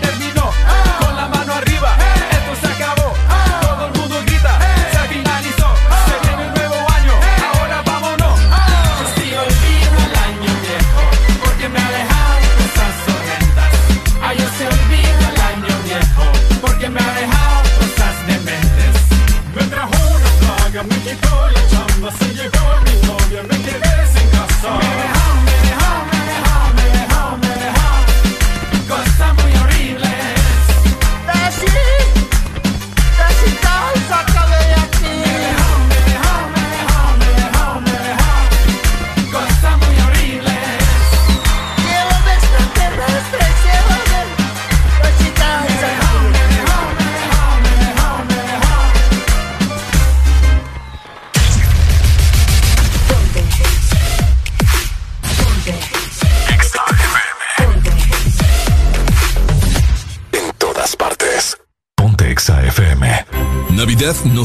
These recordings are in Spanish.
no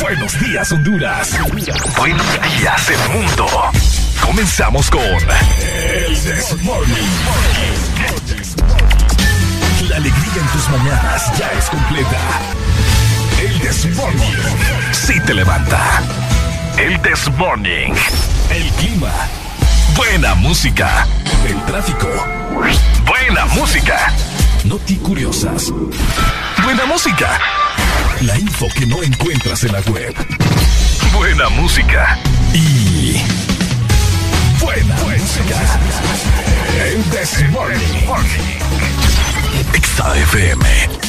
Buenos días, Honduras. Buenos días, el mundo. Comenzamos con El Desmorning. La alegría en tus mañanas ya es completa. El Desmorning. Si te levanta. El Desmorning. El clima. Buena música. El tráfico. Buena música. Noti curiosas. Buena música. La info que no encuentras en la web. Buena música. Y. Buena, música. El Desmorning. XAFM.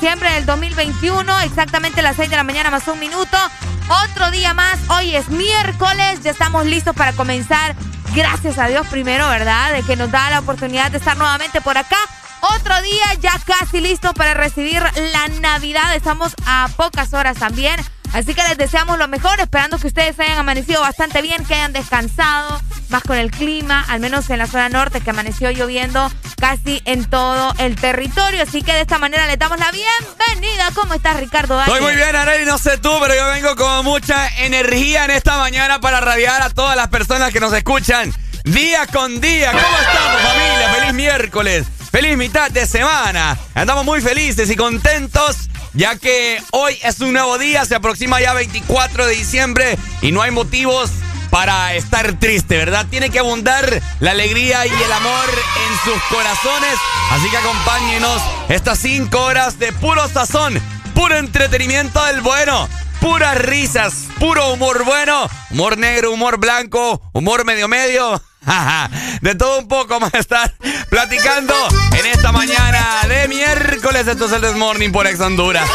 Diciembre del 2021, exactamente las 6 de la mañana más un minuto. Otro día más, hoy es miércoles, ya estamos listos para comenzar. Gracias a Dios primero, ¿verdad? De que nos da la oportunidad de estar nuevamente por acá. Otro día ya casi listo para recibir la Navidad. Estamos a pocas horas también. Así que les deseamos lo mejor, esperando que ustedes hayan amanecido bastante bien, que hayan descansado, más con el clima, al menos en la zona norte, que amaneció lloviendo casi en todo el territorio. Así que de esta manera le damos la bienvenida. ¿Cómo estás, Ricardo? Estoy muy bien, Arely, no sé tú, pero yo vengo con mucha energía en esta mañana para radiar a todas las personas que nos escuchan día con día. ¿Cómo estamos, familia? Feliz miércoles. Feliz mitad de semana. Andamos muy felices y contentos ya que hoy es un nuevo día, se aproxima ya 24 de diciembre y no hay motivos para estar triste, ¿verdad? Tiene que abundar la alegría y el amor en sus corazones. Así que acompáñenos estas 5 horas de puro sazón, puro entretenimiento del bueno, puras risas, puro humor bueno, humor negro, humor blanco, humor medio medio. de todo un poco a estar platicando en esta mañana de miércoles. Esto es el Desmorning por Ex Honduras.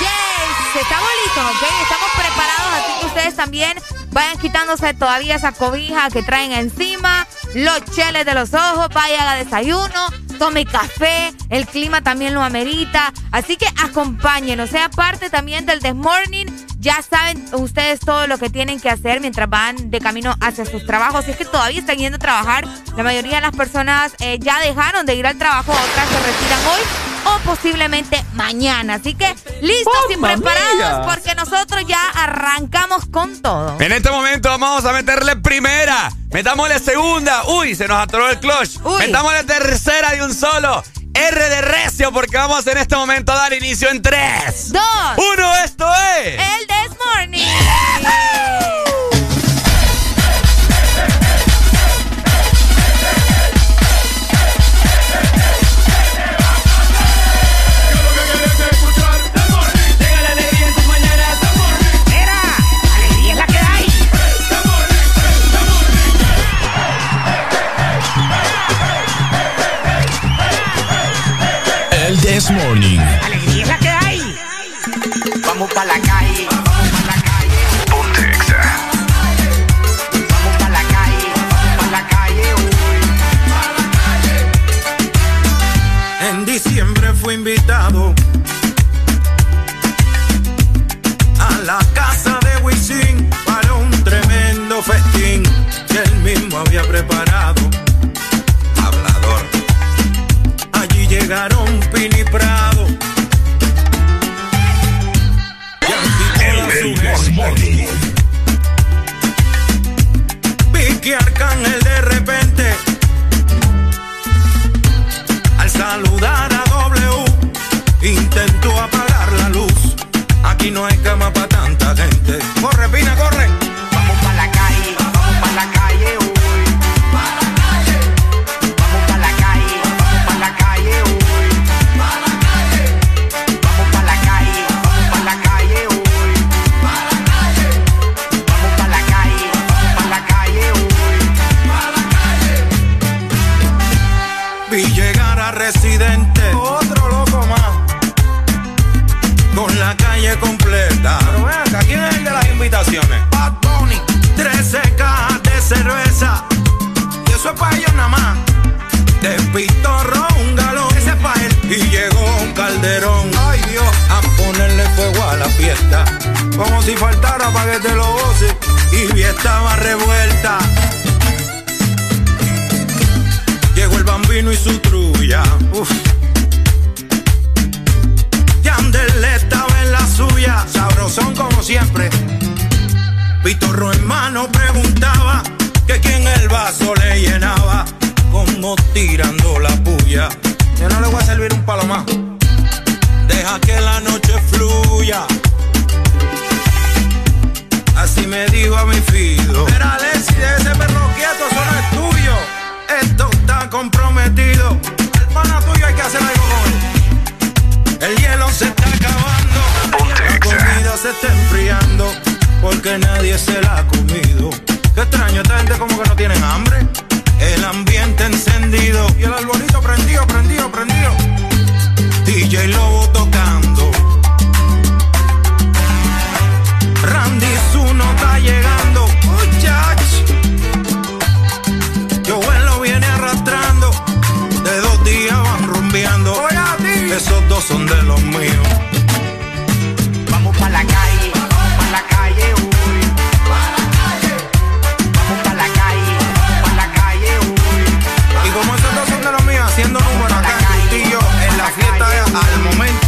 Yes, estamos listos, ¿ok? Estamos preparados, así que ustedes también vayan quitándose todavía esa cobija que traen encima, los cheles de los ojos, vayan a desayuno, tome café, el clima también lo amerita. Así que acompáñenos, sea parte también del Desmorning Ya saben ustedes todo lo que tienen que hacer mientras van de camino hacia sus trabajos. Si es que todavía están yendo a trabajar, la mayoría de las personas eh, ya dejaron de ir al trabajo, otras se retiran hoy o posiblemente mañana. Así que listos y preparados porque nosotros ya arrancamos con todo. En este momento vamos a meterle primera, metámosle segunda. Uy, se nos atoró el clutch. Metámosle tercera de un solo. R de recio porque vamos en este momento a dar inicio en 3, 2, 1. Esto es. El This Morning. Invitado a la casa de Wisin para un tremendo festín que él mismo había preparado. Hablador. Allí llegaron Pini Prado. Y Vicky Arcángel de repente al saludar a intentó apagar la luz. Aquí no hay cama para tanta gente. Corre, Pina, corre. Bad Bunny. 13 cajas de cerveza. Y eso es para ellos nada más. De pitorro un galón. Ese es para él. Y llegó un calderón. Ay Dios. A ponerle fuego a la fiesta. Como si faltara para que te lo goce. Y vi estaba revuelta. Llegó el bambino y su trulla. Uf. Yandel estaba en la suya. Sabrosón como siempre. Pitorro en mano preguntaba que quién el vaso le llenaba. Como tirando la puya. Yo no le voy a servir un palo más. Deja que la noche fluya. Así me dijo a mi fido. Mira, Alexi, de ese perro quieto, eso no es tuyo. Esto está comprometido. El pana tuyo hay que hacer algo con él. El hielo se está acabando. La comida se está enfriando. Porque nadie se la ha comido. Qué extraño, esta gente como que no tienen hambre. El ambiente encendido. Y el arbolito prendido, prendido, prendido. DJ Lobo tocando. Randy Zuno está llegando. Muchach. Yo lo viene arrastrando. De dos días van rumbeando. Esos dos son de los míos. Al momento,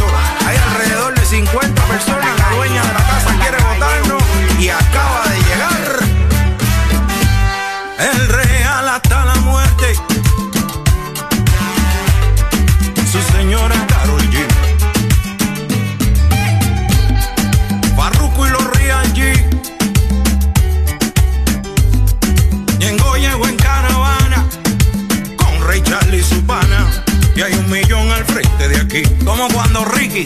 Como cuando Ricky,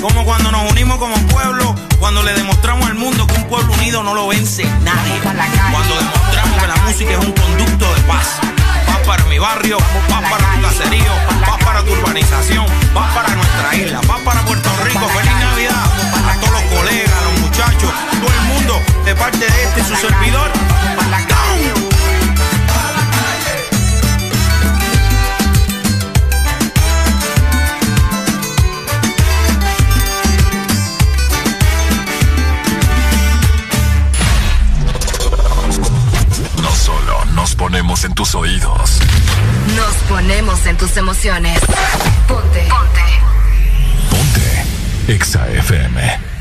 como cuando nos unimos como pueblo, cuando le demostramos al mundo que un pueblo unido no lo vence nadie. Cuando demostramos que la música es un conducto de paz. Paz para mi barrio, paz para tu caserío, paz para tu urbanización, paz para nuestra isla, paz para Puerto Rico. Feliz Navidad a todos los colegas, a los muchachos, todo el mundo de parte de este su servidor. Tus oídos. Nos ponemos en tus emociones. Ponte. Ponte. Ponte. Exa FM.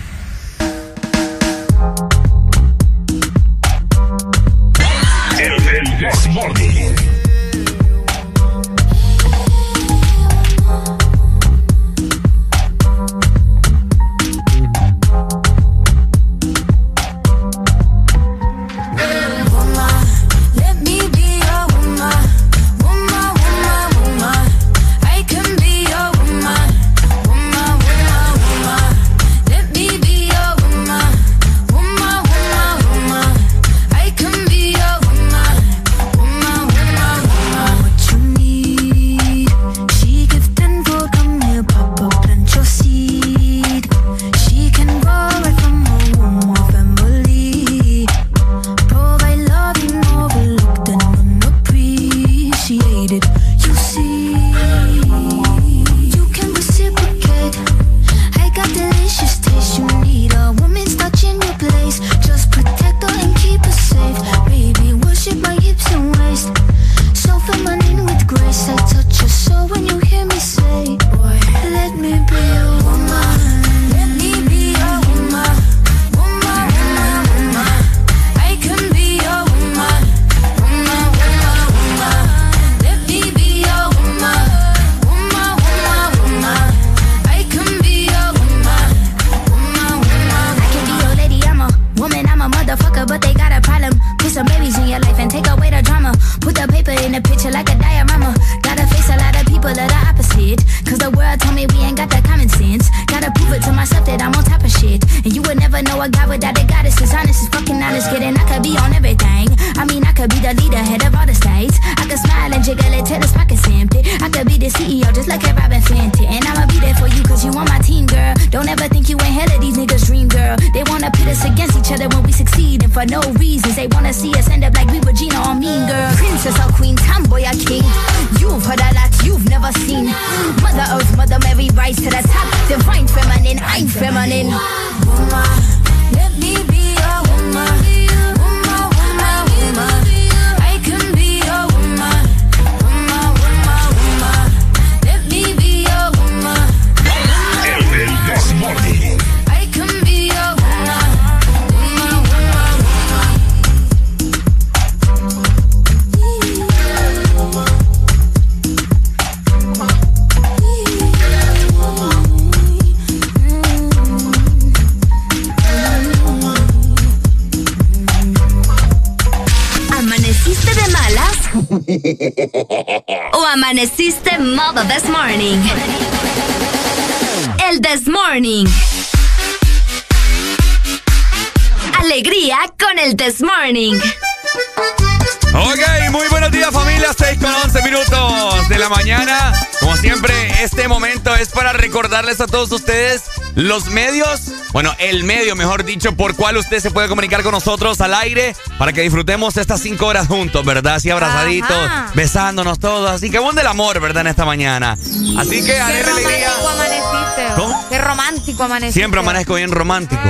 Los medios, bueno, el medio, mejor dicho, por cual usted se puede comunicar con nosotros al aire para que disfrutemos estas cinco horas juntos, ¿verdad? Así abrazaditos, besándonos todos. Así que buen del amor, ¿verdad? En esta mañana. Así que, Qué romántico amaneciste. Qué romántico amaneciste. Siempre amanezco bien romántico.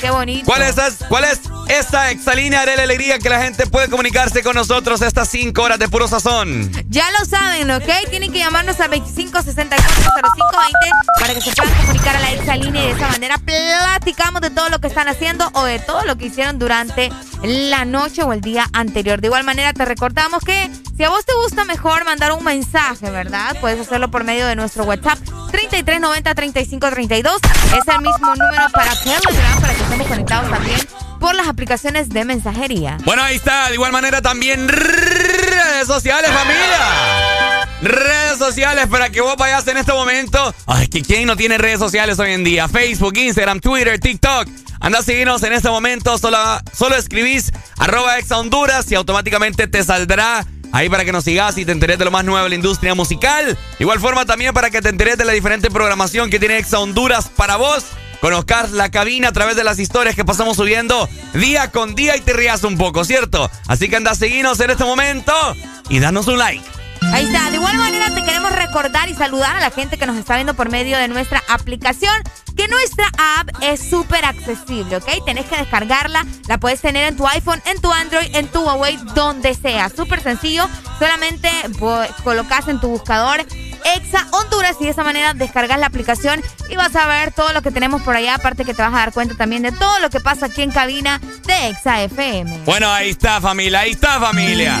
qué bonito. ¿Cuál es, ¿Cuál es esta exalínea de la alegría que la gente puede comunicarse con nosotros estas cinco horas de puro sazón? Ya lo saben, ¿ok? Tienen que llamarnos al 25640520 para que se a la exalínea y de esa manera platicamos de todo lo que están haciendo o de todo lo que hicieron durante la noche o el día anterior. De igual manera te recordamos que si a vos te gusta mejor mandar un mensaje, ¿verdad? Puedes hacerlo por medio de nuestro WhatsApp 3390-3532. Es el mismo número para Telegram para que estemos conectados también por las aplicaciones de mensajería. Bueno, ahí está. De igual manera también redes sociales, familia. Redes sociales para que vos vayas en este momento. Ay, que quién no tiene redes sociales hoy en día. Facebook, Instagram, Twitter, TikTok. Anda a seguirnos en este momento. Solo, solo escribís arroba Honduras y automáticamente te saldrá ahí para que nos sigas y te enteres de lo más nuevo de la industria musical. Igual forma también para que te enteres de la diferente programación que tiene Exa Honduras para vos conozcas la cabina a través de las historias que pasamos subiendo día con día y te rías un poco, ¿cierto? Así que anda a seguirnos en este momento y danos un like. Ahí está. De igual manera te queremos recordar y saludar a la gente que nos está viendo por medio de nuestra aplicación, que nuestra app es súper accesible, ¿ok? Tenés que descargarla, la puedes tener en tu iPhone, en tu Android, en tu Huawei, donde sea. Súper sencillo, solamente colocas en tu buscador Exa Honduras y de esa manera descargas la aplicación y vas a ver todo lo que tenemos por allá, aparte que te vas a dar cuenta también de todo lo que pasa aquí en cabina de Exa FM. Bueno, ahí está familia, ahí está familia.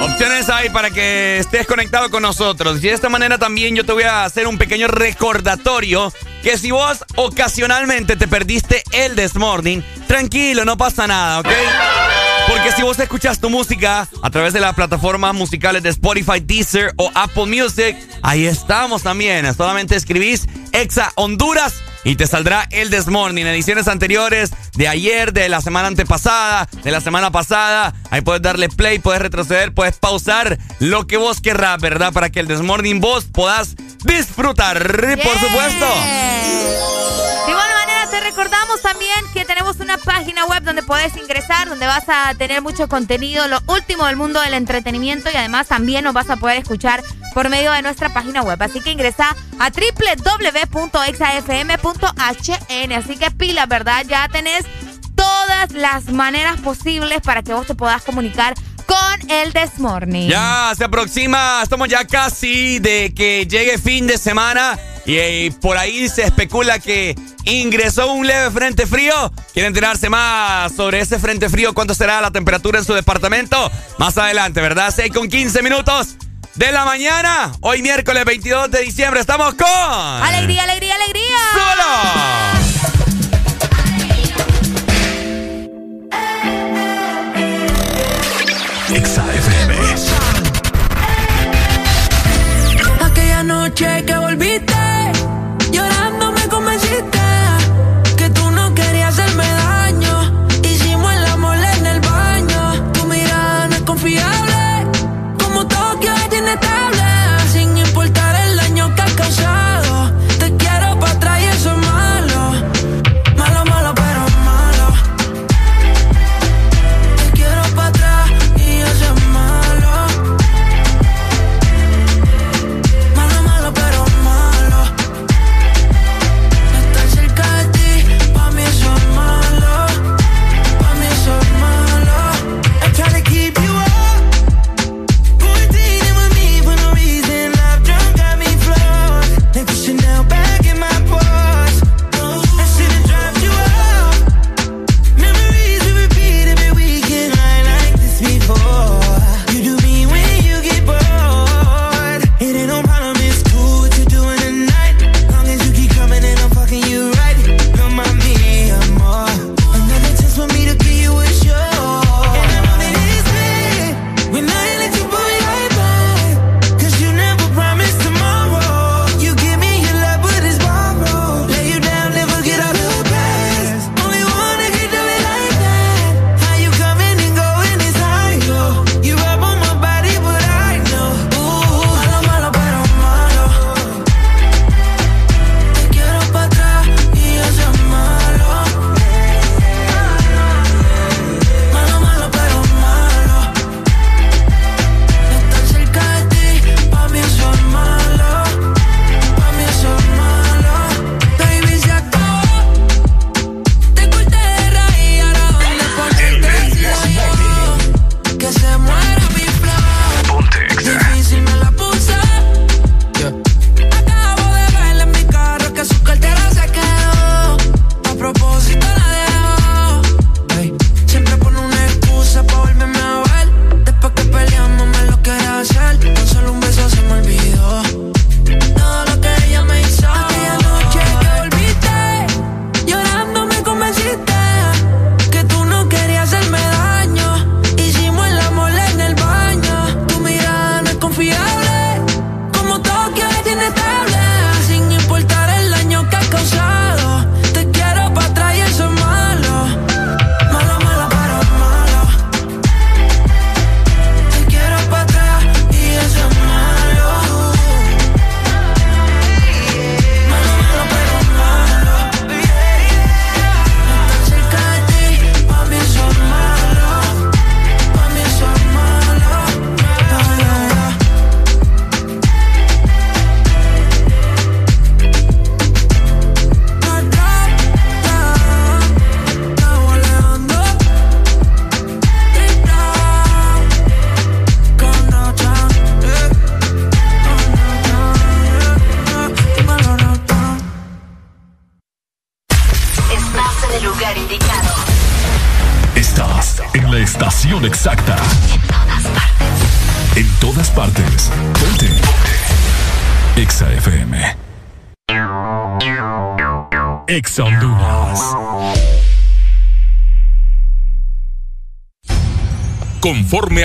Opciones hay para que estés conectado con nosotros. Y de esta manera también yo te voy a hacer un pequeño recordatorio que si vos ocasionalmente te perdiste el This Morning, tranquilo, no pasa nada, ¿ok? Porque si vos escuchas tu música a través de las plataformas musicales de Spotify, Deezer o Apple Music, ahí estamos también. Solamente escribís Exa Honduras y te saldrá el Desmorning. Ediciones anteriores de ayer, de la semana antepasada, de la semana pasada. Ahí puedes darle play, puedes retroceder, puedes pausar lo que vos querrás, ¿verdad? Para que el Desmorning vos podás disfrutar, por supuesto. Que tenemos una página web donde puedes ingresar, donde vas a tener mucho contenido, lo último del mundo del entretenimiento y además también nos vas a poder escuchar por medio de nuestra página web. Así que ingresa a www.exafm.hn. Así que pila, ¿verdad? Ya tenés todas las maneras posibles para que vos te puedas comunicar con el This Morning. Ya se aproxima, estamos ya casi de que llegue fin de semana y, por ahí se especula que ingresó un leve frente frío. ¿Quiere enterarse más sobre ese frente frío? ¿Cuánto será la temperatura en su departamento? Más adelante, ¿verdad? 6 con 15 minutos de la mañana. Hoy miércoles 22 de diciembre estamos con... Alegría, alegría, alegría. Solo. Noche que volviste,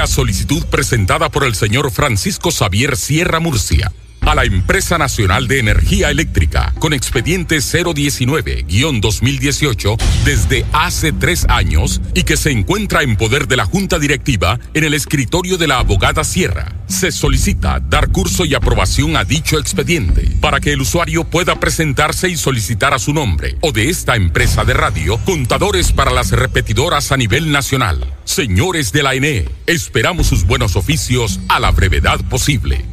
A solicitud presentada por el señor Francisco Xavier Sierra Murcia a la Empresa Nacional de Energía Eléctrica con expediente 019-2018 desde hace tres años y que se encuentra en poder de la Junta Directiva en el escritorio de la abogada Sierra. Se solicita dar curso y aprobación a dicho expediente para que el usuario pueda presentarse y solicitar a su nombre o de esta empresa de radio contadores para las repetidoras a nivel nacional. Señores de la ENE, esperamos sus buenos oficios a la brevedad posible.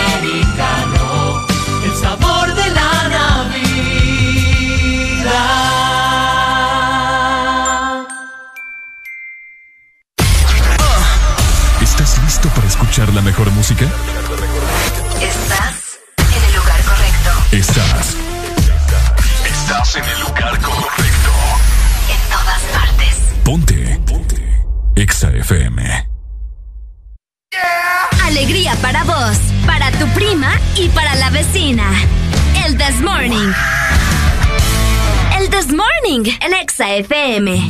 el sabor de la Navidad. ¿Estás listo para escuchar la mejor música? Estás en el lugar correcto. Estás. Estás en el lugar correcto. En todas partes. Ponte. Ponte. Exa FM alegría para vos, para tu prima y para la vecina. El This Morning. El This Morning, el Exa FM.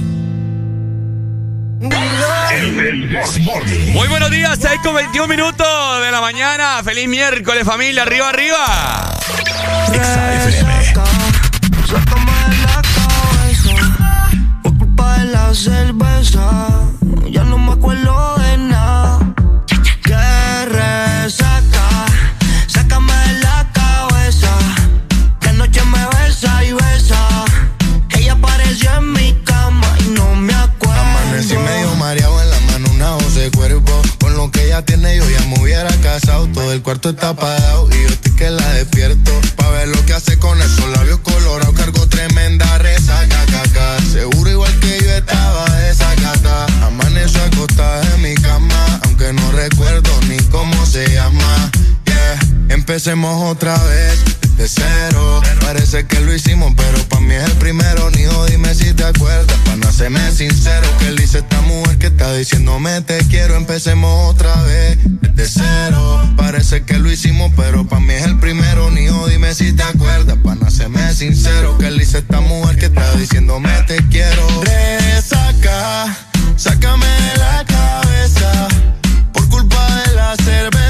Muy buenos días, 6 con 21 minutos de la mañana. Feliz miércoles, familia. Arriba, arriba. Por culpa de la cerveza, ya no me acuerdo Tiene, yo ya me hubiera casado. Todo el cuarto está apagado y yo estoy que la despierto. Pa' ver lo que hace con esos labios colorados. Cargo tremenda resaca, caca. Seguro igual que yo estaba desacata. Amaneció acostada en mi cama, aunque no recuerdo ni cómo se llama. Empecemos otra vez de cero. Parece que lo hicimos, pero para mí es el primero. Nijo, dime si te acuerdas. Para no sincero, que le hice esta mujer que está diciéndome te quiero. Empecemos otra vez de cero. Parece que lo hicimos, pero para mí es el primero. Nijo, dime si te acuerdas. Para no sincero, que le hice esta mujer que está diciéndome te quiero. Resaca, sácame de la cabeza cerveza.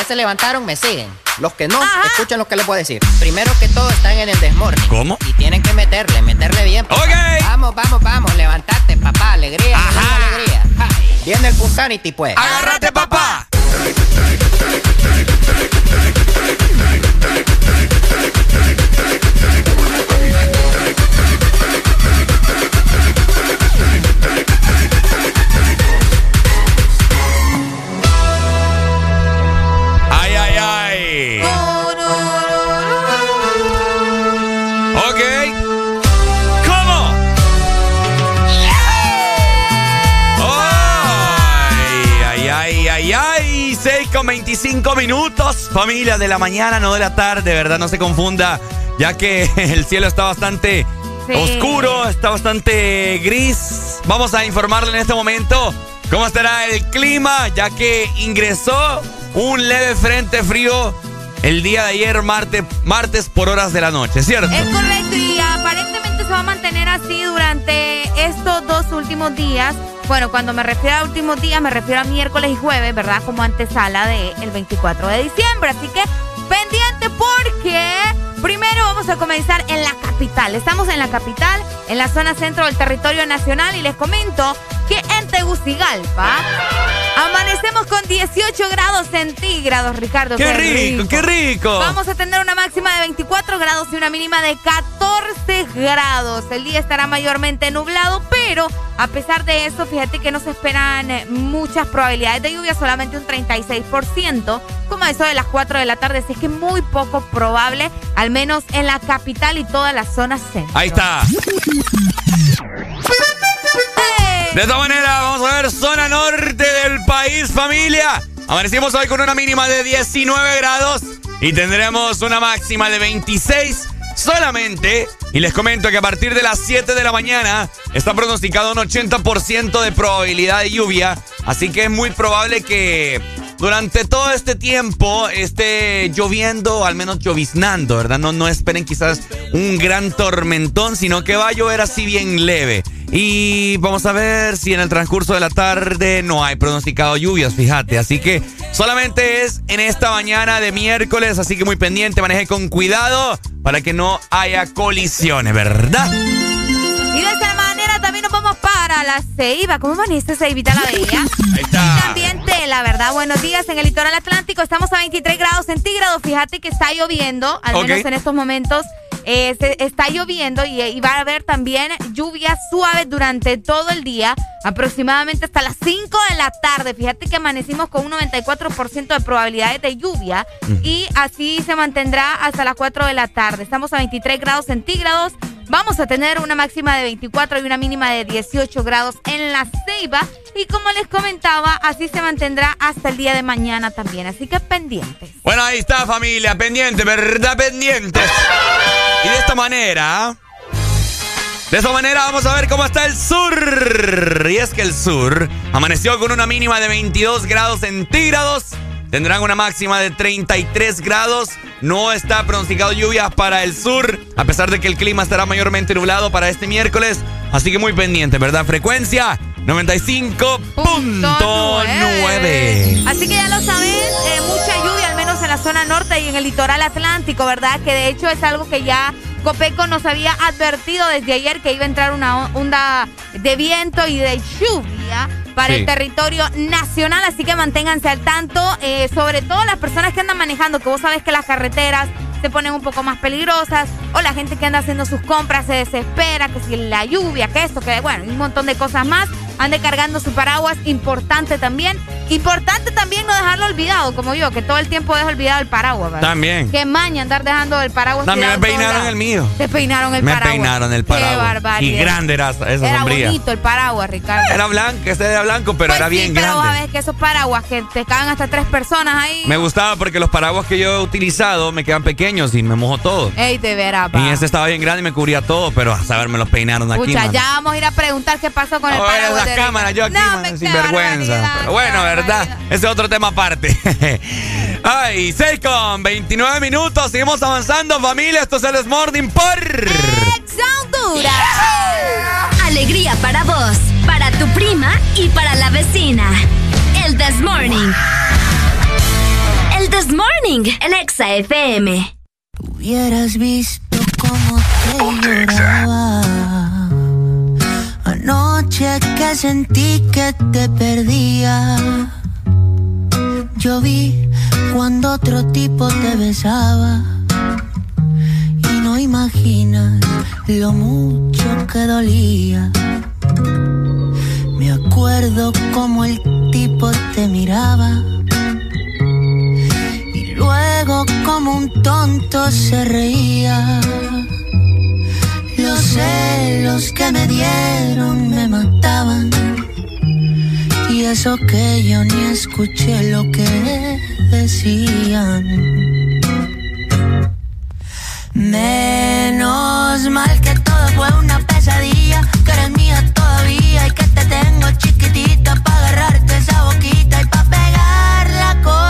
Ya se levantaron me siguen. Los que no, escuchen lo que les voy a decir. Primero que todo, están en el desmorning. ¿Cómo? Y tienen que meterle, meterle bien. papá. Vamos, vamos, vamos, levantate, papá. Alegría, alegría, alegría. Ja. Viene el Punsanity, pues. ¡Agárrate, papá! 25 minutos. Familia de la mañana, no de la tarde, ¿verdad? No se confunda, ya que el cielo está bastante Sí. oscuro, está bastante gris. Vamos a informarle en este momento cómo estará el clima, ya que ingresó un leve frente frío el día de ayer, martes, martes por horas de la noche, ¿cierto? Es correcto va a mantener así durante estos dos últimos días. Bueno, cuando me refiero a últimos días, me refiero a miércoles y jueves, ¿verdad? Como antesala del 24 de diciembre. Así que pendiente porque primero vamos a comenzar en la capital. Estamos en la capital, en la zona centro del territorio nacional y les comento que en Tegucigalpa amanecemos con 18 grados centígrados, Ricardo. ¡Qué rico, qué rico! Vamos a tener una máxima de 24 grados y una mínima de 14 grados. El día estará mayormente nublado, pero a pesar de eso, fíjate que no se esperan eh, muchas probabilidades de lluvia, solamente un 36%, como eso de las 4 de la tarde. Así es que muy poco probable, al menos en la capital y toda la zona centro. Ahí está. De esta manera, vamos a ver zona norte del país, familia. Amanecimos hoy con una mínima de 19 grados y tendremos una máxima de 26 solamente. Y les comento que a partir de las 7 de la mañana está pronosticado un 80% de probabilidad de lluvia. Así que es muy probable que durante todo este tiempo esté lloviendo, al menos lloviznando, ¿verdad? No, no esperen quizás un gran tormentón, sino que va a llover así bien leve. Y vamos a ver si en el transcurso de la tarde no hay pronosticado lluvias, fíjate. Así que solamente es en esta mañana de miércoles, así que muy pendiente, maneje con cuidado para que no haya colisiones, ¿verdad? Y de esta manera también nos vamos para la Ceiba. ¿Cómo amanece Ceibita la Bella? Ahí está. Y también la verdad, buenos días. En el litoral atlántico estamos a 23 grados centígrados. Fíjate que está lloviendo, al menos en estos momentos. Eh, se- está lloviendo y, y va a haber también lluvias suaves durante todo el día, aproximadamente hasta las 5 de la tarde. Fíjate que amanecimos con un 94% de probabilidades de lluvia y así se mantendrá hasta las 4 de la tarde. Estamos a 23 grados centígrados. Vamos a tener una máxima de 24 y una mínima de 18 grados en la Ceiba. Y como les comentaba, así se mantendrá hasta el día de mañana también. Así que pendientes. Bueno, ahí está familia, pendiente, ¿verdad? Pendientes. Y de esta manera... De esta manera vamos a ver cómo está el sur. Y es que el sur amaneció con una mínima de 22 grados centígrados. Tendrán una máxima de 33 grados. No está pronosticado lluvias para el sur, a pesar de que el clima estará mayormente nublado para este miércoles. Así que muy pendiente, ¿verdad? Frecuencia 95.9. Así que ya lo saben, eh, mucha lluvia, al menos en la zona norte y en el litoral atlántico, ¿verdad? Que de hecho es algo que ya Copeco nos había advertido desde ayer que iba a entrar una onda de viento y de lluvia para Sí. el territorio nacional, así que manténganse al tanto, eh, sobre todo las personas que andan manejando, que vos sabés que las carreteras se ponen un poco más peligrosas, o la gente que anda haciendo sus compras se desespera, que si la lluvia, que esto, que bueno, un montón de cosas más. Ande cargando su paraguas, importante también Importante también no dejarlo olvidado, como yo, que todo el tiempo dejo olvidado el paraguas. ¿verdad? También. Qué maña andar dejando el paraguas. También me peinaron el mío. Te peinaron el me paraguas. peinaron el paraguas. Qué barbaridad. Y grande era esa Era sombría. bonito el paraguas, Ricardo. Era blanco, este era blanco, pero Pues era sí, bien pero grande. a ver que esos paraguas que te caben hasta tres personas ahí. Me gustaba porque los paraguas que yo he utilizado me quedan pequeños y me mojo todo. Ey, de veras, Y este estaba bien grande y me cubría todo, pero a saber, me los peinaron aquí. Escucha, mano. ya vamos a ir a preguntar qué pasó con el paraguas. Las cámaras, yo aquí, No, mano, me- sin vergüenza. Pero bueno, ¿verdad? Ese es otro tema aparte. Ay, 6 con 29 minutos. Seguimos avanzando, familia. Esto es el Morning por. Ex Honduras. Alegría para vos, para tu prima y para la vecina. El This Morning. El This Morning, el Exa FM. Hubieras visto cómo te lloraba Anoche que sentí que te perdía. Yo vi cuando otro tipo te besaba. Y no imaginas lo mucho que dolía. Me acuerdo como el tipo te miraba. Y luego como un tonto se reía. Los celos que me dieron me mataban. Y eso que yo ni escuché lo que decían. Menos mal que todo fue una pesadilla, que eres mía todavía y que te tengo chiquitita para agarrarte esa boquita y para pegarla con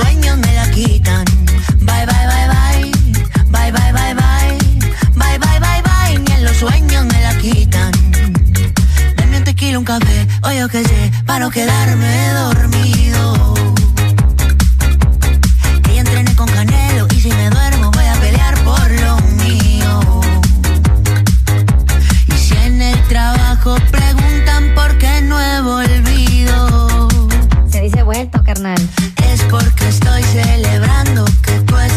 sueños me la quitan. Bye, bye, bye, bye. Bye, bye, bye, bye. Bye, bye, bye, bye. Ni en los sueños me la quitan. Dame un tequila, un café, o yo qué sé, para no quedarme dormido. Que entrené con Canelo y si me duermo voy a pelear por lo mío. Y si en el trabajo preguntan por qué no he volvido, Se dice vuelto, carnal.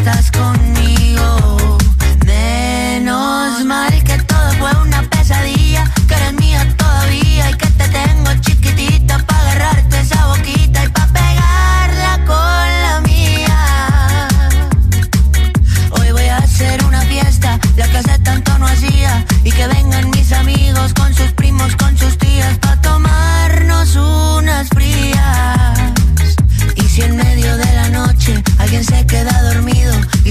Estás conmigo. Menos mal que todo fue una pesadilla, que eres mía todavía y que te tengo chiquitita para agarrarte esa boquita y para pegarla con la mía. Hoy voy a hacer una fiesta, la que hace tanto no hacía. Y que vengan mis amigos con sus primos, con sus tías, para tomarnos unas frías. Y si en medio de la noche alguien se queda dormido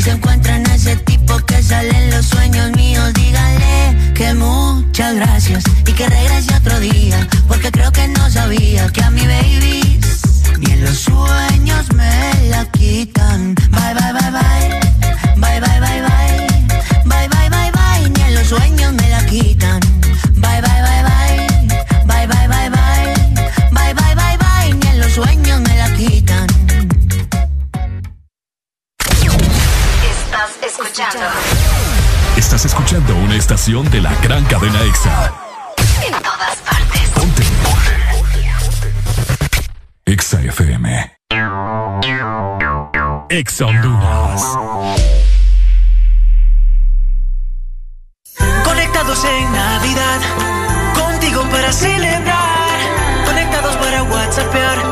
se encuentra en ese tipo que sale en los sueños míos, díganle que muchas gracias y que regrese otro día, porque creo que no sabía que a mi baby ni en los sueños me la quitan. Bye, bye, bye. Bye, bye, bye, bye. Bye, escuchando Estás escuchando una estación de la gran cadena EXA. en todas partes. Ponte. EXA FM. EXA Honduras. Conectados en Navidad, contigo para celebrar. Conectados para WhatsAppear,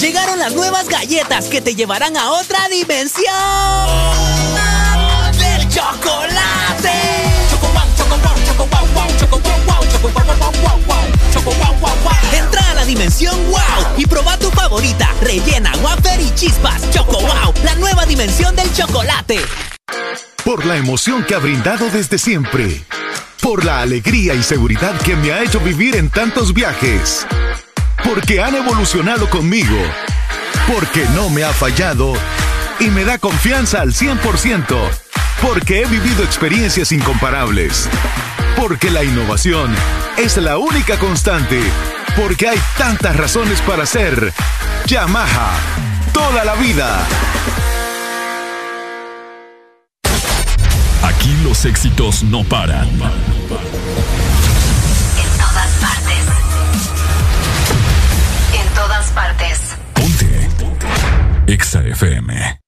Llegaron las nuevas galletas que te llevarán a otra dimensión del chocolate. Entra a la dimensión wow y proba tu favorita, rellena, wafer y chispas. Choco wow, la nueva dimensión del chocolate. Por la emoción que ha brindado desde siempre. Por la alegría y seguridad que me ha hecho vivir en tantos viajes porque han evolucionado conmigo, porque no me ha fallado y me da confianza al 100%, porque he vivido experiencias incomparables, porque la innovación es la única constante, porque hay tantas razones para ser Yamaha toda la vida. Aquí los éxitos no paran. Exa FM.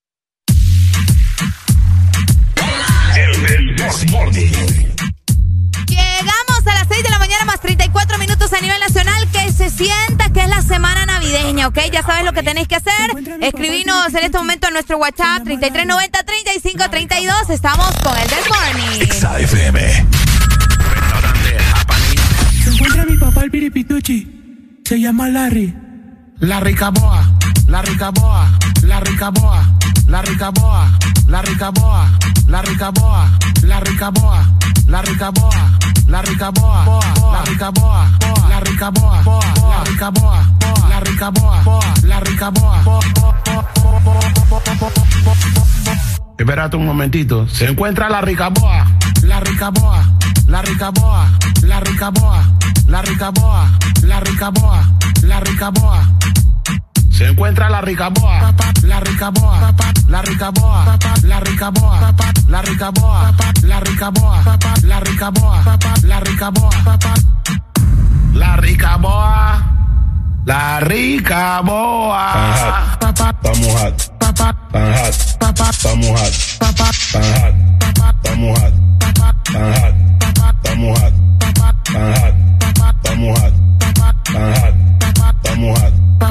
Llegamos a las 6 de la mañana más 34 minutos a nivel nacional. Que se sienta que es la semana navideña, ¿ok? Ya sabes lo que tenéis que hacer. Escribinos en este momento a nuestro WhatsApp 3390-3532. Estamos con el del Morning. Exa FM. Se encuentra mi papá el piripituchi. Se llama Larry. La ricaboa, la ricaboa, la ricaboa, la ricaboa, la ricaboa, la ricaboa, la ricaboa, la ricaboa, la ricaboa, la ricaboa, la ricaboa, la ricaboa, la ricaboa, la ricaboa. Espérate un momentito. Se encuentra la ricaboa, la ricaboa, la ricaboa, la ricaboa, la ricaboa, la ricaboa, la ricaboa. Se encuentra la la ricaboa, la ricaboa, la ricaboa, la ricaboa, la ricaboa, la ricaboa, la ricaboa, la ricaboa, la ricaboa. Estamos hot. Tan hot. Estamos hot. Tan hot. Estamos hot. Tan hot. Estamos hot. Tan hot. Estamos hot. Tan hot. Estamos hot.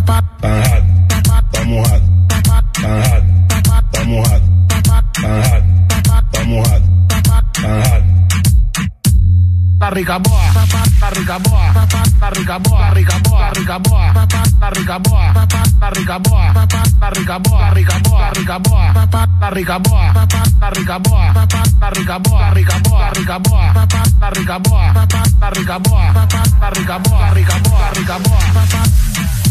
Tan hot. Estamos hot. Tan hot. Estamos hot. Tan hot. Estamos hot. Tan hot. La la ricaboa, la la ricaboa, la la ricaboa, la la ricaboa, la la ricaboa, la la ricaboa, la ricaboa, la ricaboa, la ricaboa, la ricaboa, la la ricaboa, la ricaboa. ¡Levántate,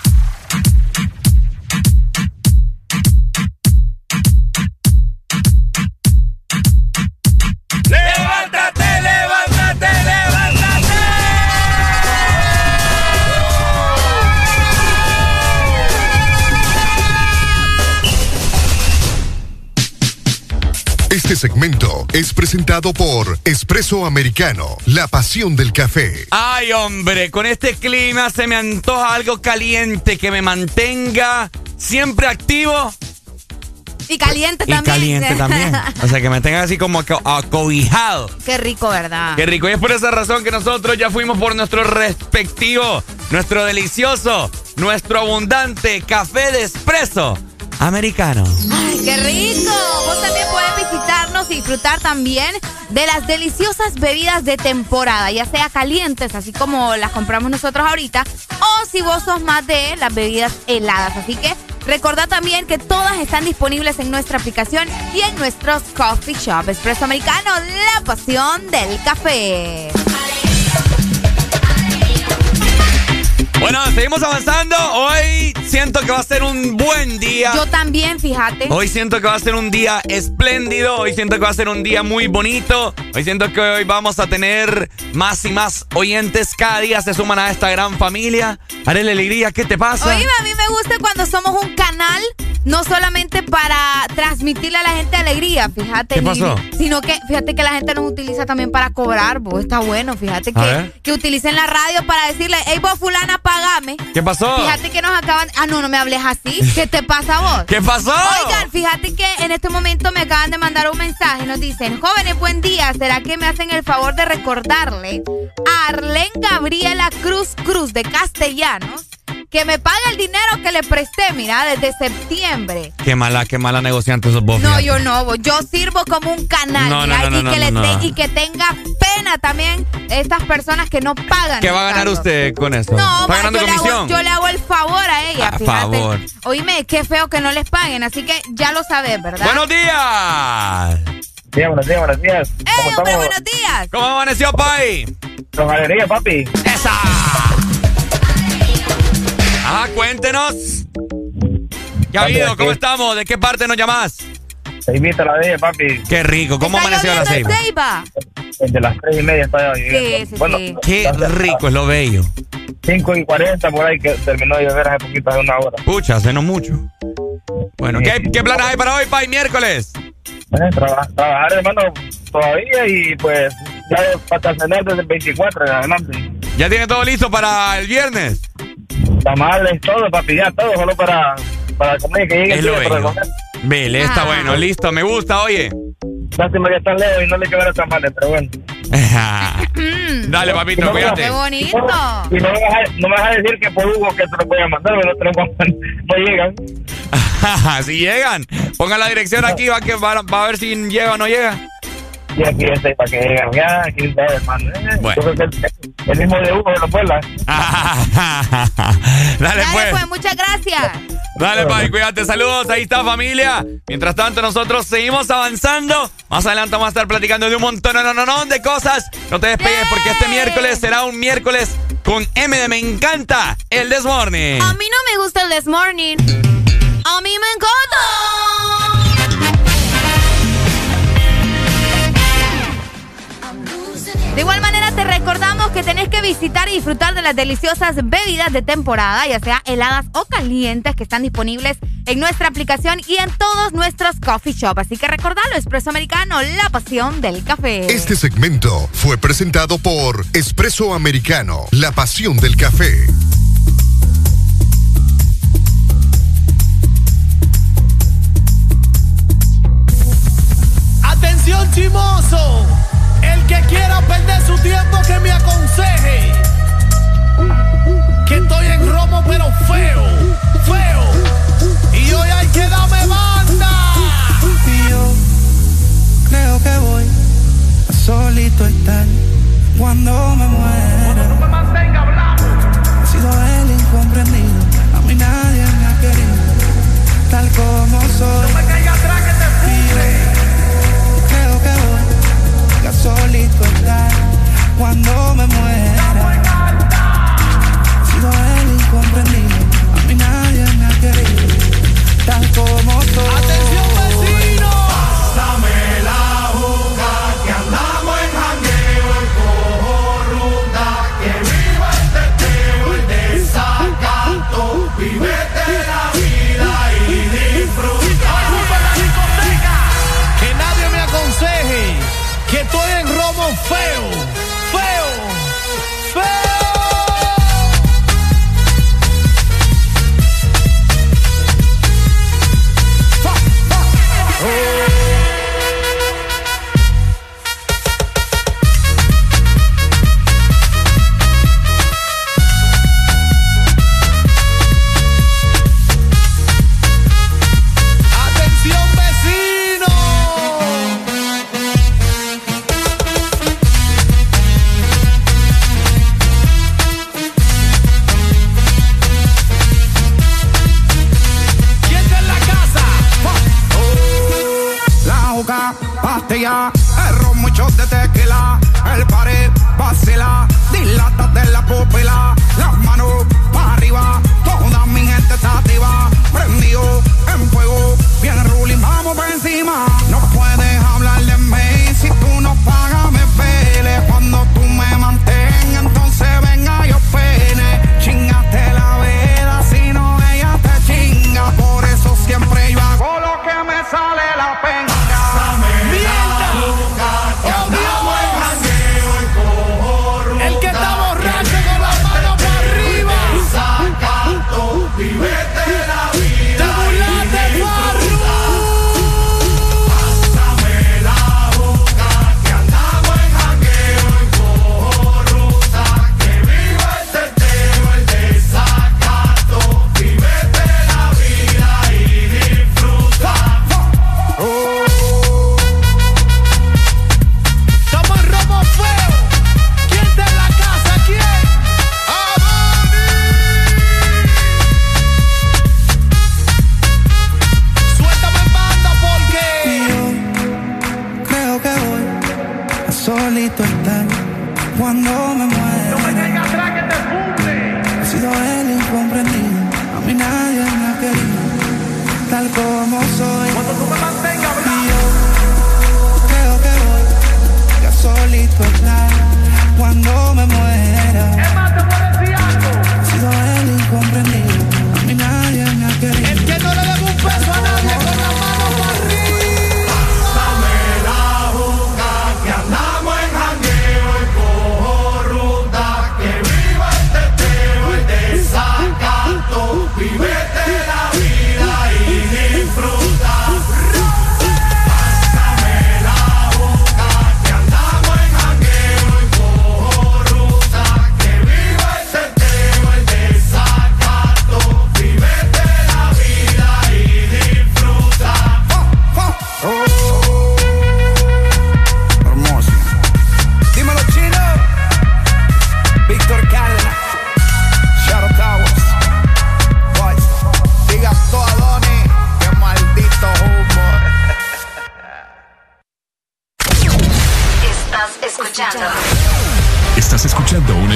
Este segmento es presentado por Espresso Americano, la pasión del café. Ay, hombre, con este clima se me antoja algo caliente que me mantenga siempre activo Y caliente y también. caliente también. O sea, que me tenga así como aco- acobijado. Qué rico, ¿verdad? Qué rico. Y es por esa razón que nosotros ya fuimos por nuestro respectivo, nuestro delicioso, nuestro abundante café de espresso americano. ¡Ay, qué rico! Vos también puedes visitarnos y disfrutar también de las deliciosas bebidas de temporada, ya sea calientes, así como las compramos nosotros ahorita, o si vos sos más de las bebidas heladas. Así que recordad también que todas están disponibles en nuestra aplicación y en nuestros coffee shop. Espresso Americano, la pasión del café. Bueno, seguimos avanzando. Hoy siento que va a ser un buen día. Yo también, fíjate. Hoy siento que va a ser un día espléndido. Hoy siento que va a ser un día muy bonito. Hoy siento que hoy vamos a tener más y más oyentes. Cada día se suman a esta gran familia. Haré la alegría, ¿qué te pasa? Oye, a mí me gusta cuando somos un canal, no solamente para transmitirle a la gente alegría, fíjate. ¿Qué pasó? sino que, fíjate que la gente nos utiliza también para cobrar, vos. Está bueno, fíjate que, que utilicen la radio para decirle, hey, vos fulana, pagame. ¿Qué pasó? Fíjate que nos acaban. Ah, no, no me hables así. ¿Qué te pasa a vos? ¿Qué pasó? Oigan, fíjate que en este momento me acaban de mandar un mensaje. Nos dicen, jóvenes, buen día. ¿Será que me hacen el favor de recordarle a Arlen Gabriela Cruz Cruz de Castellanos? Que me pague el dinero que le presté, mira, desde septiembre. Qué mala, qué mala negociante sos vos. No, yo no, yo sirvo como un canal, mira, y, que le y que tenga pena también estas personas que no pagan. ¿Qué va a ganar usted con eso? No, ¿Está ganando yo? Le hago, yo le hago el favor a ella, A fíjate. favor. Oíme, qué feo que no les paguen, así que ya lo sabes, ¿verdad? ¡Buenos días! Sí, buenos días, buenos días. ¡Ey, hombre, buenos días! ¿Cómo amaneció, Pai? Con alegría, papi. ¡Esa! Ajá, cuéntenos. ¿Qué ha habido? ¿Cómo estamos? ¿De qué parte nos llamás? Se invita a la de papi. Qué rico. ¿Cómo amaneció la ceiba? Ceiba? Desde las tres y media está lloviendo. Sí, sí, bueno, sí. Qué rico es lo bello. 5 y 40 por ahí que terminó de llover hace poquito, hace una hora. Pucha, hace no mucho. Bueno, ¿qué, qué planes hay para hoy, Pai? Miércoles. Eh, traba- trabajar, hermano, todavía y pues ya para cenar desde el 24 en adelante. ¿Ya tiene todo listo para el viernes? Tamales, todo, papi, ya todo, solo para, para comer, que llegue Es el día para comer. Vele, está Ah. bueno, listo, me gusta, oye. Lástima que está lejos y no le quedaron tamales, pero bueno. Dale, papito, no cuídate. ¡Qué bonito! Y no me, vas a, no me vas a decir que por Hugo que te lo voy a mandar, pero no, te lo voy a- no llegan. si llegan, pongan la dirección aquí, va, que va, va a ver si llega o no llega. Y aquí está para que lleguen. Ya, aquí está, hermano. Eh, Bueno. yo creo que el, el mismo de Hugo de la puebla. Dale, Dale, pues. pues, muchas gracias. Dale, Pai, cuídate. Saludos, ahí está, familia. Mientras tanto, nosotros seguimos avanzando. Más adelante vamos a estar platicando de un montón no, no, no, no, de cosas. No te despegues porque este miércoles será un miércoles con M de Me Encanta, el This Morning. A mí no me gusta el This Morning. A mí me encanta. De igual manera te recordamos que tenés que visitar y disfrutar de las deliciosas bebidas de temporada, ya sea heladas o calientes, que están disponibles en nuestra aplicación y en todos nuestros coffee shop. Así que recordalo, Espresso Americano, la pasión del café. Este segmento fue presentado por Espresso Americano, la pasión del café. Atención chimoso, el que quiera perder su tiempo que me aconseje. Que estoy en romo pero feo, feo. Y hoy hay que darme banda. Y yo creo que voy a solito estar cuando me muera. No me mantenga hablando. He sido el incomprendido, a mí nadie me ha querido, tal como soy. No solito estar cuando me muera. He sido el incomprendido, a mí nadie me ha querido, tal como soy.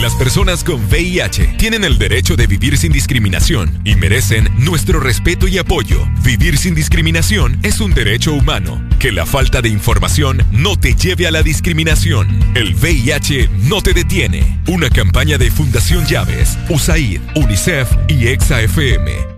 Las personas con VIH tienen el derecho de vivir sin discriminación y merecen nuestro respeto y apoyo. Vivir sin discriminación es un derecho humano. Que la falta de información no te lleve a la discriminación. El VIH no te detiene. Una campaña de Fundación Llaves, USAID, UNICEF y EXA-FM.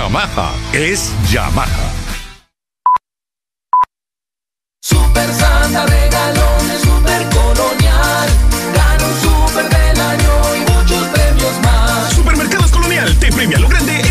Yamaha es Yamaha. Super Santa regalones Super Colonial. Gana un Super del año y muchos premios más. Supermercados Colonial te premia lo grande.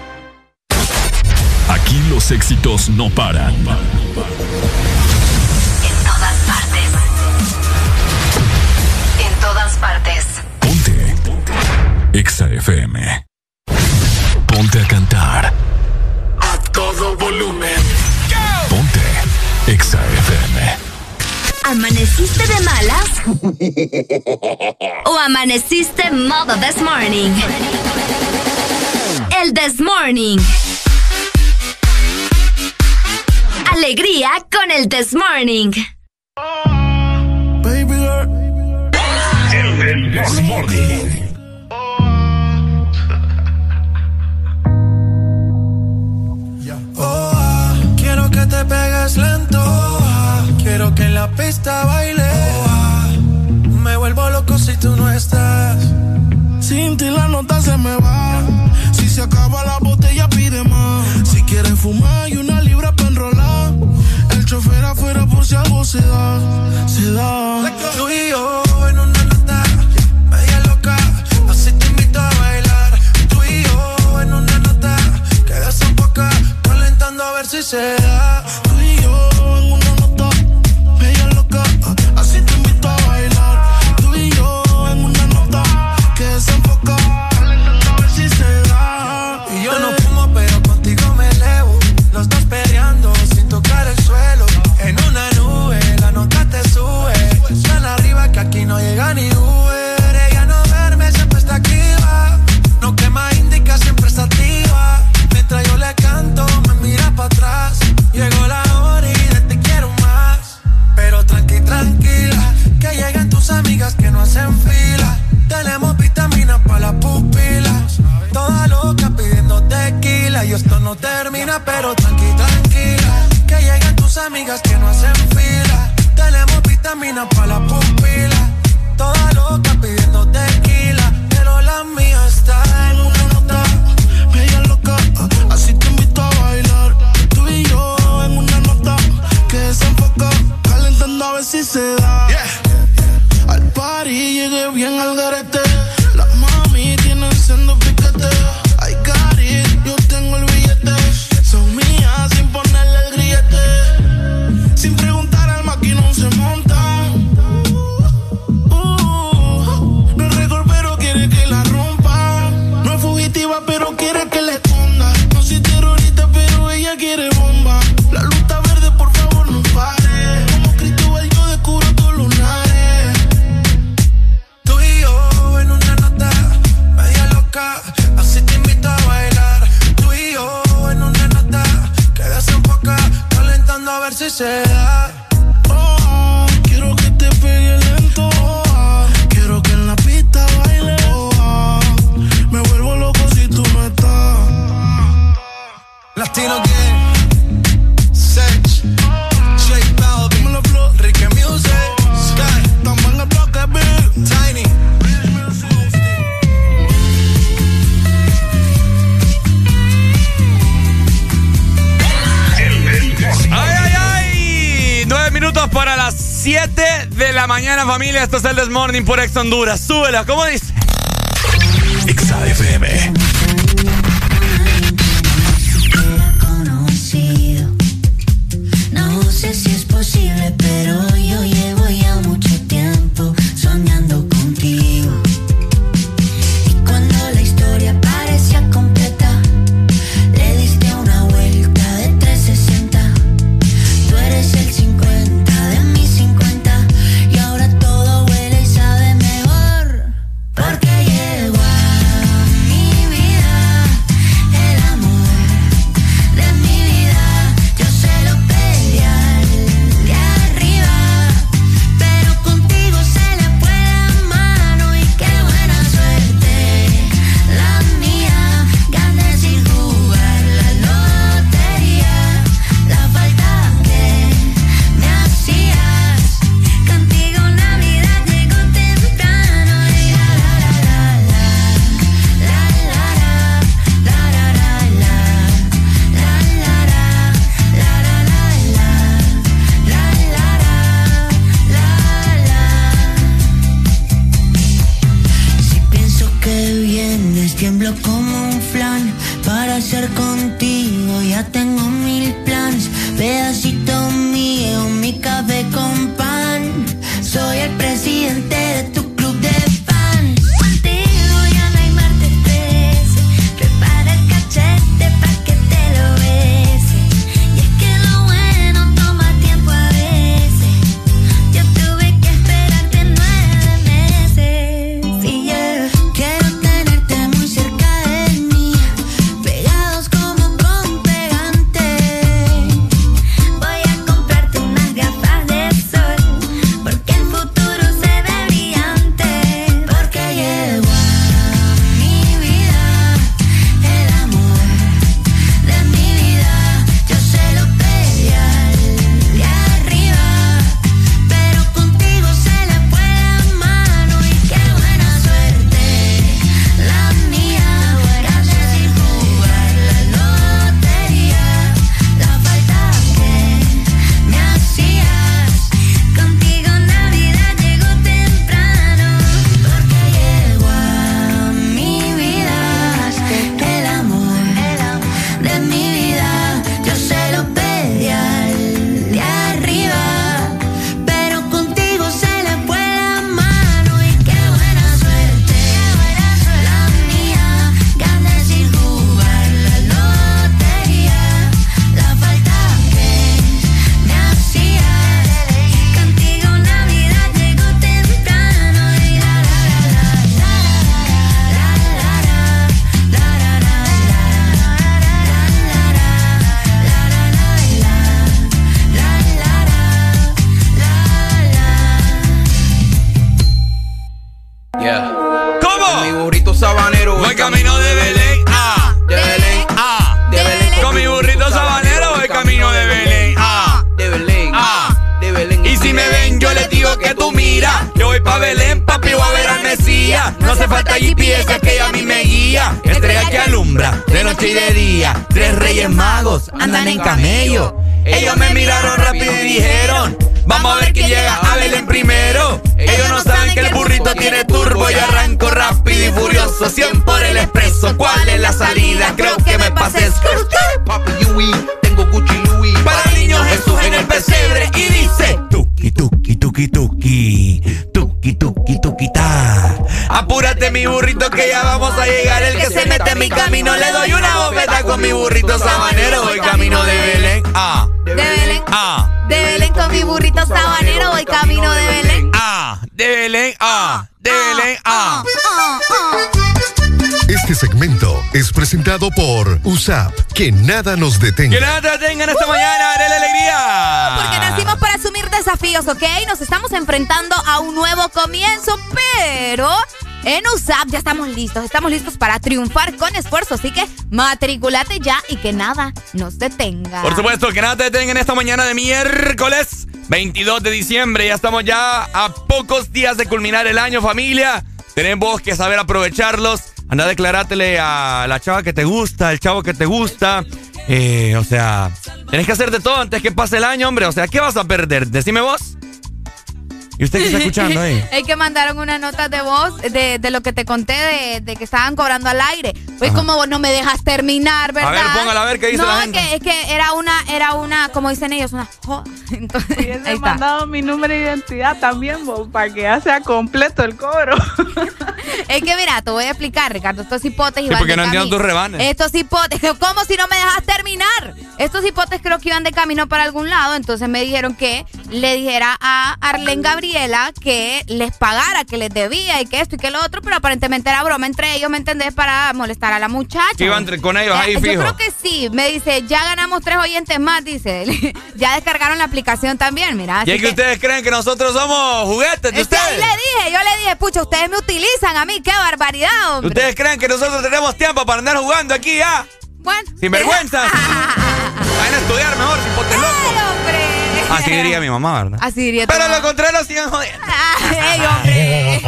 Aquí los éxitos no paran. En todas partes. En todas partes. EXA FM. Ponte a cantar. A todo volumen. XAFM. ¿Amaneciste de malas? ¿O amaneciste modo this morning? El this morning. Alegría con el this morning. Baby girl. El this morning. Oh, ah, quiero que te pegues lento. ah, quiero que en la pista baile. Oh, ah, me vuelvo loco si tú no estás. Sin ti la nota se me va. Si se acaba la botella, pide más. Si quieres fumar, y una libra. Chofer afuera por si algo se da. Se da. Tú y yo en una nota media loca. Así te invito a bailar. Tú y yo en una nota que desemboca. Calentando a ver si se da. Tú y yo amigas que no hacen fila. Tenemos vitaminas para la pupila. Toda loca pidiendo tequila. Y esto no termina, pero tranqui, tranquila. Que lleguen tus amigas que no hacen fila. Tenemos vitaminas para la pupila. Toda loca pidiendo tequila. Pero la mía está en una nota. Media loca, así te invito a bailar. Tú y yo en una nota que desenfoca. Calentando a ver si se da. ഞങ്ങൾ said 7 de la mañana, familia. Esto es el This Morning por Ex Honduras. Súbela, ¿cómo dice? XAFM. conocido. No sé si es posible, pero yo llevo ya mucho Falta GPS, que a mí me guía. Estrella que alumbra, de noche y de día. Tres reyes magos andan en camello. Ellos me miraron rápido y dijeron, vamos a ver quién llega a Belén primero. Ellos no saben que el burrito tiene turbo y arranco rápido y furioso. 100 por el expreso, ¿cuál es la salida? Creo que me pasé. Papi Yui, tengo Gucci Louis. Para el niño Jesús en el pesebre y dice, tuki tuki tuki tuki, tuki tuki tuki ta. Apúrate mi burrito que ya vamos a llegar. El que se mete en mi camino le doy una bofeta con mi burrito sabanero. Voy camino de Belén. Ah. De Belén. Ah. De Belén con mi burrito sabanero voy camino de Belén. Ah. De Belén. Ah. De Belén. Ah. Este segmento es presentado por USAP. Que nada nos detenga. Que nada te detengan esta mañana, haré la alegría. Porque nacimos para asumir desafíos, ¿ok? Nos estamos enfrentando a un nuevo comienzo, pero en USAP ya estamos listos. Estamos listos para triunfar con esfuerzo. Así que matriculate ya y que nada nos detenga. Por supuesto, que nada te detenga en esta mañana de miércoles 22 de diciembre. Ya estamos ya a pocos días de culminar el año, familia. Tenemos que saber aprovecharlos. Anda, declarátele a la chava que te gusta, al chavo que te gusta. Eh, o sea, tenés que hacer de todo antes que pase el año, hombre. O sea, ¿qué vas a perder? Decime vos. ¿Y usted qué está escuchando ahí? Es que mandaron una nota de voz de, de lo que te conté de, de que estaban cobrando al aire. Pues Ajá. como vos no me dejas terminar, ¿verdad? A ver, póngala a ver qué dice no, la gente. que, es que era una, era una, como dicen ellos, una joda. Entonces, ahí He está. mandado mi número de identidad también, bo, para que ya sea completo el cobro. Es que mira, te voy a explicar, Ricardo, estos hipotes Sí, iban porque de no entiendo tus rebanes. Estos hipotes, ¿cómo si no me dejas terminar? Estos hipotes creo que iban de camino para algún lado, entonces me dijeron que le dijera a Arlen Que les pagara, que les debía y que esto y que lo otro, pero aparentemente era broma entre ellos, ¿me entendés? Para molestar a la muchacha. Que iban con ellos ahí Yo fijo. creo que sí, me dice, ya ganamos tres oyentes más, dice. ya descargaron la aplicación también, mira. Y es que ustedes creen que nosotros somos juguetes de ustedes. le dije, yo le dije, pucha, ustedes me utilizan a mí, qué barbaridad, hombre. ¿Ustedes creen que nosotros tenemos tiempo para andar jugando aquí ya? Bueno. Sin vergüenza. Vayan a estudiar mejor, si potes loco. Así diría mi mamá, ¿verdad? Así diría Pero lo contrario sigan jodiendo. Ay, hombre.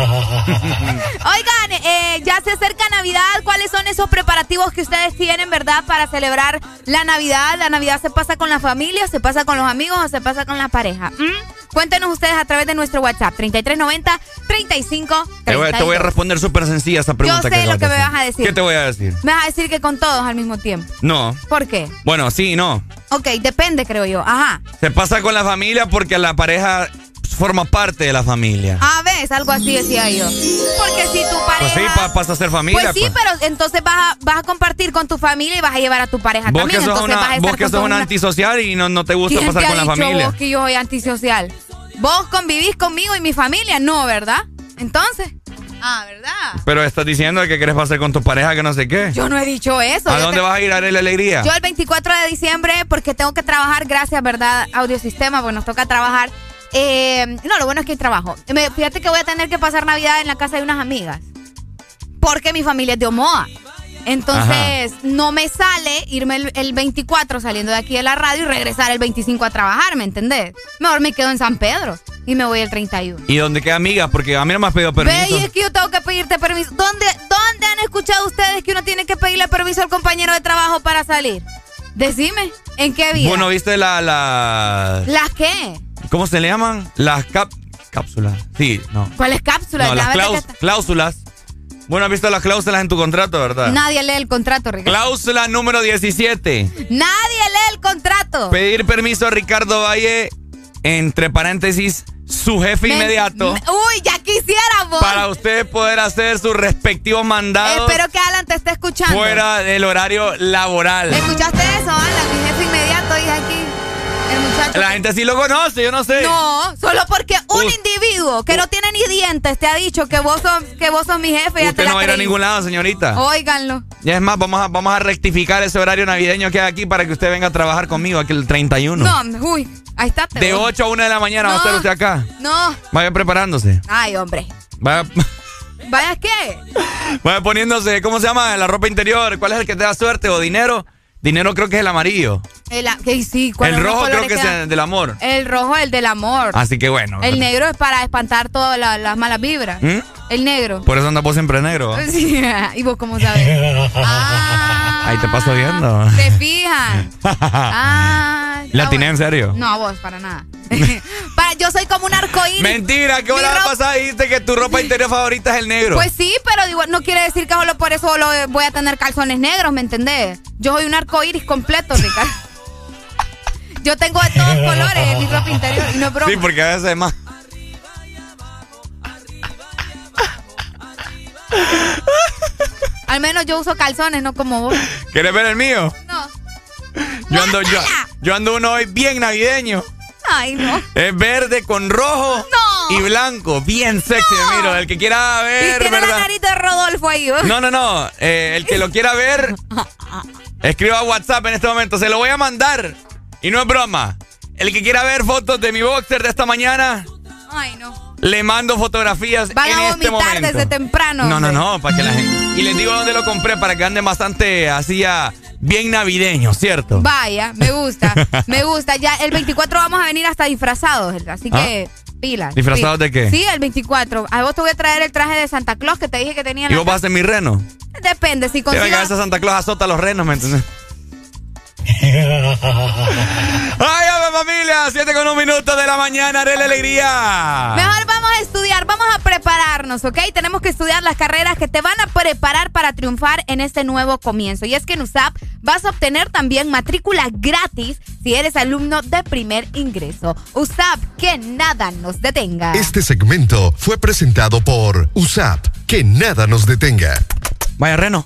Oigan, eh, ya se acerca Navidad. ¿Cuáles son esos preparativos que ustedes tienen, verdad, para celebrar la Navidad? ¿La Navidad se pasa con la familia, se pasa con los amigos o se pasa con la pareja? ¿Mm? Cuéntenos ustedes a través de nuestro WhatsApp, 3390 35 Te voy, te voy a responder súper sencilla esa pregunta Yo sé que lo que me vas a decir. ¿Qué te voy a decir? Me vas a decir que con todos al mismo tiempo. No. ¿Por qué? Bueno, sí, no. Ok, depende, creo yo. Ajá. Se pasa con la familia porque la pareja forma parte de la familia. A ver, algo así decía yo. Porque si tu pareja... Pues sí, pa- pasa a ser familia. Pues sí, pero entonces vas a, vas a compartir con tu familia y vas a llevar a tu pareja Vos también. que sos entonces vas a una, estar vos que con sos una antisocial y no, no te gusta ¿Quién pasar te con ha la dicho familia. vos que yo soy antisocial? Vos convivís conmigo y mi familia, no, ¿verdad? Entonces... Ah, ¿verdad? Pero estás diciendo que quieres pasar con tu pareja que no sé qué. Yo no he dicho eso. ¿A dónde te- vas a ir a la alegría? Yo el 24 de diciembre, porque tengo que trabajar, gracias, ¿verdad? Audiosistema, porque nos toca trabajar. Eh, no, lo bueno es que hay trabajo. Me- fíjate que voy a tener que pasar Navidad en la casa de unas amigas. Porque mi familia es de Omoa. Entonces, no me sale irme el, el 24 saliendo de aquí de la radio y regresar el 25 a trabajar, ¿me entendés? Mejor me quedo en San Pedro y me voy el 31. ¿Y dónde queda amiga? Porque a mí no me has pedido Ve, permiso. y es que yo tengo que pedirte permiso. ¿Dónde, ¿Dónde han escuchado ustedes que uno tiene que pedirle permiso al compañero de trabajo para salir? Decime, ¿en qué vida? Bueno, ¿viste la, la... ¿Las qué? ¿Cómo se le llaman? Las cap... cápsulas. Sí, no. ¿Cuáles cápsulas? No, La las claus- cláusulas. Bueno, has visto las cláusulas en tu contrato, ¿verdad? Nadie lee el contrato, Ricardo. Cláusula número 17. Nadie lee el contrato. Pedir permiso a Ricardo Valle, entre paréntesis, su jefe Me- inmediato, me- uy, ya quisiéramos. para usted poder hacer sus respectivos mandados Espero que Alan te esté escuchando. fuera del horario laboral. ¿Escuchaste eso, Alan? Mi jefe inmediato, dije aquí. El muchacho. La gente sí lo conoce, yo no sé. No, solo porque un individuo que no tiene ni dientes te ha dicho que vos sos, que vos sos mi jefe. ya te Usted no va a ir a ningún lado, señorita. Óiganlo. Y es más, vamos a, vamos a rectificar ese horario navideño que hay aquí para que usted venga a trabajar conmigo aquí el 31. No, uy, ahí está. te de voy. 8 a 1 de la mañana va a estar usted acá. No. Vaya preparándose. Ay, hombre. Vaya, ¿Vaya qué? vaya poniéndose, ¿cómo se llama? La ropa interior. ¿Cuál es el que te da suerte o dinero? Dinero creo que es el amarillo. El, sí, el rojo creo que es el del amor. El rojo es el del amor. Así que bueno. El negro es para espantar todas las malas vibras. ¿Mm? El negro. Por eso andas vos siempre negro. Sí, ¿y vos cómo sabes? ah, Ahí te paso viendo. ¿Te fijas? ah, ¿La tiene en serio? No, vos, para nada. para, yo soy como un arcoíris. Mentira, ¿qué hora pasada dijiste que tu ropa interior favorita es el negro? Pues sí, pero digo, no quiere decir que solo por eso voy a tener calzones negros, ¿me entendés? Yo soy un arcoíris completo, Ricardo. yo tengo de todos colores en mi ropa interior y no es Sí, porque a veces es más. Al menos yo uso calzones, no como vos. ¿Quieres ver el mío? No. Yo ando, yo, yo ando uno hoy bien navideño. Ay, no. Es verde con rojo y blanco. Bien sexy, miro. El que quiera ver, y tiene ¿verdad? la narita de Rodolfo ahí. No, no, no. Eh, el que lo quiera ver, escriba a WhatsApp en este momento. Se lo voy a mandar. Y no es broma. El que quiera ver fotos de mi boxer de esta mañana. Ay, no. Le mando fotografías Van en a este momento. desde temprano. No, no, no, para que la gente. Y les digo dónde lo compré para que anden bastante así bien navideño, ¿cierto? Vaya, me gusta, me gusta. Ya el 24 vamos a venir hasta disfrazados, así que ¿Ah? pilas. ¿Disfrazados de qué? Sí, el 24. A vos te voy a traer el traje de Santa Claus que te dije que tenía. ¿Y vos vas a mi reno? Depende, si consigo... Venga, esa Santa Claus azota los renos, ¿me entiendes? ¡Ay, ave familia! Siete con un minuto de la mañana, haré la alegría. Mejor vamos a estudiar, vamos a prepararnos, ¿ok? Tenemos que estudiar las carreras que te van a preparar para triunfar en este nuevo comienzo. Y es que en USAP vas a obtener también matrícula gratis si eres alumno de primer ingreso. USAP, que nada nos detenga. Este segmento fue presentado por USAP, que nada nos detenga. Vaya, Reno.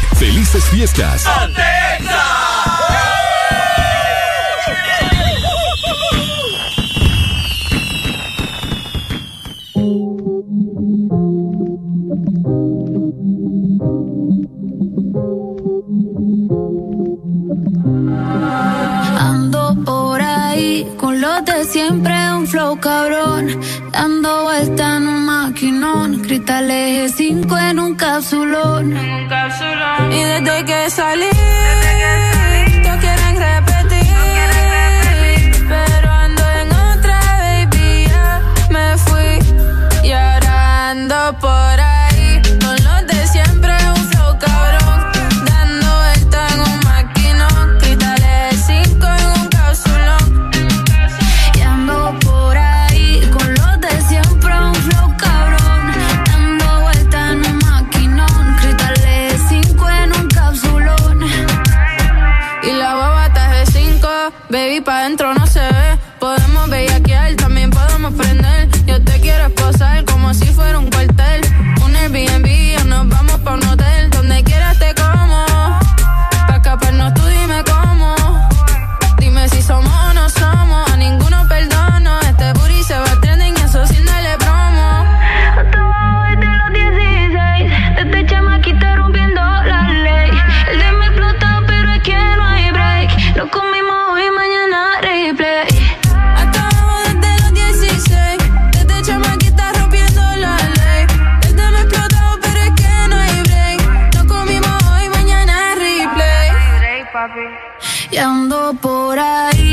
¡Felices fiestas! Ando por ahí con los de siempre, un flow cabrón. Dando vuelta en un maquinón. Cristales 5 en un capsulón. Y desde que salí, todos quieren repetir. Pero ando en otra, baby, pa' dentro no por ahí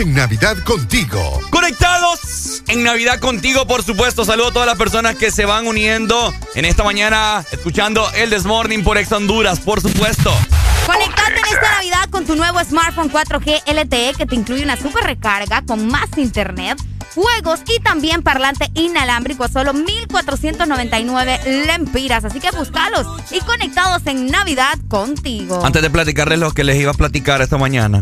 en Navidad contigo. Conectados en Navidad contigo, por supuesto. Saludo a todas las personas que se van uniendo en esta mañana, escuchando el Desmorning por Ex Honduras, por supuesto. Conectate en esta Navidad con tu nuevo smartphone 4G LTE que te incluye una super recarga con más internet, juegos y también parlante inalámbrico a solo 1499 lempiras. Así que búscalos y conectados en Navidad contigo. Antes de platicarles lo que les iba a platicar esta mañana.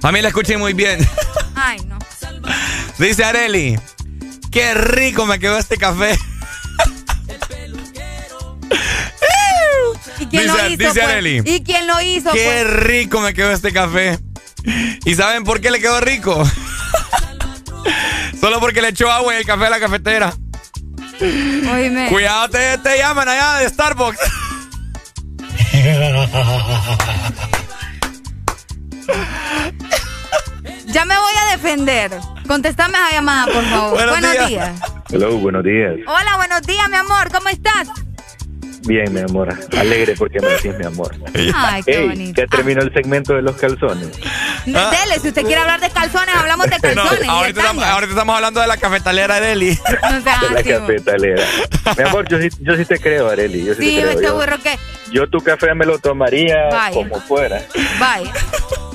Familia, escuchen muy bien. Ay, no. Dice Areli, qué rico me quedó este café. ¿Y quién Dice- lo hizo? dice pues? Arely. ¿Y quién lo hizo? Qué pues? rico me quedó este café. ¿Y saben por qué le quedó rico? Solo porque le echó agua en el café a la cafetera. Oíme. Cuidado, te, te llaman allá de Starbucks. defender. Contestame esa llamada, por favor. Buenos días. días. Hello, buenos días. Hola, buenos días, mi amor. ¿Cómo estás? Bien, mi amor. Alegre porque me decís mi amor. Ay, qué Ey, bonito. ya terminó el segmento de los calzones. Dele, si usted quiere hablar de calzones, hablamos de No, calzones. y ahorita, estamos, tanga. ahorita estamos hablando de la cafetalera de Eli. No De la cafetalera. Mi amor, yo sí, yo sí te creo, Areli. Yo sí, Sí, te creo. este Yo, burro que. yo tu café me lo tomaría Vaya. como fuera. Vaya.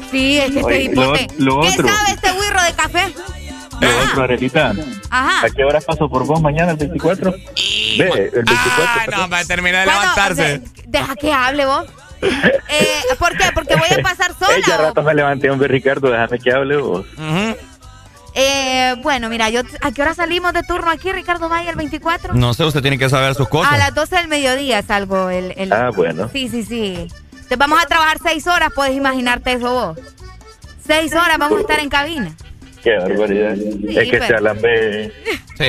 Sí, es que Oye, lo- hipote. lo ¿Qué otro. sabe burro de café? Arelita. Ajá. ¿A qué hora paso por vos mañana, el 24? Ve, el 24. Ah, no, va a terminar de Bueno, levantarse. de- deja que hable vos. Eh, ¿Por qué? Porque voy a pasar sola. O- rato me levanté, hombre, Ricardo. Déjame que hable vos. Eh, bueno, mira, yo ¿a qué hora salimos de turno aquí, Ricardo Valle, el 24? No sé, usted tiene que saber sus cosas. A las 12 del mediodía salgo el... el- Ah, bueno. Sí, sí, sí. Te vamos a trabajar seis horas, puedes imaginarte eso vos. Seis horas vamos a estar en cabina. Qué barbaridad. es que pero- se alambe Sí,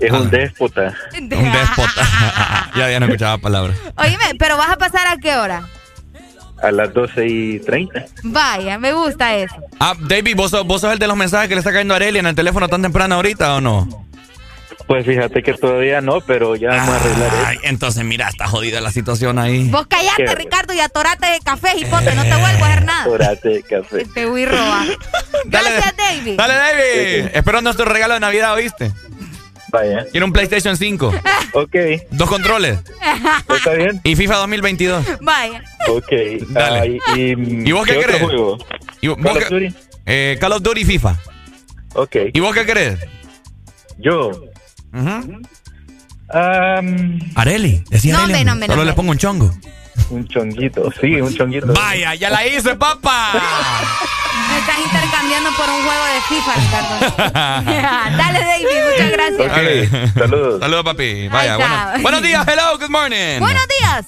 es un déspota. un déspota. ya, ya no escuchaba palabras. Oíme, pero vas a pasar a qué hora? A las 12 y 30. Vaya, me gusta eso. Ah, David, ¿vos sos, ¿vos sos el de los mensajes que le está cayendo a Arely en el teléfono tan temprano ahorita o no? Pues fíjate que todavía no, pero ya vamos a arreglar eso. Ay, entonces mira, está jodida la situación ahí. Vos callate, Qué- Ricardo, y atorate de café y ponte, no te vuelvo a hacer nada. Dorate de café. Te voy a robar. Gracias, David. Dale, David. Espero nuestro regalo de Navidad, ¿oíste? Vaya. Quiero un PlayStation 5. Ok. Dos controles. ¿Está bien? Y FIFA 2022. Vaya. Ok. Dale. Ay, y, ¿Y vos qué otro crees? juego? ¿Y vos Call qué- of Duty. Eh, Call of Duty y FIFA. Ok. ¿Y vos qué crees? Yo. Am, Areli. Decía No, Arely, hombre, no, no, Solo le pongo un chongo. un chonguito. Sí, un chonguito. Vaya, ya la hice, papá. Me estás intercambiando por un juego de FIFA, Ricardo. Dale, David, muchas gracias. Saludos. Saludos, papi. Vaya, bueno. Buenos días, hello, good morning. Buenos días.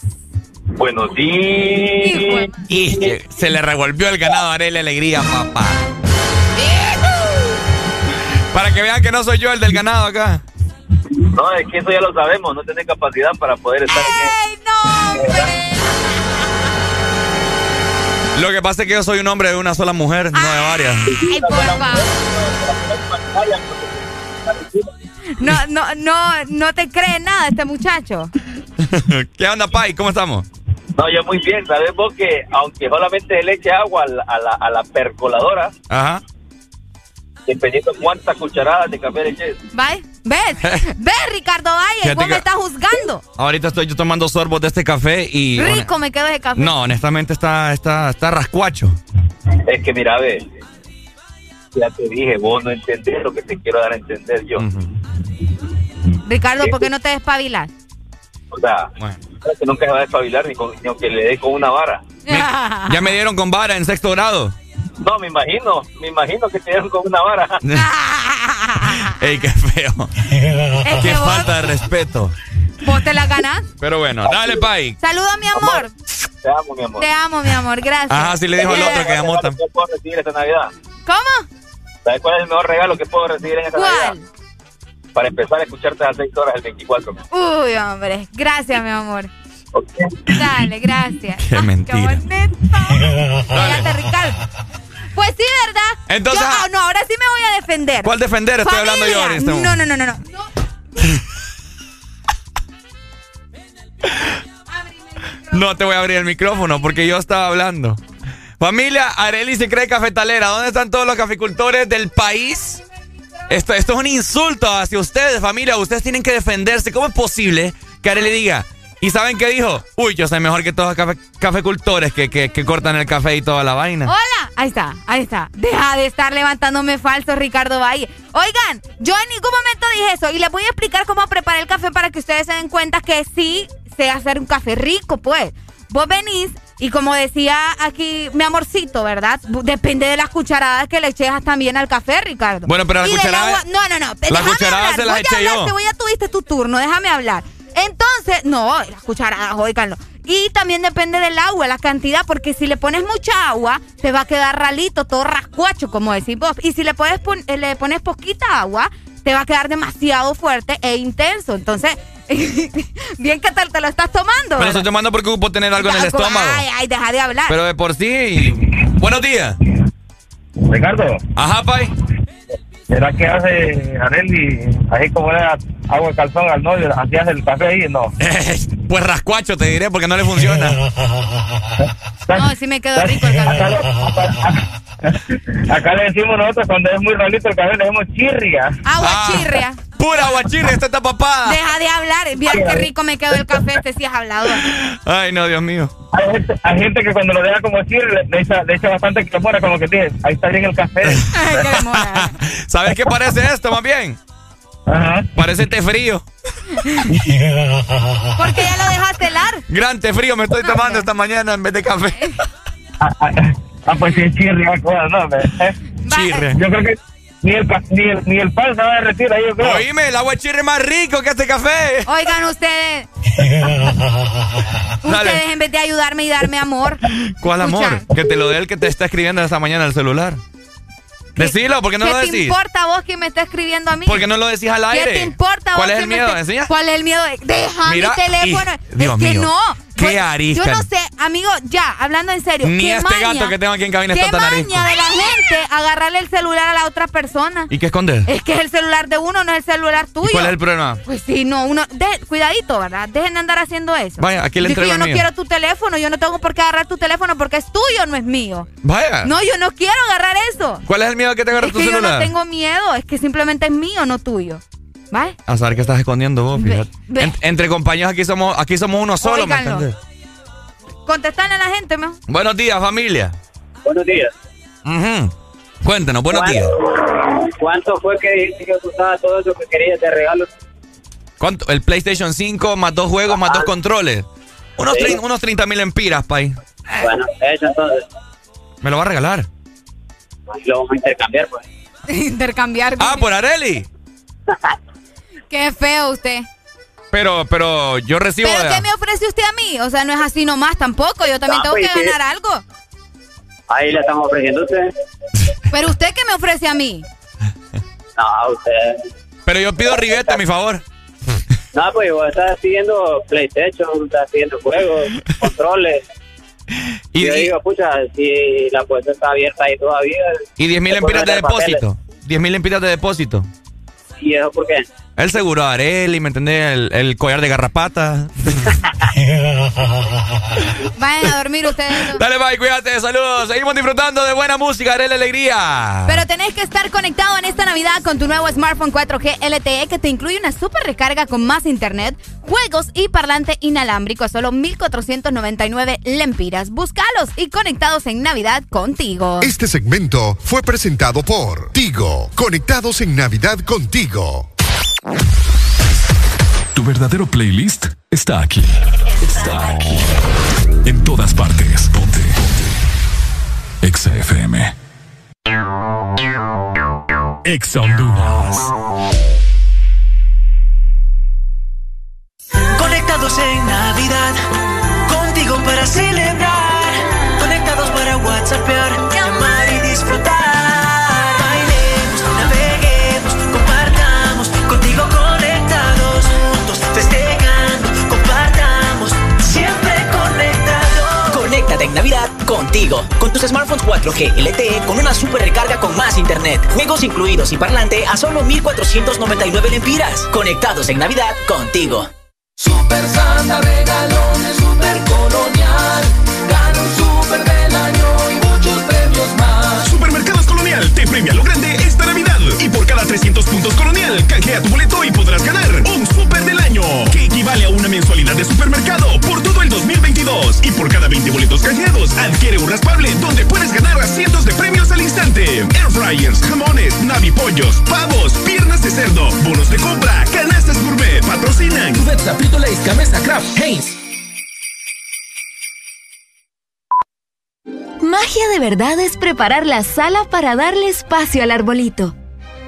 Buenos días. Y se le revolvió el ganado a Arely Alegría, papá. Para que vean que no soy yo el del ganado acá. No, es que eso ya lo sabemos. No tiene capacidad para poder estar ¡Ey, no, hombre! Lo que pasa es que yo soy un hombre de una sola mujer, no de varias. Ay, por favor. No, no, no, no te cree nada este muchacho. ¿Qué onda, Pai? ¿Cómo estamos? No, yo muy bien. ¿Sabes vos que aunque solamente le eche agua a la, a la, a la percoladora, Ajá. dependiendo cuántas cucharadas de café le eches, ¿Ves? ¿Ves? ¿Ves, Ricardo Valle? Fíjate Vos me estás juzgando. Ahorita estoy yo tomando sorbos de este café y. Rico me quedo ese café. No, honestamente está, está, está rascuacho. es que mira, ve, ya te dije, vos no entendés lo que te quiero dar a entender yo. Ricardo, ¿por qué no te despabilas? O sea, que nunca se va a despabilar ni, con- ni aunque le dé con una vara. Ya me dieron con vara en sexto grado. No, me imagino, me imagino que te dieron con una vara. Ey, qué feo. Es qué que vos- falta de respeto. ¿Vos te la ganás? Pero bueno, dale, Pai. Saludos, mi amor. Te amo, mi amor. Te amo, mi amor. Gracias. Ajá, sí le dijo el otro que llamó ¿Qué también. puedo recibir esta Navidad? ¿Cómo? ¿Sabes cuál es el mejor regalo que puedo recibir en esta ¿Cuál? Navidad? Para empezar a escucharte a las 6 horas el 24. Uy, hombre. Gracias, mi amor. Dale, gracias. Qué mentira. Qué bonito. Cállate, Ricardo. Pues sí, ¿verdad? Entonces- Yo- ah, no, ahora sí me voy a defender. ¿Cuál defender? Estoy hablando yo Familia. ahorita. No, no, no, no, no. No te voy a abrir el micrófono porque yo estaba hablando. Familia, Areli se cree cafetalera. ¿Dónde están todos los caficultores del país? Esto, esto es un insulto hacia ustedes, familia. Ustedes tienen que defenderse. ¿Cómo es posible que Areli diga? ¿Y saben qué dijo? Uy, yo soy mejor que todos los cafe- cafecultores que, que, que cortan el café y toda la vaina. Hola. ahí está, ahí está. Deja de estar levantándome falso, Ricardo Valle. Oigan, yo en ningún momento dije eso y les voy a explicar cómo preparar el café para que ustedes se den cuenta que sí sé hacer un café rico, pues. Vos venís y como decía aquí mi amorcito, ¿verdad? Depende de las cucharadas que le eches también al café, Ricardo. Bueno, pero las cucharadas... No, no, no. Las cucharadas se las eché yo. Te voy a tuviste tu turno, déjame hablar. Entonces, no, las cucharadas, oíganlo. Y también depende del agua, la cantidad, porque si le pones mucha agua, te va a quedar ralito, todo rascuacho, como decís vos. Y si le, puedes eh, le pones poquita agua, te va a quedar demasiado fuerte e intenso. Entonces, bien que tal te lo estás tomando. Pero estoy tomando porque ocupo tener algo en el estómago. Ay, ay, deja de hablar. Pero de por sí. Buenos días. Ricardo. Ajá, Pai. ¿Será que hace Areli, así como era agua de calzón al novio, así hace el café ahí? No. pues rascuacho te diré porque no le funciona. no, sí me quedó rico el café. Acá, le decimos nosotros cuando es muy rolito el café, le decimos chirria. Agua ah, chirria. Pura agua chirria, esta está papada. Deja de hablar, bien qué rico me quedó el café, este sí has hablado. Ay, no, Dios mío. Hay gente, que cuando lo deja como chirria, le echa, le echa bastante que mora, como que dice, ahí está bien el café. Ay, qué ¿Sabes qué parece esto, más bien? Ajá. Parece té frío. ¿Por qué ya lo dejaste helar? Gran té frío me estoy tomando esta mañana en vez de café. Ah, pues sí, chirria, no, Chirria. Yo creo que ni el, ni el, ni el pan se va a derretir ahí, yo creo. Oíme, el agua chirre más rico que este café. Oigan ustedes. ustedes en vez de ayudarme y darme amor. ¿Cuál amor? Que te lo dé el que te está escribiendo esta mañana el celular. Decilo, ¿por qué no lo decís? ¿Qué te importa vos que me está escribiendo a mí? ¿Por qué no lo decís al aire? ¿Qué te importa ¿Cuál es el miedo? ¿Enseña? ¿Cuál es el miedo? Deja mi teléfono. Dios es que no. ¿Qué arisca? Yo no sé, amigo, ya, hablando en serio. Ni este gato que tengo aquí en cabina está tan arisco. ¿Qué maña de la gente agarrarle el celular a la otra persona? ¿Y qué esconde? Es que es el celular de uno, no es el celular tuyo. ¿Cuál es el problema? Pues sí, no, uno... cuidadito, ¿verdad? Dejen de andar haciendo eso. Vaya, aquí le entrego Yo no quiero tu teléfono, yo no tengo por qué agarrar tu teléfono porque es tuyo, no es mío. Vaya. No, yo no quiero agarrar eso. ¿Cuál es el miedo que te agarrar tu celular? Yo no tengo miedo, es que simplemente es mío, no tuyo. ¿Vale? A saber qué estás escondiendo vos, fíjate. entre compañeros aquí somos, aquí somos uno solo, ¿me entiendes? Contestarle a la gente, ¿no? Buenos días, familia. Buenos días. Cuéntanos, buenos días. ¿Cuánto fue que dijiste que usaba todo eso que querías de regalo? ¿Cuánto? El PlayStation 5 más dos juegos más dos controles. Unos, unos 30 mil empiras, pay. Bueno, eso entonces. ¿Me lo va a regalar? Lo vamos a intercambiar, pues. intercambiar. Ah, por Areli. Qué feo usted. Pero, pero yo recibo. ¿Pero qué me ofrece usted a mí? O sea, no es así nomás tampoco. Yo también ah, tengo pues, que ganar algo. Ahí le estamos ofreciendo a usted. ¿Pero usted qué me ofrece a mí? No, usted. Pero yo pido ribete a mi favor. No, pues vos estás pidiendo PlayStation, estás pidiendo juegos, controles. Y, yo digo, pucha, si la puerta está abierta ahí todavía. ¿Y 10 mil empiras de depósito? ¿10 mil empiras de depósito? ¿Y eso por qué? El seguro de Areli, ¿me entendés? El, el, collar de garrapata. Vayan a dormir ustedes. Dale, bye, cuídate, saludos. Seguimos disfrutando de buena música, Areli Alegría. Pero tenés que estar conectado en esta Navidad con tu nuevo smartphone 4G LTE que te incluye una super recarga con más internet, juegos y parlante inalámbrico a solo 1,499 lempiras. Búscalos y conectados en Navidad contigo. Este segmento fue presentado por Tigo. Conectados en Navidad contigo. Tu verdadero playlist está aquí. Está aquí. En todas partes. Ponte. Ponte. Exa FM. Exa Honduras. Conectados en Navidad. Contigo para celebrar. Contigo. Con tus smartphones 4G LTE con una super recarga con más internet, juegos incluidos y parlante a solo 1499 lempiras. Conectados en Navidad contigo. Super Santa regalones, super colonial. Gana un super del año y muchos premios más. Supermercados Colonial te premia lo grande esta Navidad. Y por cada 300 puntos Colonial, canjea tu boleto y podrás ganar un super del año. Que equivale a una mensualidad de supermercado por todo el 2022. Y por cada 20 boletos canjeados, Adquiere un raspable donde puedes ganar a cientos de premios al instante. Air fryers, jamones, navipollos, pavos, piernas de cerdo, bonos de compra, canastas gourmet, patrocinan. Cubeta, Pito Lays, Cabeza Craft, Haynes. Magia de verdad es preparar la sala para darle espacio al arbolito.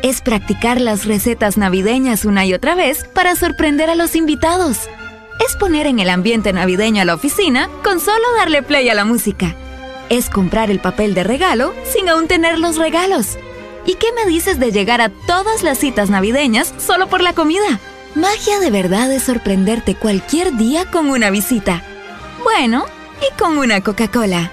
Es practicar las recetas navideñas una y otra vez para sorprender a los invitados. Es poner en el ambiente navideño a la oficina con solo darle play a la música. Es comprar el papel de regalo sin aún tener los regalos. ¿Y qué me dices de llegar a todas las citas navideñas solo por la comida? Magia de verdad es sorprenderte cualquier día con una visita. Bueno, y con una Coca-Cola.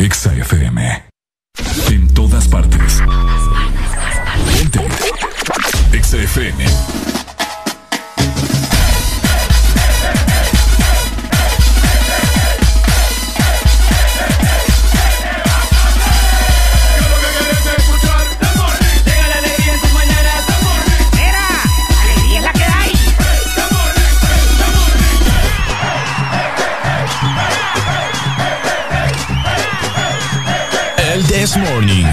Exa FM. En todas partes. Exa FM. This Morning.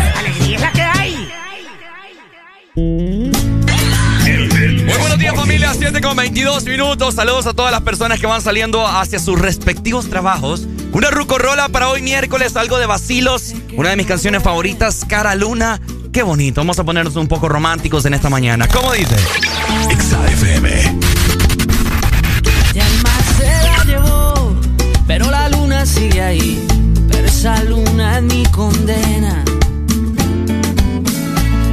Muy buenos días familia, 7 con 22 minutos. Saludos a todas las personas que van saliendo hacia sus respectivos trabajos. Una rucorola para hoy miércoles, algo de vacilos. Una de mis canciones favoritas, Cara Luna. Qué bonito, vamos a ponernos un poco románticos en esta mañana. ¿Cómo dice? FM. Y el mar se la llevó, pero la luna sigue ahí. Esa luna es mi condena.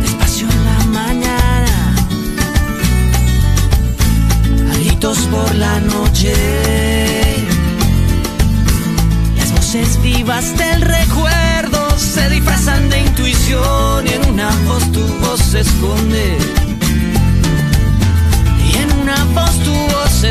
Despacio en la mañana, a gritos por la noche. Las voces vivas del recuerdo se disfrazan de intuición y en una voz tu voz se esconde. Y en una voz tu voz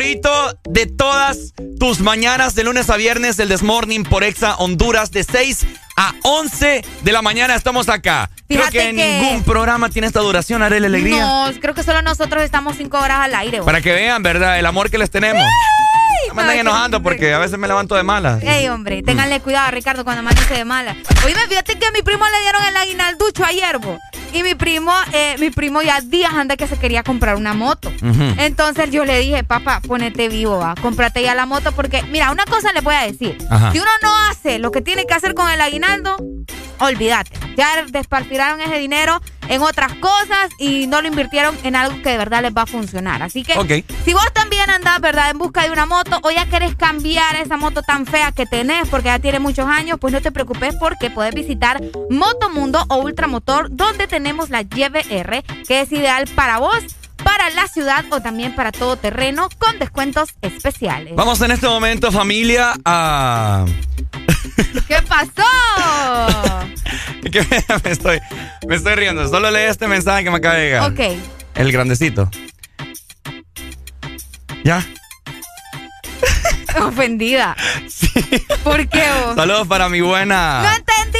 favorito de todas tus mañanas de lunes a viernes del Desmorning por Exa Honduras de 6 a 11 de la mañana estamos acá. Fíjate creo que, que- ningún programa tiene esta duración, Arely Alegría. No, creo que solo nosotros estamos cinco horas al aire. Para que vean, ¿verdad? El amor que les tenemos. No me andan enojando porque a veces me levanto de malas. Ey, hombre, ténganle cuidado, Ricardo, cuando amanece de mala. Oye, fíjate que a mi primo le dieron el aguinalducho ayer, bo. Y mi primo, eh, mi primo ya días anda que se quería comprar una moto. Entonces yo le dije, papá, ponete vivo, va, cómprate ya la moto, porque, mira, una cosa le voy a decir. Ajá. Si uno no hace lo que tiene que hacer con el aguinaldo, olvídate. Ya despartiraron ese dinero en otras cosas y no lo invirtieron en algo que de verdad les va a funcionar. Así que, Ok. si vos también andás, ¿verdad?, en busca de una moto o ya querés cambiar esa moto tan fea que tenés porque ya tiene muchos años, pues no te preocupes porque puedes visitar Motomundo o Ultramotor, donde tenemos la YBR, que es ideal para vos, para la ciudad o también para todo terreno con descuentos especiales. Vamos en este momento, familia, a. ¿Qué pasó? me estoy, me estoy riendo. Solo lee este mensaje que me acaba de llegar. ok. El grandecito. ¿Ya? Ofendida. ¿Por qué vos? Saludos para mi buena. No entendí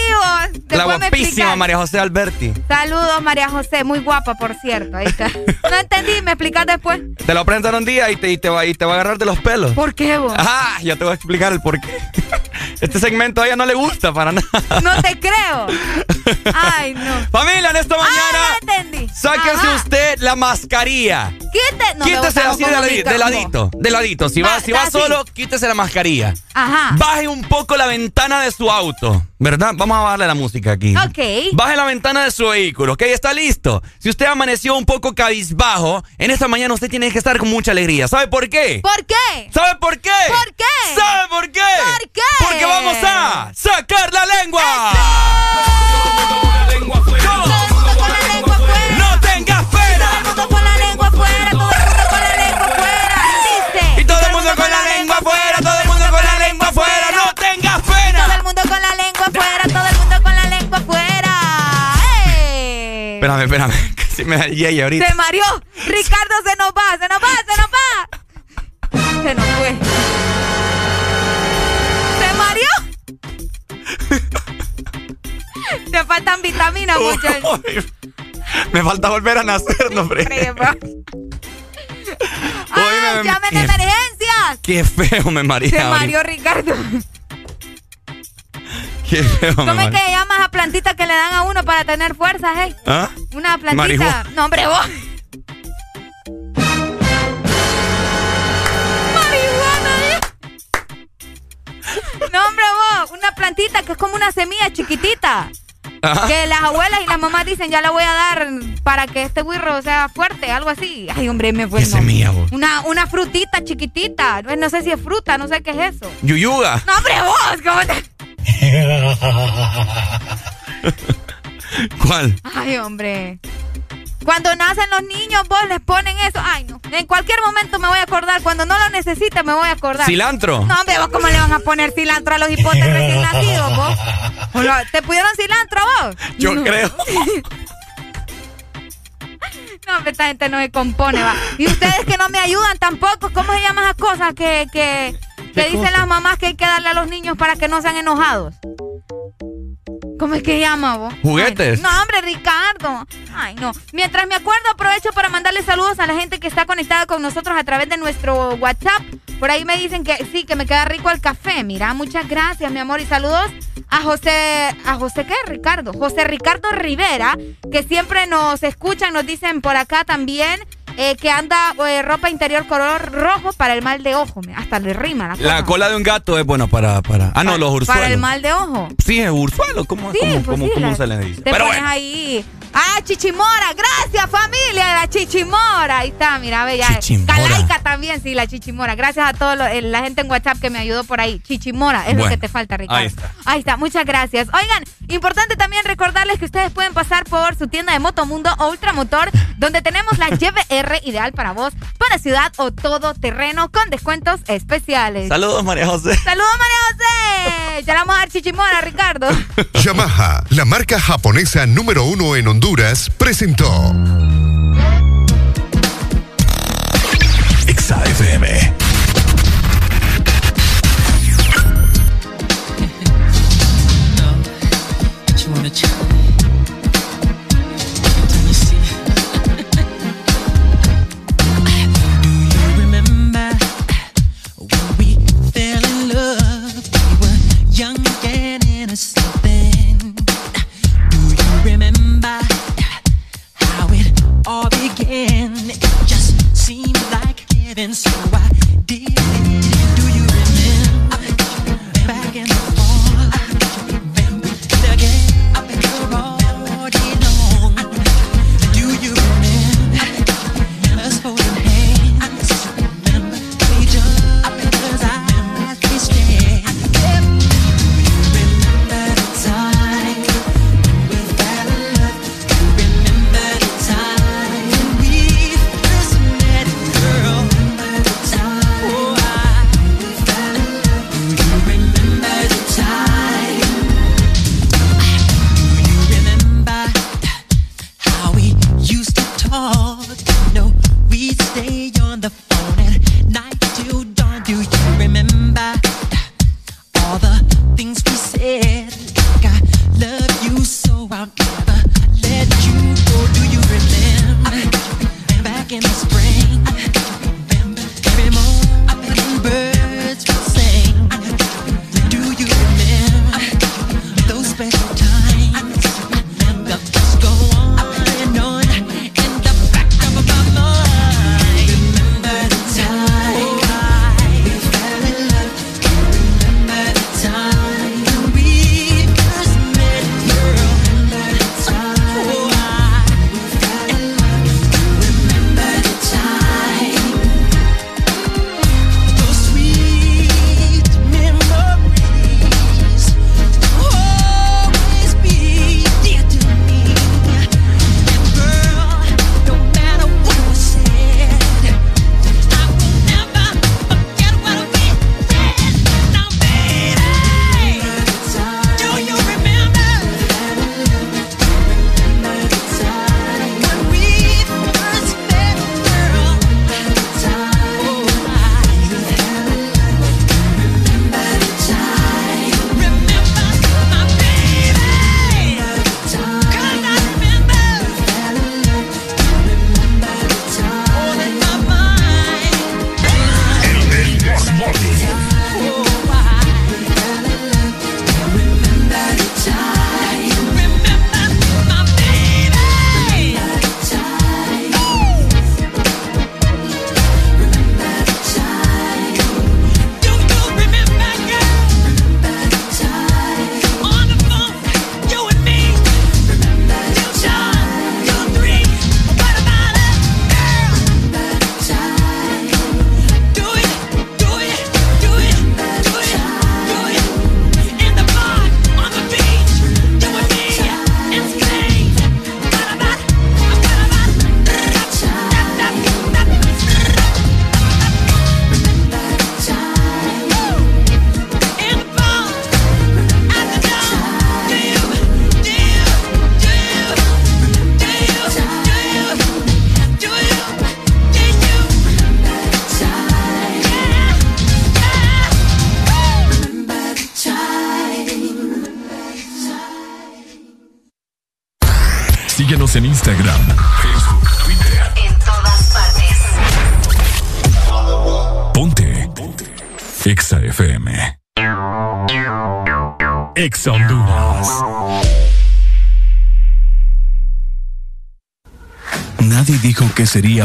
Después la guapísima. María José Alberti. Saludos, María José. Muy guapa, por cierto. Ahí está. No entendí. ¿Me explicas después? Te lo presentan un día y te, y te va, y te va a agarrar de los pelos. ¿Por qué vos? Ah, ya te voy a explicar el por qué. Este segmento a ella no le gusta para nada. No te creo. Ay, no. Familia, en esta mañana. Ah, no entendí. Sáquese Ajá. usted la mascarilla. Quite, no, quítese así de, de ladito. De ladito. Si va, Va, si va así. solo, quítese la mascarilla. Ajá. Baje un poco la ventana de su auto. ¿Verdad? Vamos a bajarle la música aquí. Ok. Baje la ventana de su vehículo, ¿ok? Está listo. Si usted amaneció un poco cabizbajo, en esta mañana usted tiene que estar con mucha alegría. ¿Sabe por qué? ¿Por qué? ¿Sabe por qué? ¿Por qué? ¿Sabe por qué? ¿Por qué? Porque vamos a sacar la lengua. No Casi me da ahorita. Se mareó. Ricardo se nos va, se nos va, se nos va. Se nos fue. Se mareó. Te faltan vitaminas, muchachos. Me falta volver a nacer, no, hombre. ¡Ay, me- llamen de emergencias! Qué feo me maría. Se mareó Ricardo. Qué feo ¿Cómo es que llamas a plantita que le dan a uno para tener fuerzas, eh? ¿Ah? Una plantita. No, hombre, vos. Marihuana, eh. No, hombre, vos. Una plantita que es como una semilla chiquitita. Ajá. Que las abuelas y las mamás dicen, ya la voy a dar para que este güirro sea fuerte, algo así. Ay, hombre, me fue ¿Qué semilla, vos? Una, una frutita chiquitita. No no sé si es fruta, no sé qué es eso. Yuyuga. No, hombre, vos, ¿cómo te...? ¿Cuál? Ay, hombre. Cuando nacen los niños, vos les ponen eso. Ay, no. En cualquier momento me voy a acordar. Cuando no lo necesite, me voy a acordar. ¿Cilantro? No, hombre, vos cómo le van a poner cilantro a los hipotes recién nacidos, vos. ¿O lo- ¿Te pusieron cilantro vos? Yo No. creo. No, hombre, esta gente no se compone, va. Y ustedes que no me ayudan tampoco, ¿cómo se llaman esas cosas que, que, ¿Qué dicen las mamás que hay que darle a los niños para que no sean enojados? ¿Cómo es que llama vos? ¿Juguetes? no, hombre, Ricardo. Ay, no. Mientras me acuerdo, aprovecho para mandarle saludos a la gente que está conectada con nosotros a través de nuestro WhatsApp. Por ahí me dicen que sí, que me queda rico el café. Mira, muchas gracias, mi amor. Y saludos a José, ¿a José qué? Ricardo. José Ricardo Rivera, que siempre nos escuchan, nos dicen por acá también. Eh, que anda eh, ropa interior color rojo para el mal de ojo. Hasta le rima la, la cola de un gato es bueno para. para ah, no, los ursuelos. Para el mal de ojo. Sí, es ursuelo. ¿Cómo, sí, cómo, pues cómo, se le dice? Te Pero pones ahí Ah, Chichimora, gracias familia, la Chichimora. Ahí está, mira, ve ya. Calaica también, sí, la Chichimora. Gracias a toda eh, la gente en WhatsApp que me ayudó por ahí. Chichimora, es lo que te falta, Ricardo. Ahí está. Ahí está, muchas gracias. Oigan, importante también recordarles que ustedes pueden pasar por su tienda de Motomundo o Ultramotor, donde tenemos la YBR ideal para vos, para ciudad o todo terreno con descuentos especiales. Saludos, María José. Saludos, María José. Ya la vamos a dar Chichimora, Ricardo. Yamaha, la marca japonesa número uno en Honduras Honduras presentó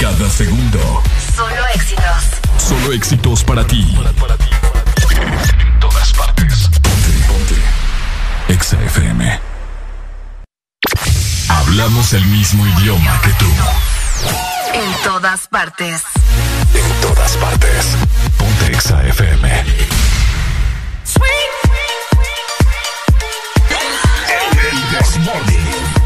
Cada segundo. Solo éxitos. Solo éxitos para ti. En todas partes. Ponte, ponte. Exa FM. Hablamos el mismo idioma que tú. En todas partes. En todas partes. Ponte Exa FM. El Desmorning.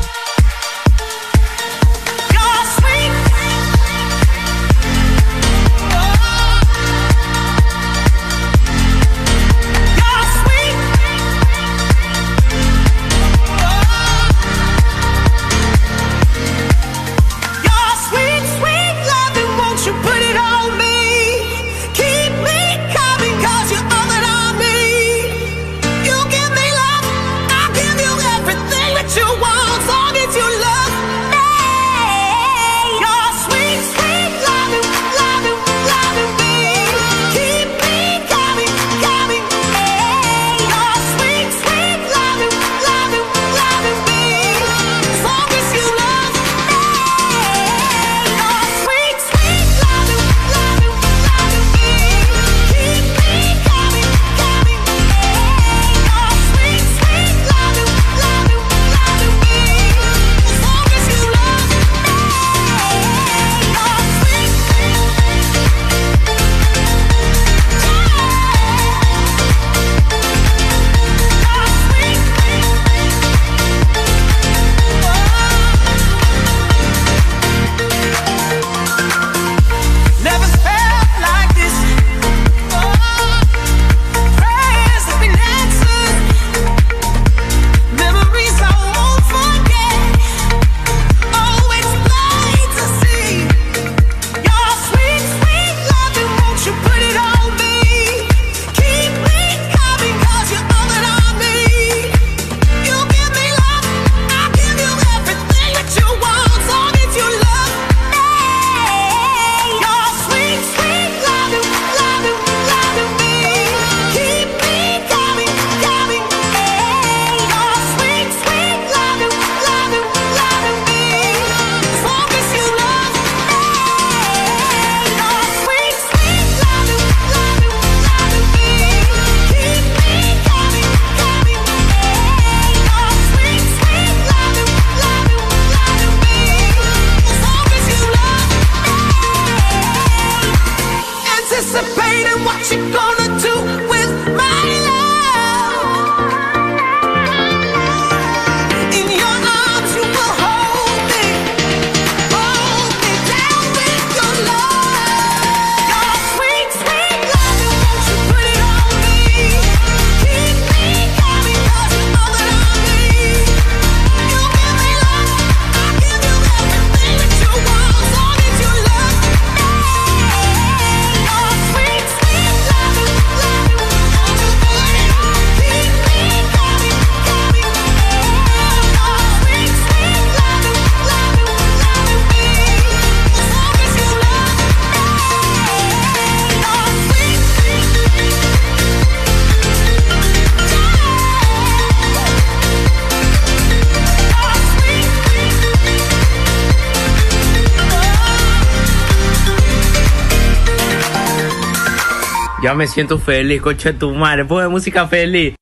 Me siento feliz, coche tu madre. Pone música feliz.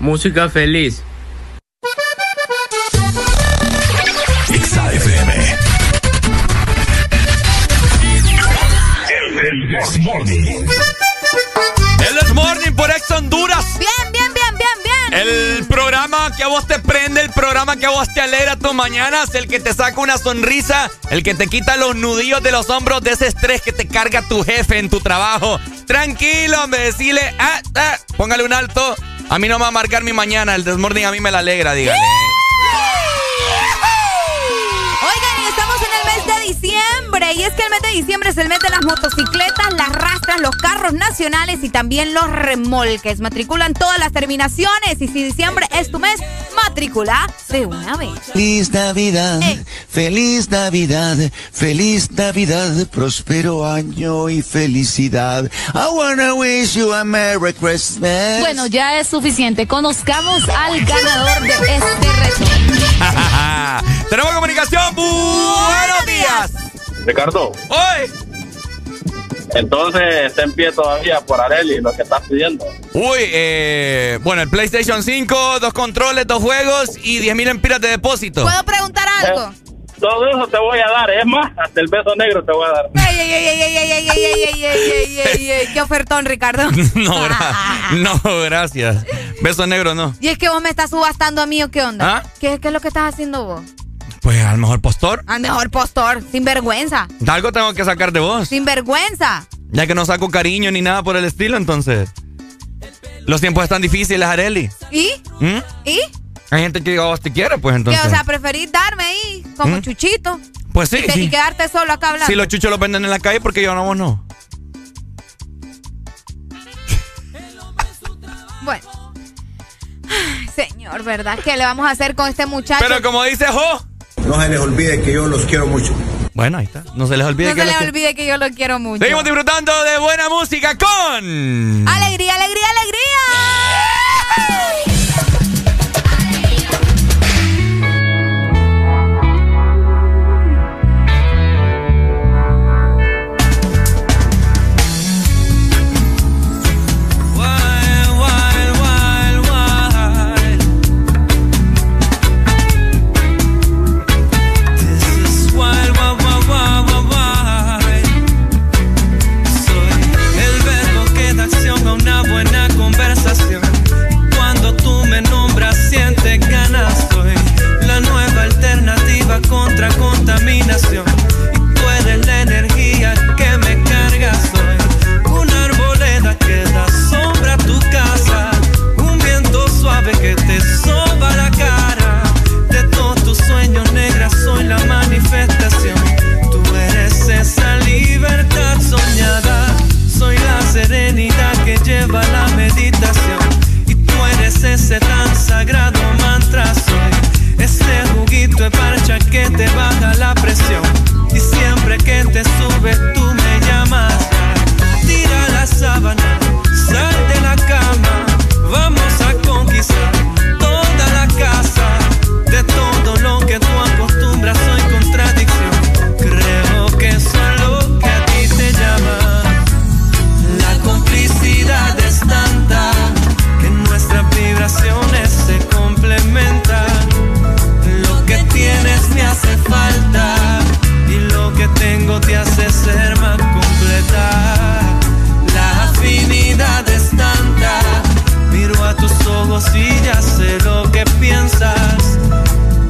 Música feliz. XAFM. El Desmorning. El Desmorning por Ex Honduras. Bien, bien, bien, bien, bien. El programa que a vos te el programa que a vos te alegra tus mañanas, el que te saca una sonrisa, el que te quita los nudillos de los hombros de ese estrés que te carga tu jefe en tu trabajo. Tranquilo, hombre, decirle, ah, ah, póngale un alto. A mí no me va a marcar mi mañana, el Desmorning a mí me la alegra, dígale. Oigan, estamos en el de diciembre. Y es que el mes de diciembre es el mes de las motocicletas, las rastras, los carros nacionales y también los remolques. Matriculan todas las terminaciones. Y si diciembre es tu mes, matricula de una vez. Feliz Navidad, feliz Navidad, feliz Navidad, próspero año y felicidad. I wanna wish you a Merry Christmas. Bueno, ya es suficiente. Conozcamos al ganador de este reto. Tenemos comunicación. Buenos días. Ricardo. Hoy. Entonces está en pie todavía por Areli lo que estás pidiendo. Uy, eh, bueno, el PlayStation 5, dos controles, dos juegos y 10 mil empiras de depósito. ¿Puedo preguntar algo? todo eso te voy a dar, es más, hasta el beso negro te voy a dar. Ey, ey, ey, ¡Qué ofertón, Ricardo! No, gra no, gracias. Beso negro no. ¿Y es que vos me estás subastando a mí o qué onda? ¿Qué, es lo que estás haciendo vos? Pues al mejor postor. Al mejor postor, sin vergüenza. Algo tengo que sacar de vos. Sin vergüenza. Ya que no saco cariño ni nada por el estilo, entonces. Los tiempos están difíciles, Areli. ¿Y? ¿Mm? ¿Y? Hay gente que a vos te quiere, pues entonces. O sea, preferís darme ahí como ¿Mm? chuchito pues sí, y, te- sí. y quedarte solo acá hablando. Si los chuchos los venden en la calle, porque yo no, vos no. Bueno. Ay, señor, ¿verdad? ¿Qué le vamos a hacer con este muchacho? Pero como dice Jo. No se les olvide que yo los quiero mucho. Bueno, ahí está. No se les olvide no que se los le quiero- olvide que yo lo quiero mucho. Seguimos disfrutando de buena música con. ¡Alegría, alegría, alegría!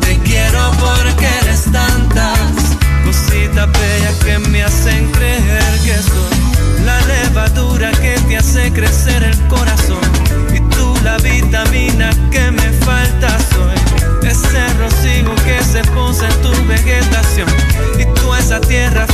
Te quiero porque eres tantas cositas bellas que me hacen creer que soy la levadura que te hace crecer el corazón. Y tú la vitamina que me falta soy ese rocío que se posa en tu vegetación. Y tú esa tierra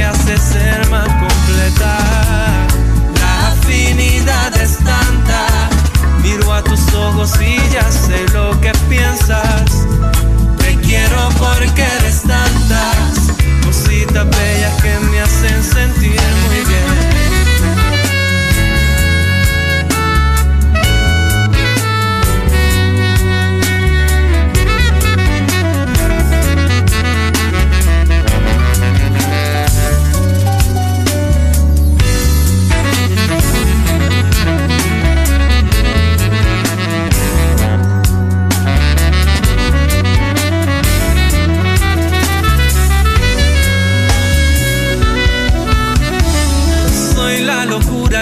te hace ser más completa. La afinidad es tanta. Miro a tus ojos y ya sé lo que piensas. Te quiero porque eres tantas cositas bellas que me hacen sentir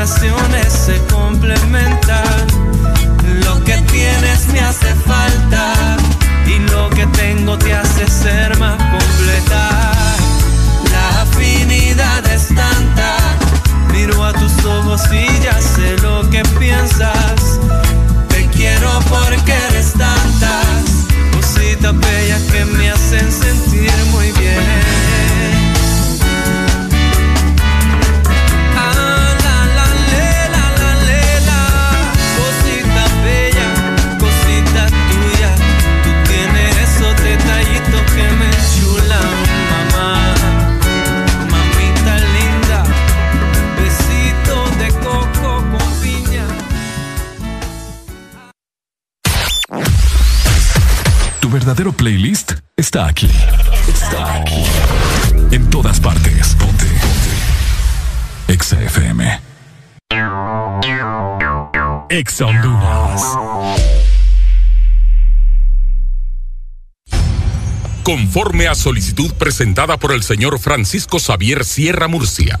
vibraciones se complementan. Lo que tienes me hace falta y lo que tengo te hace ser más playlist está aquí. Está aquí. En todas partes. Ponte. Ponte. Exa FM. Exa Honduras. Conforme a solicitud presentada por el señor Francisco Xavier Sierra Murcia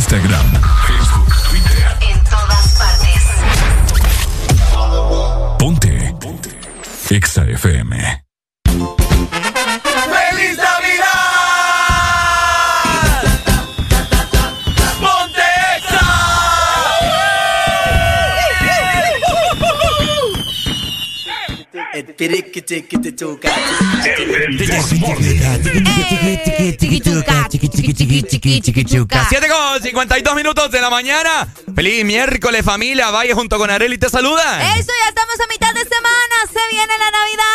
Instagram, Facebook, Twitter. En todas partes. Ponte. Ponte. Exa FM. Siete con 52 minutos de la mañana. Feliz miércoles, familia. Vaya junto con Areli te saluda. Eso, ya estamos a mitad de semana. Se viene la Navidad.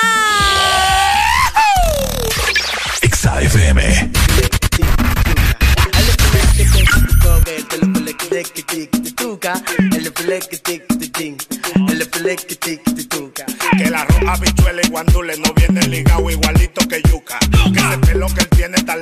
Roja bichuela y guandule no viene ligado igualito que yuca. Ese pelo que él tiene tan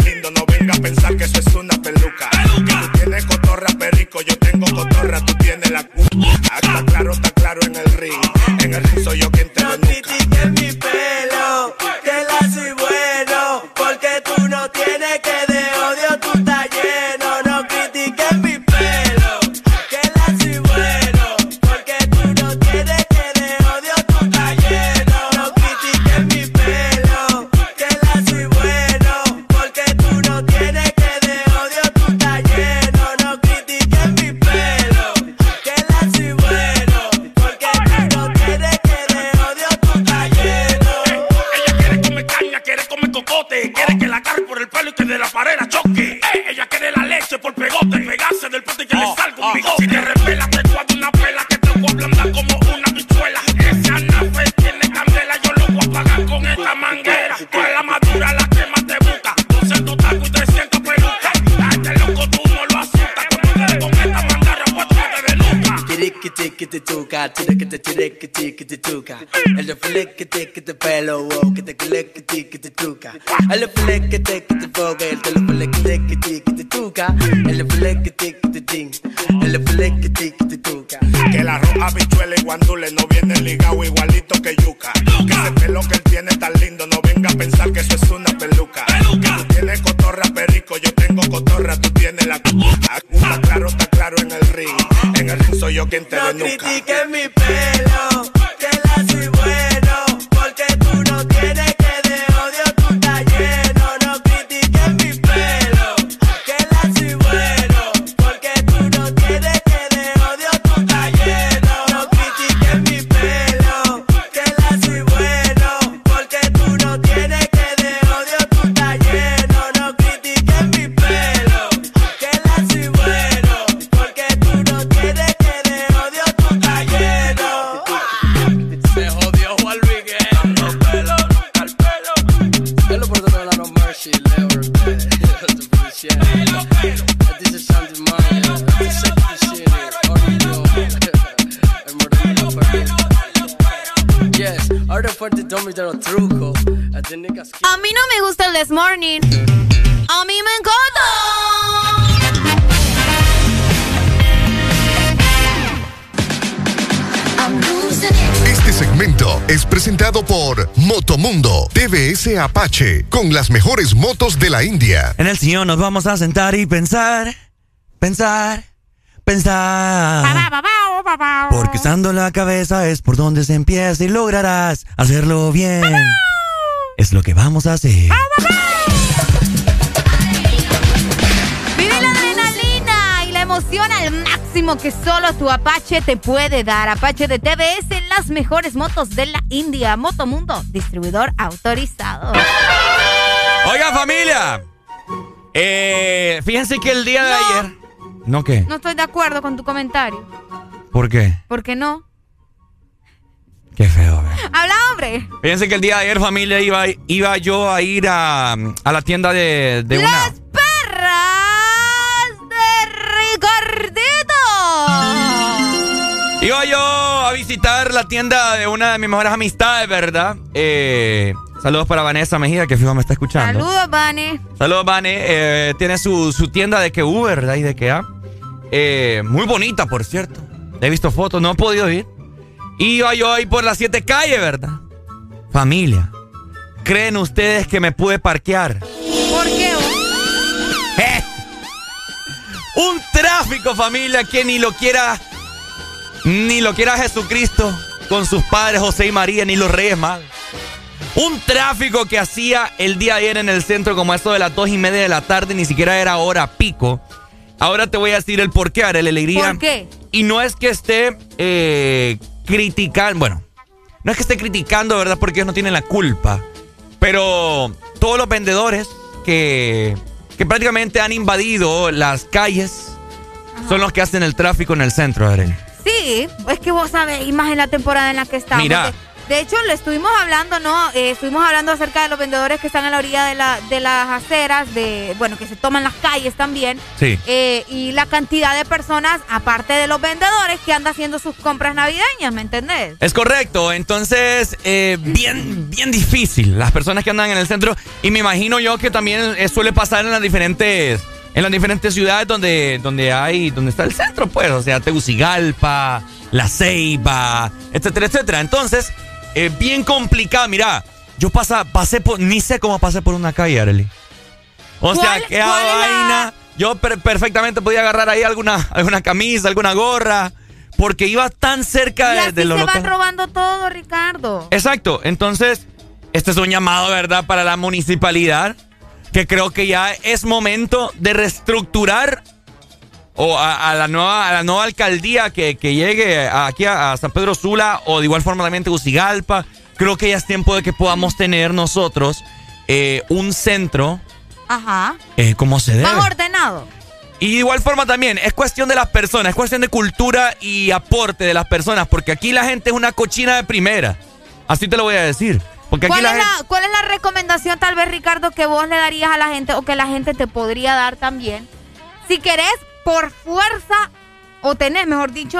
tiriquitiquitiquitituca. El de flequitiquiti pelo, wow, que te flequitiquitituca. El de flequitiquitifoga, el de flequitiquitituca. El de flequitiquitin, el de flequitiquitituca. Que la roja bichuela y guandule no viene ligado igualito que yuca. Que ese pelo que él tiene tan lindo, no venga a pensar que eso es una peluca. Que tú tienes cotorra perico, yo tengo cotorra, tú tienes la cu. Está claro, está claro en el ring. En el ring soy yo quien te No denuca. critiques mi pelo, fuerte Tommy de los trucos. Nigga A mí no me gusta el This Morning. A mí me encanta. Este segmento es presentado por Motomundo TVS Apache con las mejores motos de la India. En el sillón nos vamos a sentar y pensar, pensar, pensar. Porque usando la cabeza es por donde se empieza y lograrás hacerlo bien. Es lo que vamos a hacer. Vive la adrenalina y la emoción al máximo que solo tu Apache te puede dar. Apache de en las mejores motos de la India. Motomundo, distribuidor autorizado. Oiga, familia. Eh, fíjense que el día de ayer. ¿No qué? No estoy de acuerdo con tu comentario. ¿Por qué? ¿Por qué no? Qué feo, ¿verdad? Habla, hombre. Fíjense que el día de ayer, familia, iba, iba yo a ir a, a la tienda de, de una. Las perras de Ricardito. Iba yo a visitar la tienda de una de mis mejores amistades, ¿verdad? Eh, saludos para Vanessa Mejía, que fijo me está escuchando. Saludos, Vane. Saludos, Vane. Eh, tiene su, su tienda de que Uber, ¿verdad? Y de que A. Eh, muy bonita, por cierto. He visto fotos, no he podido ir. Iba yo ahí por las siete calles, ¿verdad? Familia, ¿creen ustedes que me pude parquear? ¿Por qué? ¡Eh! Un tráfico, familia, que ni lo quiera. Ni lo quiera Jesucristo con sus padres José y María, ni los Reyes Magos. Un tráfico que hacía el día de ayer en el centro, como eso de las dos y media de la tarde, ni siquiera era hora pico. Ahora te voy a decir el por qué, Arely Alegría. ¿Por qué? Y no es que esté eh, criticando. Bueno, no es que esté criticando, ¿verdad? Porque ellos no tienen la culpa. Pero todos los vendedores que, que prácticamente han invadido las calles son los que hacen el tráfico en el centro, Arely. Sí, es que vos sabés, y más en la temporada en la que estamos. Mira. De, hecho, le estuvimos hablando, ¿no? Eh, estuvimos hablando acerca de los vendedores que están a la orilla de, la, de las aceras, de, bueno, que se toman las calles también. Sí. Eh, y la cantidad de personas, aparte de los vendedores, que anda haciendo sus compras navideñas, ¿me entendés? Es correcto, entonces eh, bien, bien difícil las personas que andan en el centro y me imagino yo que también suele pasar en las diferentes en las diferentes ciudades donde donde hay donde está el centro, pues, o sea, Tegucigalpa, La Ceiba, etcétera, etcétera. Entonces, eh, bien complicado, mira, yo pasa, pasé por ni sé cómo pasé por una calle, Arely. O sea, ¿Cuál- qué vaina. Yo per- perfectamente podía agarrar ahí alguna alguna camisa, alguna gorra porque iba tan cerca Y de, así de lo se van robando todo, Ricardo. Exacto, entonces, este es un llamado, ¿verdad?, para la municipalidad, que creo que ya es momento de reestructurar o a, a la, nueva, a la nueva alcaldía que, que llegue aquí a, a San Pedro Sula o de igual forma también Tegucigalpa. Creo que ya es tiempo de que podamos tener nosotros eh, un centro Ajá. eh, como se debe. Más ordenado. Y de igual forma también, es cuestión de las personas, es cuestión de cultura y aporte de las personas, porque aquí la gente es una cochina de primera. Así te lo voy a decir. Porque aquí ¿Cuál la es, gente... la, ¿Cuál es la recomendación, tal vez, Ricardo, que vos le darías a la gente o que la gente te podría dar también? Si querés, por fuerza, o tenés, mejor dicho,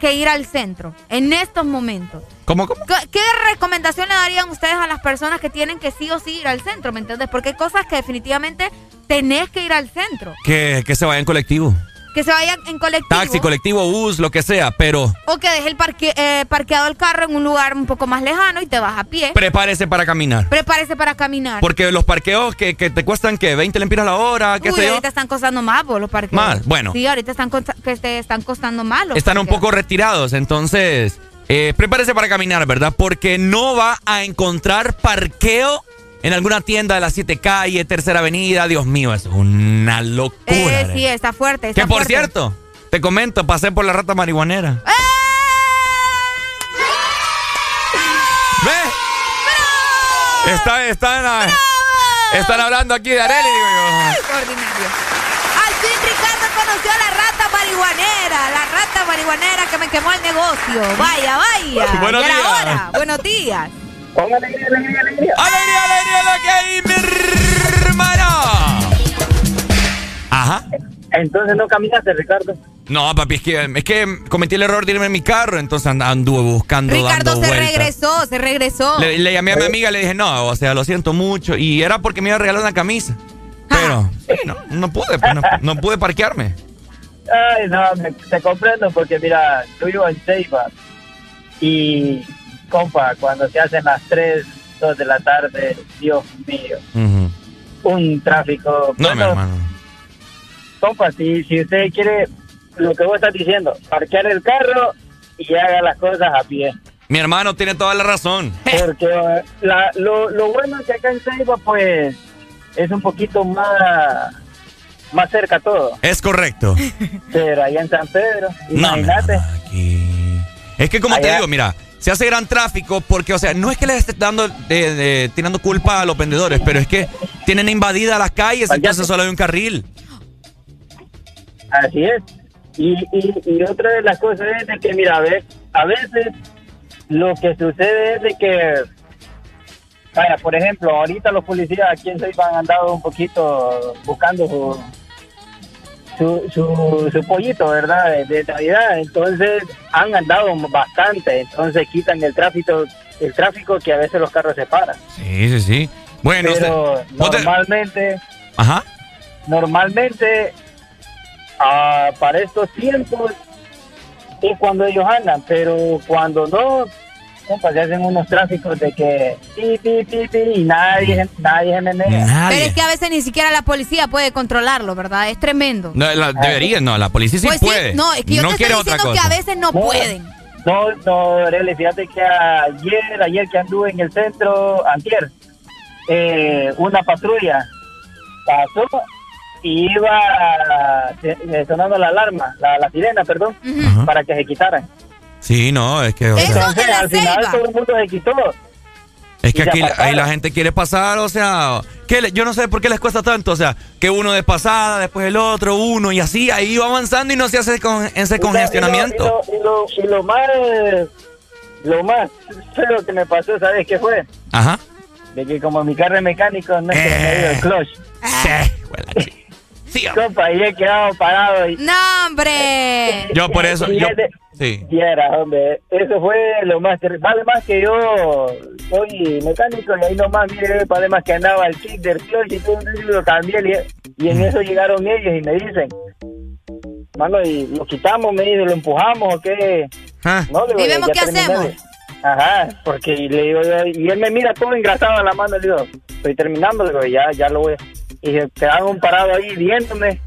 que ir al centro en estos momentos. ¿Cómo, cómo? ¿Qué, qué recomendación le darían ustedes a las personas que tienen que sí o sí ir al centro? ¿Me entiendes? Porque hay cosas que definitivamente tenés que ir al centro. Que, que se vaya en colectivo. Que se vayan en colectivo. Taxi, colectivo, bus, lo que sea, pero O que deje el parque, eh, parqueado el carro en un lugar un poco más lejano y te vas a pie. prepárese para caminar. Prepárese para caminar. Porque los parqueos que, que te cuestan que 20 lempiras la hora, qué Uy, sé yo, ahorita están costando más vos, los parqueos. Más, bueno. Sí, ahorita están, que te están costando más los están un poco retirados. Entonces, eh, prepárese para caminar, ¿verdad? Porque no va a encontrar parqueo en alguna tienda de la 7 calle, Tercera Avenida. Dios mío, es una locura. Eh, ¿eh? sí, está fuerte. Está que por fuerte. cierto, te comento, pasé por la rata marihuanera. ¡Eh! ¿Ve? Está- están, están hablando aquí de Areli. Al fin Ricardo conoció a la rata marihuanera, la rata marihuanera que me quemó el negocio. Vaya, vaya. Buenos días. hora. Buenos días. Con alegría, alegría, alegría. ¡Alegría, alegría, lo que hay, mi hermano! Ajá. Entonces no caminaste, Ricardo. No, papi, es que, es que cometí el error de irme en mi carro, entonces and- anduve buscando, Ricardo dando se vueltas. regresó, se regresó. Le, le llamé a mi amiga, le dije, no, o sea, lo siento mucho. Y era porque me iba a regalar una camisa. Pero, sí, no, no pude, pues, no, no pude parquearme. Ay, no, me- te comprendo porque mira, yo vivo en Ceiba y, compa, cuando se hacen las 3, 2 de la tarde, Dios mío, un tráfico. No, mi Bueno, hermano. Compa, si, si usted quiere lo que vos estás diciendo, parquear el carro y haga las cosas a pie. Mi hermano tiene toda la razón. Porque eh, la, lo, lo bueno es que acá en Ceiba, pues, es un poquito más, más cerca todo. Es correcto. Pero allá en San Pedro, No, mi imagínate. Es que como te digo, mira, se hace gran tráfico porque, o sea, no es que les esté dando, de- de- tirando culpa a los vendedores, pero es que tienen invadidas las calles, entonces solo hay un carril. Así es. Y, y, y otra de las cosas es de que, mira, a, ver, a veces lo que sucede es de que, vaya, por ejemplo, ahorita los policías aquí en Ceiba han andado un poquito buscando su, su, su, su pollito, ¿verdad? De, de Navidad. Entonces han andado bastante. Entonces quitan el tráfico, el tráfico que a veces los carros se paran. Sí, sí, sí. Bueno, Pero usted- normalmente Ajá. normalmente ah, para estos tiempos es cuando ellos andan, pero cuando no, compa, se hacen unos tráficos de que pi, pi, pi, pi, y nadie, nadie se menea. Pero es que a veces ni siquiera la policía puede controlarlo, ¿verdad? Es tremendo. No, la- debería, no, la policía sí Pues puede. no, es que yo te quiere estoy diciendo que a veces no, pueden. No, no, Arely, fíjate que ayer, ayer que anduve en el centro, antier, eh, una patrulla pasó y iba eh, sonando la alarma, la, la sirena, perdón, para que se quitaran. Sí, no, es que. O Eso sea, de la al final todo el mundo se quitó. es que aquí ahí la gente quiere pasar, o sea. Que le- yo no sé por qué les cuesta tanto, o sea, que uno de pasada, después el otro, uno, y así, ahí va avanzando y no se hace con, ese Y lo- congestionamiento. Y lo, y lo, y lo más, lo más feo que me pasó, ¿sabes qué fue? Ajá. De que como mi carro es mecánico, no es que me ha ido el clutch. Sí, Compa, y he quedado parado y... No, hombre. Yo por eso, yo, sí. Y era, hombre, eso fue lo más terrible. Vale más que yo soy mecánico y ahí nomás, mire, vale más que andaba el kick del clutch y todo eso, y lo cambié y, y en eso llegaron ellos y me dicen, mano, y lo quitamos, me dicen, lo empujamos o qué. Ah. No, le digo, Y vemos ya qué terminé. hacemos. Ajá, porque y le digo, yo- y él me mira todo engrasado en la mano, le digo, estoy terminando, le digo, ya, ya lo voy. a-". Y se quedaban un parado ahí viéndome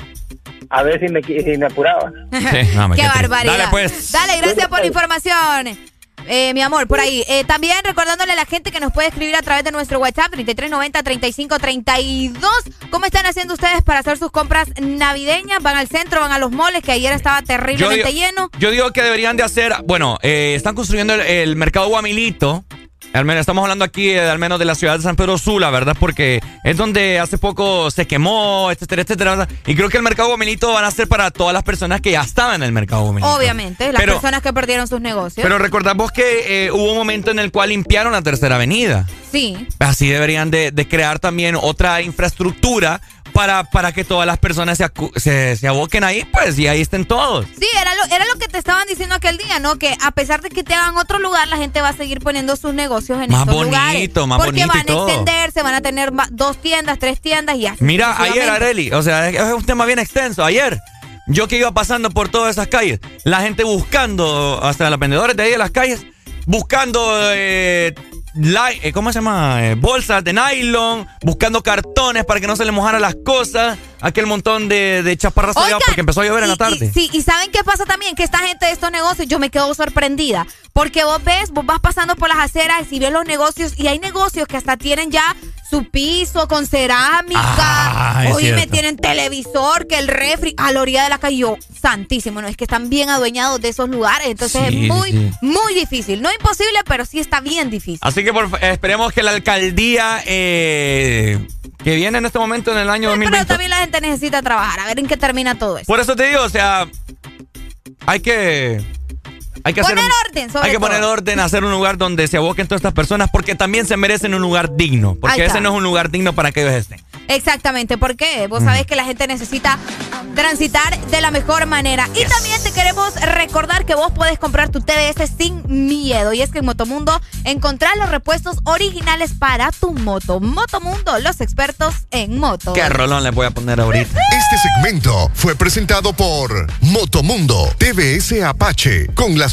a ver si me, si me apuraba. Sí, no, me Qué barbaridad. Dale, pues. Dale, gracias por la información. Eh, mi amor, por ahí. Eh, también recordándole a la gente que nos puede escribir a través de nuestro WhatsApp 3390-3532. ¿Cómo están haciendo ustedes para hacer sus compras navideñas? ¿Van al centro, van a los moles, que ayer estaba terriblemente digo- lleno? Yo digo que deberían de hacer, bueno, eh, están construyendo el, el mercado Guamilito. Al menos estamos hablando aquí eh, al menos de la ciudad de San Pedro Sula, ¿verdad? Porque es donde hace poco se quemó, etcétera, etcétera. ¿verdad? Y creo que el mercado Guamilito van a ser para todas las personas que ya estaban en el mercado Guamilito. Obviamente, las Pero- personas que perdieron sus negocios. Pero recordamos que eh, hubo un momento en el cual limpiaron la tercera avenida. sí. Así deberían de, de crear también otra infraestructura para, para que todas las personas se, se, se aboquen ahí, pues, y ahí estén todos. Sí, era lo, era lo que te estaban diciendo aquel día, ¿no? Que a pesar de que te hagan otro lugar, la gente va a seguir poniendo sus negocios en Más estos bonito, lugares. más porque bonito van a extenderse, van a tener dos tiendas, tres tiendas y así. Mira, ayer. Areli, o sea, es, un tema bien extenso. Ayer, yo que iba pasando por todas esas calles, la gente buscando, hasta los vendedores de ahí de las calles, buscando, eh, ¿cómo se llama? Eh, bolsas de nylon, buscando cartones para que no se le mojaran las cosas, aquel montón de, de chaparras allá Oigan, porque empezó a llover en la tarde. y- sí, y ¿saben qué pasa también? Que esta gente de estos negocios, yo me quedo sorprendida. Porque vos ves, vos vas pasando por las aceras y ves los negocios y hay negocios que hasta tienen ya su piso con cerámica. Ah, me tienen televisor, que el refri a la orilla de la calle. Yo, santísimo, no es que están bien adueñados de esos lugares. Entonces Sí, es muy, sí. muy difícil. No imposible, pero sí está bien difícil. Así que por esperemos que la alcaldía eh, que viene en este momento en el año Pero 2020 también la gente necesita trabajar, a ver en qué termina todo eso. Por eso te digo, o sea, hay que. Hay que hacer Poner un- orden, sobre Hay que poner orden, hacer un lugar donde se aboquen todas estas personas porque también se merecen un lugar digno. Porque ese no es un lugar digno para que ellos estén. Exactamente, ¿por qué? Vos sabés que la gente necesita transitar de la mejor manera. Y también te queremos recordar que vos podés comprar tu TDS sin miedo. Y es que en Motomundo encontrás los repuestos originales para tu moto. Motomundo, los expertos en moto. ¿Qué rolón le voy a poner ahorita? Este segmento fue presentado por Motomundo TVS Apache con las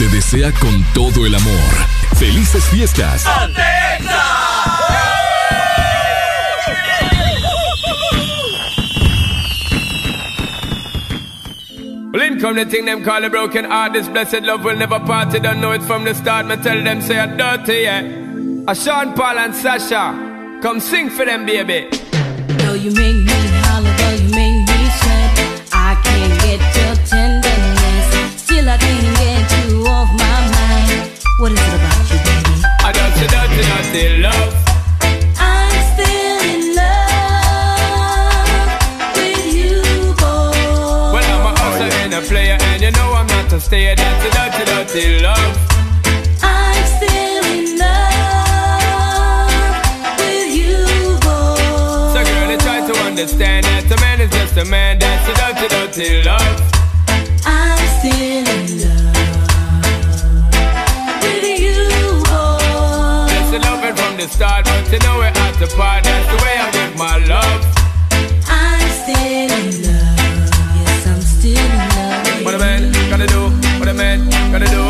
te desea con todo el amor. ¡Felices fiestas! Well, in come the thing them call a broken heart. This blessed love will never part. They don't know it from the start. Me tell them say I'm dirty, yeah. A Sean Paul and Sasha, come sing for them, baby. Though you make me holler, though you make me sweat, I can't get your tenderness. Still, I can't dirty love. I'm still in love with you, boy. Well, I'm a hustler and a player, and you know I'm not a stayer. Dirty, dirty, dirty love. I'm still in love with you, boy. So, girl, try to understand that a man is just a man. That's a dirty, dirty love. I'm still in love the start, but you know we're at the part. That's the way I give my love. I'm still in love. Yes, I'm still in love. What a man gotta do. What a man gotta do.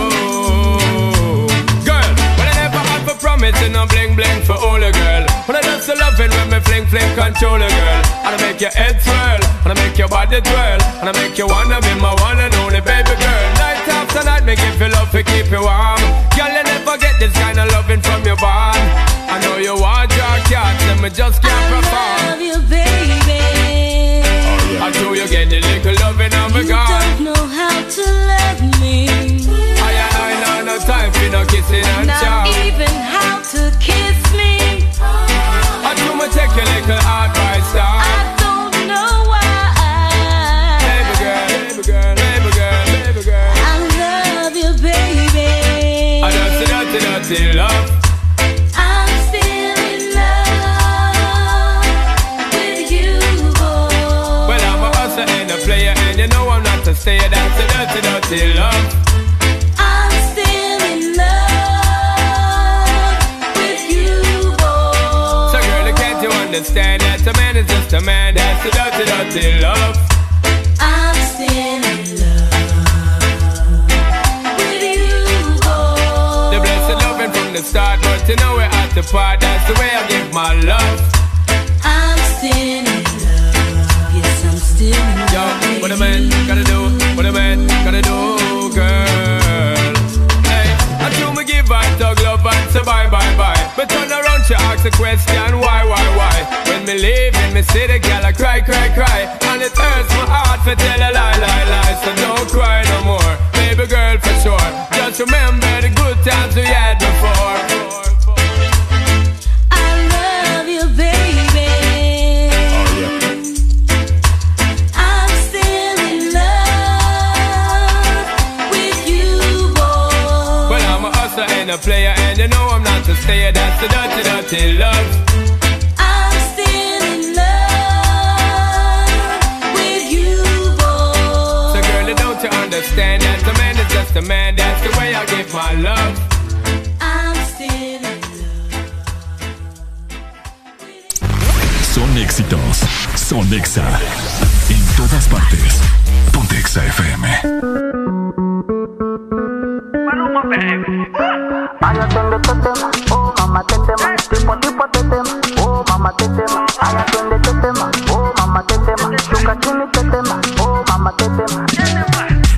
Girl, when I never had for promise and I'm bling bling for all a girl. When I love so loving when me fling fling control a girl. And I make your head swirl, and I make your body twirl, and I make you wanna be my one and only baby girl. Night after night, me give you love to keep you warm. Girl, you never get this kind of loving from your bond. I know you want your cat, and me just can't perform. I love you, baby. Until you get the little loving a You God. don't know how to love me. I ain't I no time for no kissing and Not even how to kiss me. I do me take your little advice down. I don't know why. Still in love with you, boy. So, girl, can't you understand that a man is just a man? That's a dirty, dirty love. I'm still in love with you, boy. The blessed loving from the start, but you know we're at the part. That's the way I give my love. I'm still in love. Yes, I'm still in Yo, love. What a man gotta do, what a man gotta do, girl. Hey, I do me give and talk love and say bye, bye, bye. But turn around, she ask a question, why, why, why? When me leave in me city, girl, I cry, cry, cry. And it hurts my heart to tell a lie, lie, lie. So don't cry no more, baby girl, for sure. Just remember the good times we had before. Player, and you know I'm not to stay. That's the dirty, dirty love. Still in love with you, boy. So, girl, don't you understand that a man is just a man? That's the way I give my love. I'm still in Son éxitos. Son Exa. En todas partes. Aya twende tetema, oh mama tetema, tipo tipo tetema, oh mama tetema. Aya twende tetema, oh mama tetema, shuka chini tetema, oh mama tetema.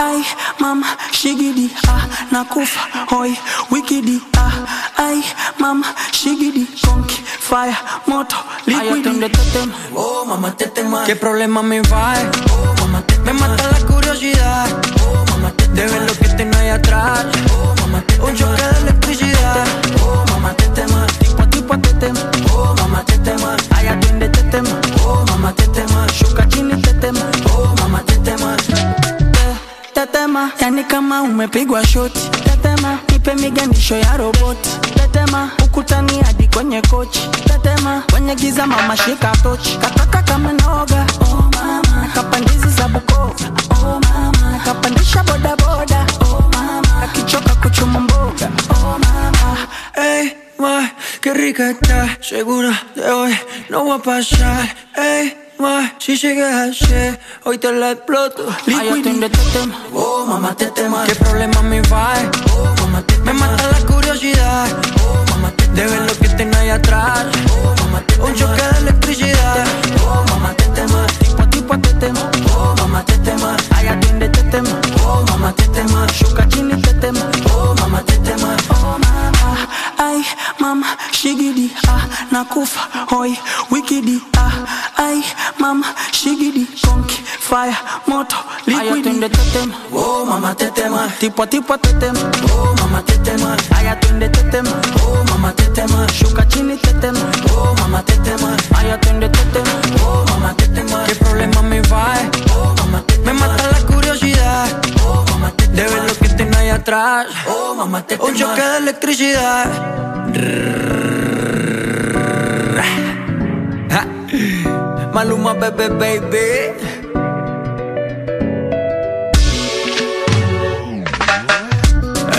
Ay, mama, shigidi, ah, nakufa, hoy, wikidi, ah, ay, mama, shigidi, conky, fire, moto, liquidi. twende tetema, oh mamá tetema ¿Qué problema me va? Oh mamá Me mata la curiosidad. Oh mamá De ver lo que tengo ahí atrás. Oh mamá Un choque de electricidad umepigwa shoti. Tetema, nipe miganisho ya roboti. Tetema, ukutani hadi kwenye kochi. Tetema, kwenye giza mama shika tochi. Kataka kama noga, oh mama. Nakapandizi za Bukoba, oh mama. Nakapandisha boda boda, oh mama. Akichoka kuchuma mboga, oh mama. Hey, ma, qué rica está Segura de hoy no va a pasar Ey, ma, si sigues así Hoy te la exploto Aya twende tetema, oh mama tetema. ¿Qué problema me va? Oh mama tetema. Me mata la curiosidad Oh mama tetema. De ver lo que tengo ahí atrás Oh mama tetema. Un choque de electricidad Oh mama tetema. Tipo tipo tetema. Oh mama tetema. Aya twende tetema. Oh mama tetema. Shuka chini tetema. Oh shigidi ah nakufa hoi wikidi ah ay mama shigidi konki fire moto liquidi. Aya tetema. Oh mama tetema. Tipo tipo tetema. Oh mama tetema. Aya twende tetema. Oh mama tetema. Shuka chini tetema. Oh mama tetema. Aya twende tetema. Oh mama tetema. ¿Qué problema me va? Oh mama tetema. Me mata la curiosidad Oh mama tetema. De ver lo que tengo ahí atrás Oh Un choque de electricidad. Ja. Maluma, bebé, baby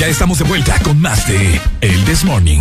Ya estamos de vuelta con más de El This Morning.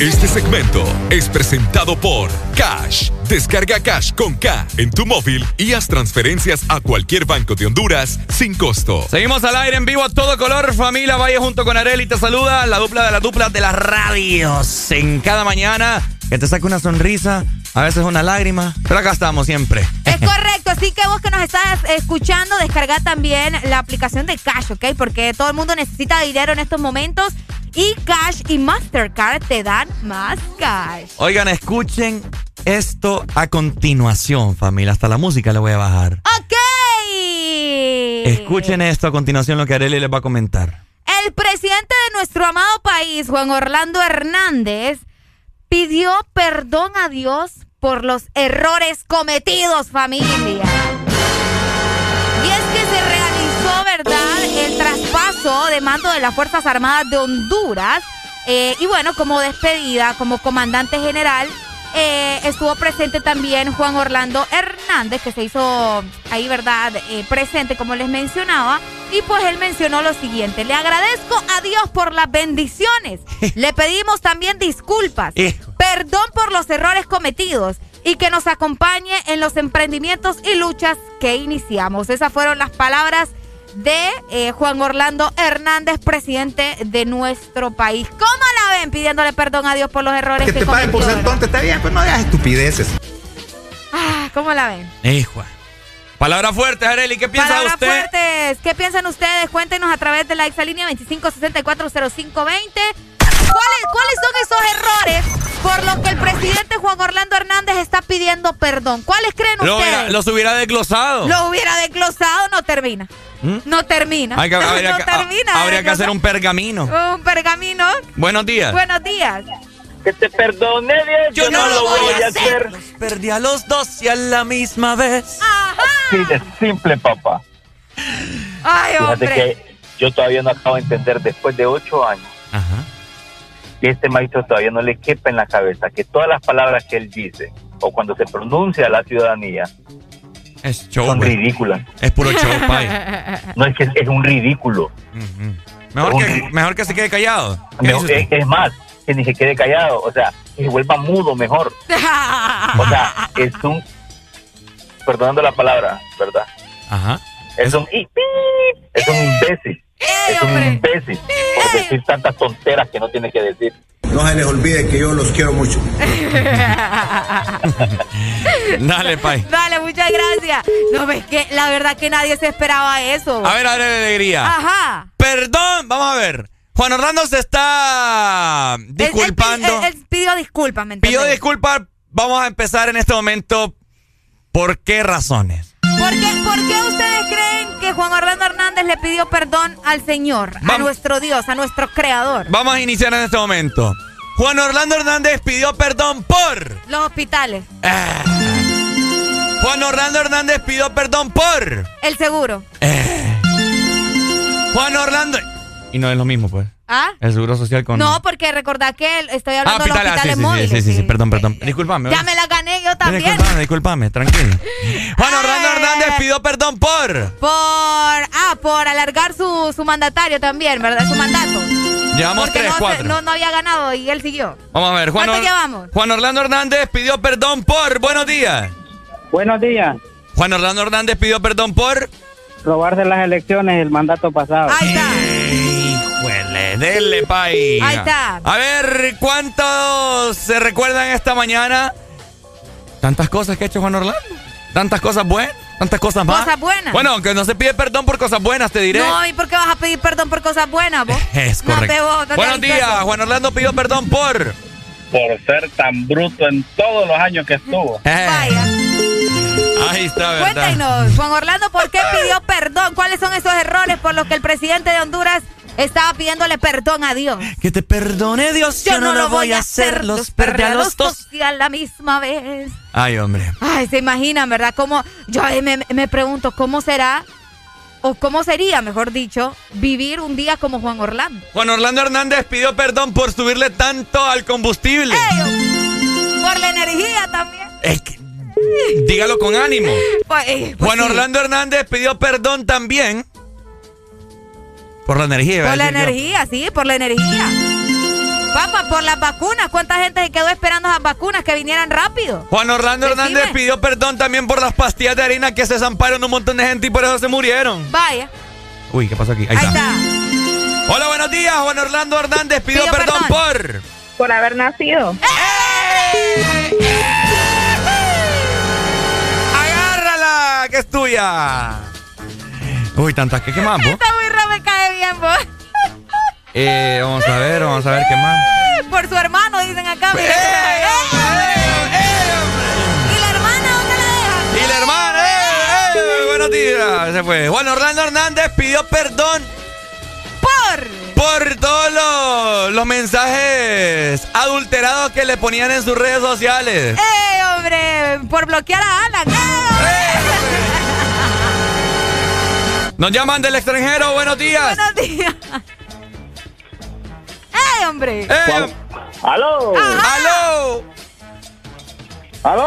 Este segmento es presentado por Cash. Descarga Cash con K en tu móvil y haz transferencias a cualquier banco de Honduras sin costo. Seguimos al aire en vivo a todo color. Familia Valle junto con Areli te saluda. La dupla de las duplas de las radios. En cada mañana que te saque una sonrisa, a veces una lágrima. Pero acá estamos siempre. Es correcto, así que vos que nos estás escuchando, descarga también la aplicación de Cash, ¿ok? Porque todo el mundo necesita dinero en estos momentos y Cash y Mastercard te dan más cash. Oigan, escuchen esto a continuación, familia. Hasta la música le voy a bajar. ¡Ok! Escuchen esto a continuación lo que Areli les va a comentar. El presidente de nuestro amado país, Juan Orlando Hernández, pidió perdón a Dios por los errores cometidos, familia. Y es que se realizó, ¿verdad?, el traspaso de mando de las Fuerzas Armadas de Honduras. Eh, y bueno, como despedida, como comandante general, eh, estuvo presente también Juan Orlando Hernández, que se hizo ahí, ¿verdad?, eh, presente, como les mencionaba. Y pues él mencionó lo siguiente, le agradezco a Dios por las bendiciones. Le pedimos también disculpas, perdón por los errores cometidos y que nos acompañe en los emprendimientos y luchas que iniciamos. Esas fueron las palabras de eh, Juan Orlando Hernández, presidente de nuestro país. ¿Cómo la ven pidiéndole perdón a Dios por los errores Que que, te paguen por cometió, ser tonto, está bien, pues no hagas estupideces. Ah, ¿Cómo la ven? Hijo. Palabras fuertes, Areli. ¿Qué piensa Palabras usted? fuertes. ¿Qué piensan ustedes? Cuéntenos a través de la exalínea 25640520. ¿Cuáles, ¿Cuáles son esos errores por los que el presidente Juan Orlando Hernández está pidiendo perdón? ¿Cuáles creen Lo ustedes? hubiera- los hubiera desglosado. Lo hubiera desglosado, no termina. ¿Mm? No termina. Hay que- habría, no que- termina. a- habría que hacer un pergamino. Un pergamino. Buenos días. Buenos días. Que te perdone Dios, yo, no, lo voy a hacer. Perdí a los dos y a la misma vez. Sí, de simple, papá. Ay, Fíjate hombre. que yo todavía no acabo de entender, después de ocho años, que este maestro todavía no le quepa en la cabeza que todas las palabras que él dice, o cuando se pronuncia a la ciudadanía, Es show. son ridículas. Es puro show, pay. No es que es un ridículo. Mejor que, mejor que se quede callado. ¿Qué Mejor- es, es más, que ni se quede callado, o sea, que se vuelva mudo mejor. O sea, es un, perdonando la palabra, ¿verdad? Ajá. Es un, i- pi- es un imbécil. Es un imbécil por decir tantas tonteras que no tiene que decir. No se les olvide que yo los quiero mucho. Dale, pay. Dale, muchas gracias. No, ves que la verdad que nadie se esperaba eso. A ver, a ver, alegría. Ajá. Perdón, vamos a ver. Juan Orlando se está disculpando. Él, él- él pidió disculpas, ¿me? Pidió disculpas. Vamos a empezar en este momento. ¿Por qué razones? ¿Por qué, por qué ustedes creen que Juan Orlando Hernández le pidió perdón al Señor, a nuestro Dios, a nuestro Creador? Vamos a iniciar en este momento. Juan Orlando Hernández pidió perdón por. Los hospitales, Juan Orlando Hernández pidió perdón por. el seguro. Juan Orlando. Y no es lo mismo, pues. ¿Ah? El seguro social con. No, porque recordad que él- estoy Ah, hablando de los hospital, ah, sí, hospitales sí, móviles. sí, sí, sí, sí. perdón, perdón. Disculpame. Ya me la gané yo también. Disculpame, disculpame, tranquilo. Juan Orlando Hernández pidió perdón por. Por, ah, por alargar su, su mandatario también, ¿verdad? Su mandato. Llevamos Porque tres, no, cuatro. no, no había ganado y él siguió. Vamos a ver, Juan, ¿Cuánto Or- llevamos? Juan Orlando Hernández pidió perdón por. Buenos días. Buenos días. Juan Orlando Hernández pidió perdón por. Robarse las elecciones el mandato pasado. Ahí está. Huele, dele, pay. Ahí está. A ver, ¿cuántos se recuerdan esta mañana? Tantas cosas que ha hecho Juan Orlando. Tantas cosas buenas, tantas cosas más. Cosas buenas. Bueno, aunque no se pide perdón por cosas buenas, te diré. No, ¿y por qué vas a pedir perdón por cosas buenas, vos? Es correcto. vos, no Buenos días, caso. Juan Orlando pidió perdón por. Por ser tan bruto en todos los años que estuvo. Vaya. Ahí está, ¿verdad? Cuéntenos, Juan Orlando, ¿por qué pidió perdón? ¿Cuáles son esos errores por los que el presidente de Honduras estaba pidiéndole perdón a Dios. Que te perdone Dios, yo, no, lo voy a hacer, los perdí a los dos. Y a la misma vez. Ay, hombre. Ay, se imaginan, ¿verdad? Cómo, yo ahí me, me pregunto, ¿cómo será? O cómo sería, mejor dicho, vivir un día como Juan Orlando. Juan Orlando Hernández pidió perdón por subirle tanto al combustible. Ey, por la energía también. Es que, dígalo con ánimo. Pues, eh, pues Juan sí. Orlando Hernández pidió perdón también por la energía. a Por la yo. energía, sí, por la energía. Papá, por las vacunas. ¿Cuánta gente se quedó esperando las vacunas que vinieran rápido? Juan Orlando Decime. Hernández pidió perdón también por las pastillas de harina que se zamparon un montón de gente y por eso se murieron. Vaya. Uy, ¿qué pasó aquí? Ahí, Ahí está. está. Hola, buenos días. Juan Orlando Hernández pidió, perdón, perdón. por. Por haber nacido. ¡Agárrala! ¡Que es tuya! Uy, tantas que vos? Esta burra me cae bien, vos. Eh, vamos a ver, vamos a ver qué más. Por su hermano, dicen acá. mira. ¿Y la hermana dónde la dejan? Y la hermana, ¡eh! ¡eh! Buenos días. Se fue. Juan Orlando Hernández pidió perdón Por. por todos los, los mensajes adulterados que le ponían en sus redes sociales. ¡Eh, hombre! Por bloquear a Alan. ¡Eh, Nos llaman del extranjero. Buenos días. Buenos días. ¡Eh, hombre! Eh, ¡Aló! ¡Aló! ¡Aló!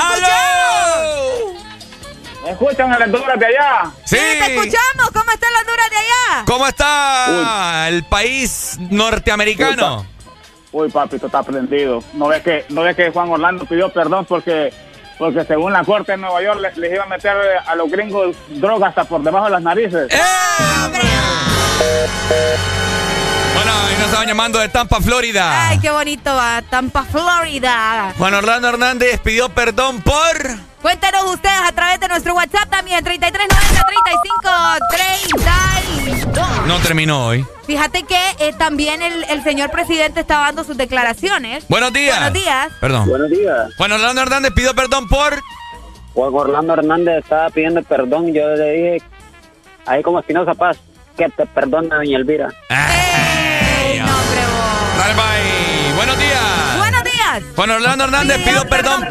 ¡Aló! ¿Me escuchan a las Honduras de allá? Sí. te escuchamos. ¿Cómo están las duras de allá? ¿Cómo está el país norteamericano? Uy, papito, está prendido. ¿No ves que, no ves que Juan Orlando pidió perdón porque, porque según la corte de Nueva York les, les iba a meter a los gringos drogas hasta por debajo de las narices? Bueno, y nos estaban llamando de Tampa, Florida. Ay, qué bonito va. Tampa, Florida. Juan Orlando Hernández pidió perdón por. Cuéntenos ustedes a través de nuestro WhatsApp también, 3390 3532. No terminó hoy. Fíjate que eh, también el, el señor presidente estaba dando sus declaraciones. Buenos días. Buenos días. Perdón. Buenos días. Juan Orlando Hernández pidió perdón por. Juan Orlando Hernández estaba pidiendo perdón. Yo le dije, ahí como Espinosa Paz, que te perdona, doña Elvira. ¡Ey, no! Bye bye. Buenos días. Buenos días. Juan Orlando Hernández Pidió pidió perdón perdón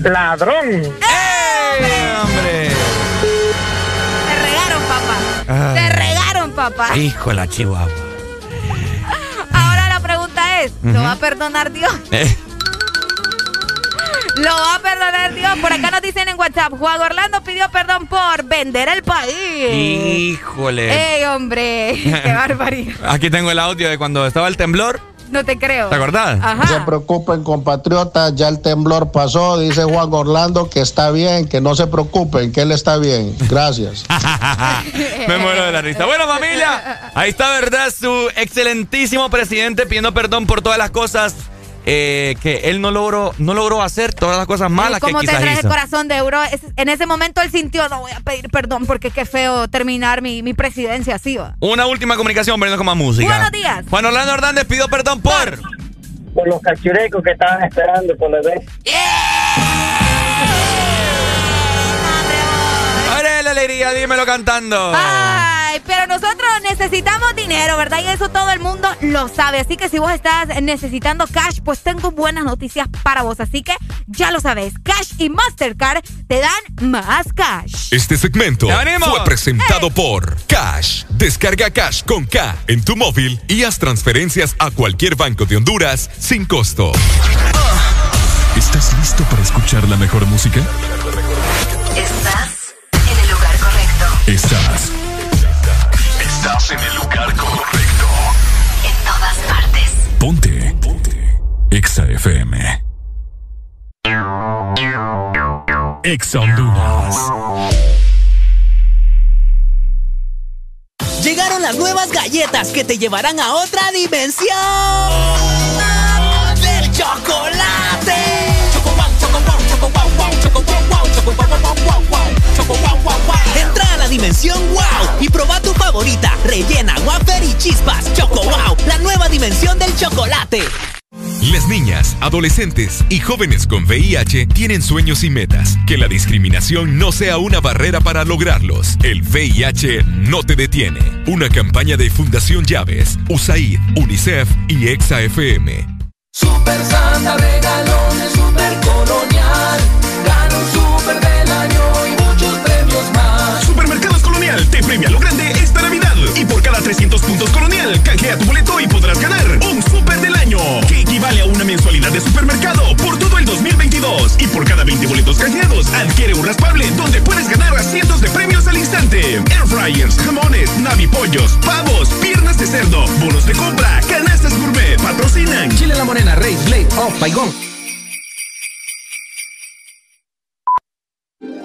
por. ¡Ladrón! ¡Eh, hombre! Te regaron, papá. Ay. Te regaron, papá. Hijo de la chihuahua. Ahora la pregunta es, ¿lo va a perdonar Dios? Eh, Lo va a perdonar Dios. Por acá nos dicen en WhatsApp, Juan Orlando pidió perdón por vender el país. híjole. ¡Ey, hombre! ¡Qué barbaridad! Aquí tengo el audio de cuando estaba el temblor. No te creo. ¿Te acordás? No se preocupen, compatriotas, ya el temblor pasó, dice Juan Orlando que está bien, que no se preocupen, que él está bien. Gracias. Me muero de la risa. Bueno, familia, ahí está, ¿verdad? Su excelentísimo presidente pidiendo perdón por todas las cosas eh, que él no logró, no logró hacer, todas las cosas malas que ¿Cómo quizás ese hizo. corazón de euro? Es- En ese momento él sintió, no voy a pedir perdón porque qué feo terminar mi, mi presidencia así, va. Una última comunicación, poniendo con más música. Buenos días. Juan Orlando Hernández pidió perdón por. Por los cachurecos que estaban esperando por la vez. ¡Órale, la alegría! Dímelo cantando. Ay, pero nosotros necesitamos dinero, ¿verdad? Y eso todo el mundo lo sabe. Así que si vos estás necesitando cash, pues tengo buenas noticias para vos. Así que ya lo sabes, Cash y Mastercard te dan más cash. Este segmento fue presentado por Cash. Descarga Cash con K en tu móvil y haz transferencias a cualquier banco de Honduras sin costo. ¿Estás listo para escuchar la mejor música? Estás en el lugar correcto. Estás. Estás en el lugar correcto. En todas partes. Ponte. Ponte. Exa FM. Exa Honduras. Llegaron las nuevas galletas que te llevarán a otra dimensión del chocolate. Choco wow, choco wow, choco wow, wow, choco wow, wow, choco wow, wow, wow, wow, choco wow, wow, la dimensión wow y proba tu favorita, rellena, wafer y chispas. Choco wow, la nueva dimensión del chocolate. Las niñas, adolescentes y jóvenes con VIH tienen sueños y metas. Que la discriminación no sea una barrera para lograrlos. El VIH no te detiene. Una campaña de Fundación Llaves, USAID, UNICEF y EXA FM. Super Santa regalones Super Colonial. Te premia lo grande esta Navidad. Y por cada 300 puntos Colonial, canjea tu boleto y podrás ganar un Super del año. Que equivale a una mensualidad de supermercado por todo el 2022. Y por cada 20 boletos canjeados, adquiere un raspable donde puedes ganar a cientos de premios al instante. Air fryers, jamones, navipollos, pavos, piernas de cerdo, bonos de compra, canastas gourmet, patrocinan. Chile La Morena, Rey, Blade, Off, Paigón.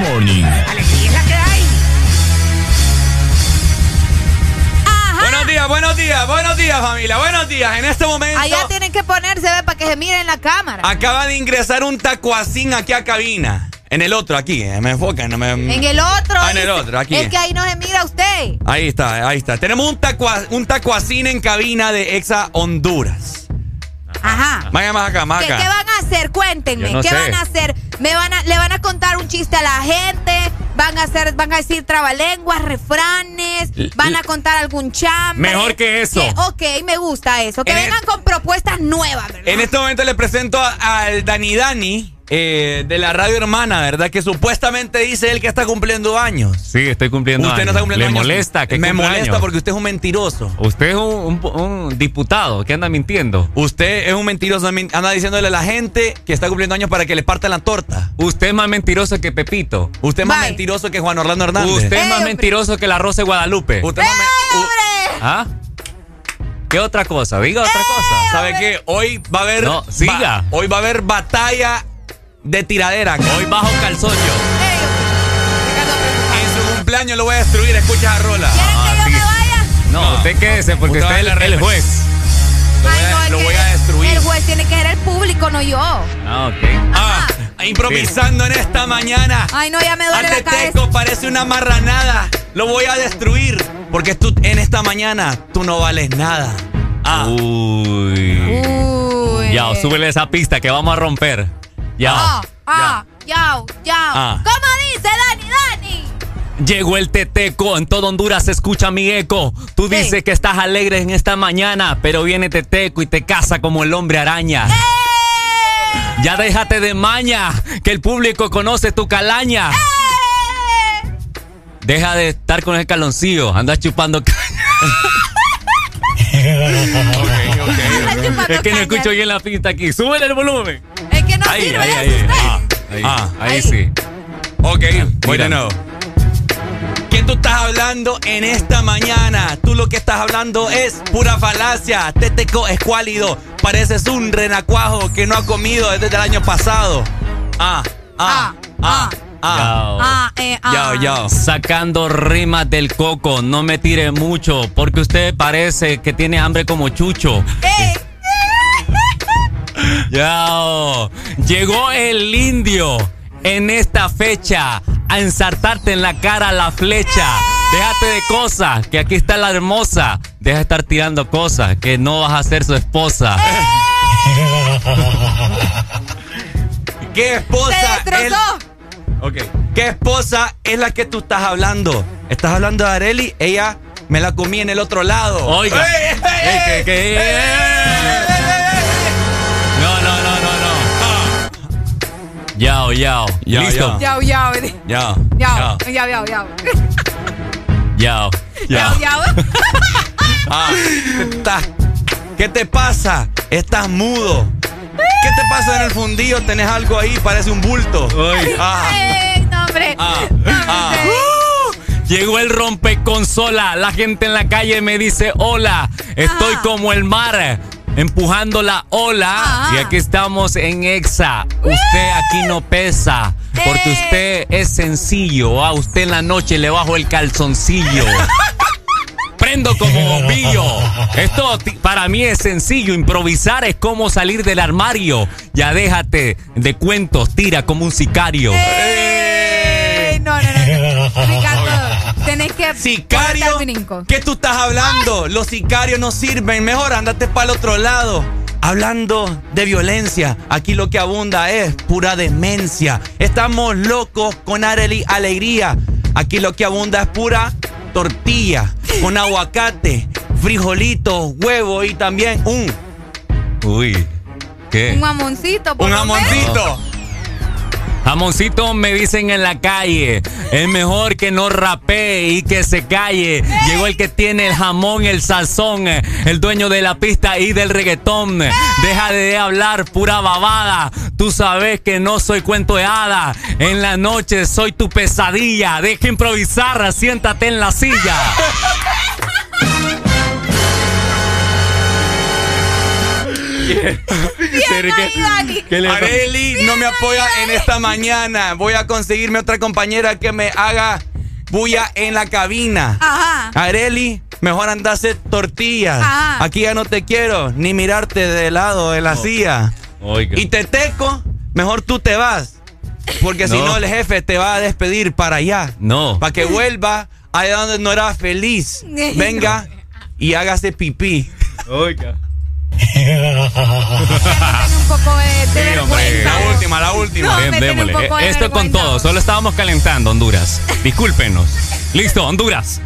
Morning. ¡Alegría es la que hay! Buenos días, buenos días, buenos días, familia. Buenos días. En este momento Allá tienen que ponerse, ve, para que se miren en la cámara. acaba de ingresar un tacuacín aquí a cabina. En el otro, aquí. eh, Me enfocan. No me... En el otro. Ah, en el otro, aquí. Es que ahí no se mira usted. Ahí está, ahí está. Tenemos un, tacua, un tacuacín en cabina de Exa Honduras. Ajá. Vaya más acá, más ¿Qué, acá. qué van a hacer? Cuéntenme. No ¿Qué sé. van a hacer? ¿Me van a, ¿Le van a contar un chiste a la gente? ¿Van a hacer, van a decir trabalenguas, refranes? ¿Van a contar algún chambre? Mejor que eso. ¿Qué? Ok, me gusta eso. Que En vengan con propuestas nuevas, ¿verdad? En este momento le presento a- al Dani Dani eh, de la radio hermana, ¿verdad? Que supuestamente dice él que está cumpliendo años. Sí, estoy cumpliendo Usted no años. está cumpliendo ¿Le años. molesta que Me molesta años? porque usted es un mentiroso. Usted es un, un- un diputado que anda mintiendo. Usted es un mentiroso, anda diciéndole a la gente que está cumpliendo años para que le partan la torta. Usted es más mentiroso que Pepito. Usted es más mentiroso que Juan Orlando Hernández. Usted es más mentiroso que la Rosa de Guadalupe. Usted es más me- ¿Ah? ¿Qué otra cosa? Diga otra cosa. ¿Sabe qué? Hoy va a haber. No, siga. va- hoy va a haber batalla de tiradera. Hoy bajo calzón yo. En su cumpleaños lo voy a destruir. Escucha a Rola. Ah, sí. No, usted quédese porque Usted usted es el, la el juez. Lo voy a, lo voy a destruir. El juez tiene que ser el público, no yo. Ah, ok. Ah, improvisando en esta mañana. Ay, no, ya me duele la cabeza. Teco parece una marranada. Lo voy a destruir. Porque tú en esta mañana tú no vales nada. Ah. Uy. Uy. Ya, súbele esa pista que vamos a romper. Ya. Ah, ah, yao, yao. Ah. ¿Cómo dice Dani, Dani? Llegó el Teteco, en todo Honduras se escucha mi eco. Tú Sí. dices que estás alegre en esta mañana, pero viene Teteco y te caza como el hombre araña. ¡Eh! Ya déjate de maña, que el público conoce tu calaña. ¡Eh! Deja de estar con el caloncillo, andas chupando caña. Es que no escucho bien la pista aquí. Súbele el volumen. Ahí, ahí, ahí, usted. ahí. Ahí, Ah, ahí ahí. sí. Ok, voy Mira. de nuevo. ¿Qué tú estás hablando en esta mañana? Tú lo que estás hablando es pura falacia. Teteco escuálido. Pareces un renacuajo que no ha comido desde el año pasado. Ah, ah, ah, ah. Yao. Ah, eh, ah. Yao, yao. Sacando rimas del coco, no me tire mucho, porque usted parece que tiene hambre como chucho. Eh, Yao. Llegó el indio en esta fecha a ensartarte en la cara la flecha. Déjate de cosas, que aquí está la hermosa. Deja de estar tirando cosas, que no vas a ser su esposa. ¿Qué esposa Se. ¿Qué esposa es la que tú estás hablando? ¿Estás hablando de Areli? Ella me la comí en el otro lado. Oiga. ¡Ey, ey, Ey, Yao, yao. Yao, ¿Listo? Yao, yao. Yao. Yao, yao, yao, yao. Yao. Yao, yao. Ah, estás- ¿Qué te pasa? Estás mudo. ¿Qué te pasa en el fundillo? Tenés algo ahí, parece un bulto. Ah, Ey, no, hombre. ah, ah. Llegó el rompeconsola. La gente en la calle me dice hola. Estoy como el mar. Empujando la ola. Y aquí estamos en Exa. Usted aquí no pesa. Porque usted es sencillo. A usted en la noche le bajo el calzoncillo. Prendo como bombillo. Esto para mí es sencillo. Improvisar es como salir del armario. Ya déjate de cuentos. Tira como un sicario. Ey, no, no, no. Que. Sicario. ¿Qué tú estás hablando? Los sicarios no sirven. Mejor andate para el otro lado. Hablando de violencia, aquí lo que abunda es pura demencia. Estamos locos con areli alegría. Aquí lo que abunda es pura tortilla con aguacate, frijolitos, huevo y también un Uy. ¿Qué? Un jamoncito, por un lo Jamoncito me dicen en la calle. Es mejor que no rapee y que se calle. Llegó el que tiene el jamón, el sazón, el dueño de la pista y del reggaetón. Deja de hablar pura babada. Tú sabes que no soy cuento de hada. En la noche soy tu pesadilla. Deja improvisar, siéntate en la silla. ¿Qué le Areli no me apoya en esta mañana. Voy a conseguirme otra compañera que me haga bulla en la cabina. Ajá. Areli, mejor anda a hacer tortillas. Ajá. Aquí ya no te quiero ni mirarte de lado de la silla. Y te teco, mejor tú te vas. Porque si No. no, el jefe te va a despedir para allá. No. Para que vuelva allá donde no era feliz. Venga y hágase pipí. Oiga. Un poco de, de vergüenza. La última, la última. No, Bien, démosle. Esto con vergüenza. todo. Solo estábamos calentando, Honduras. Discúlpenos. Listo, Honduras.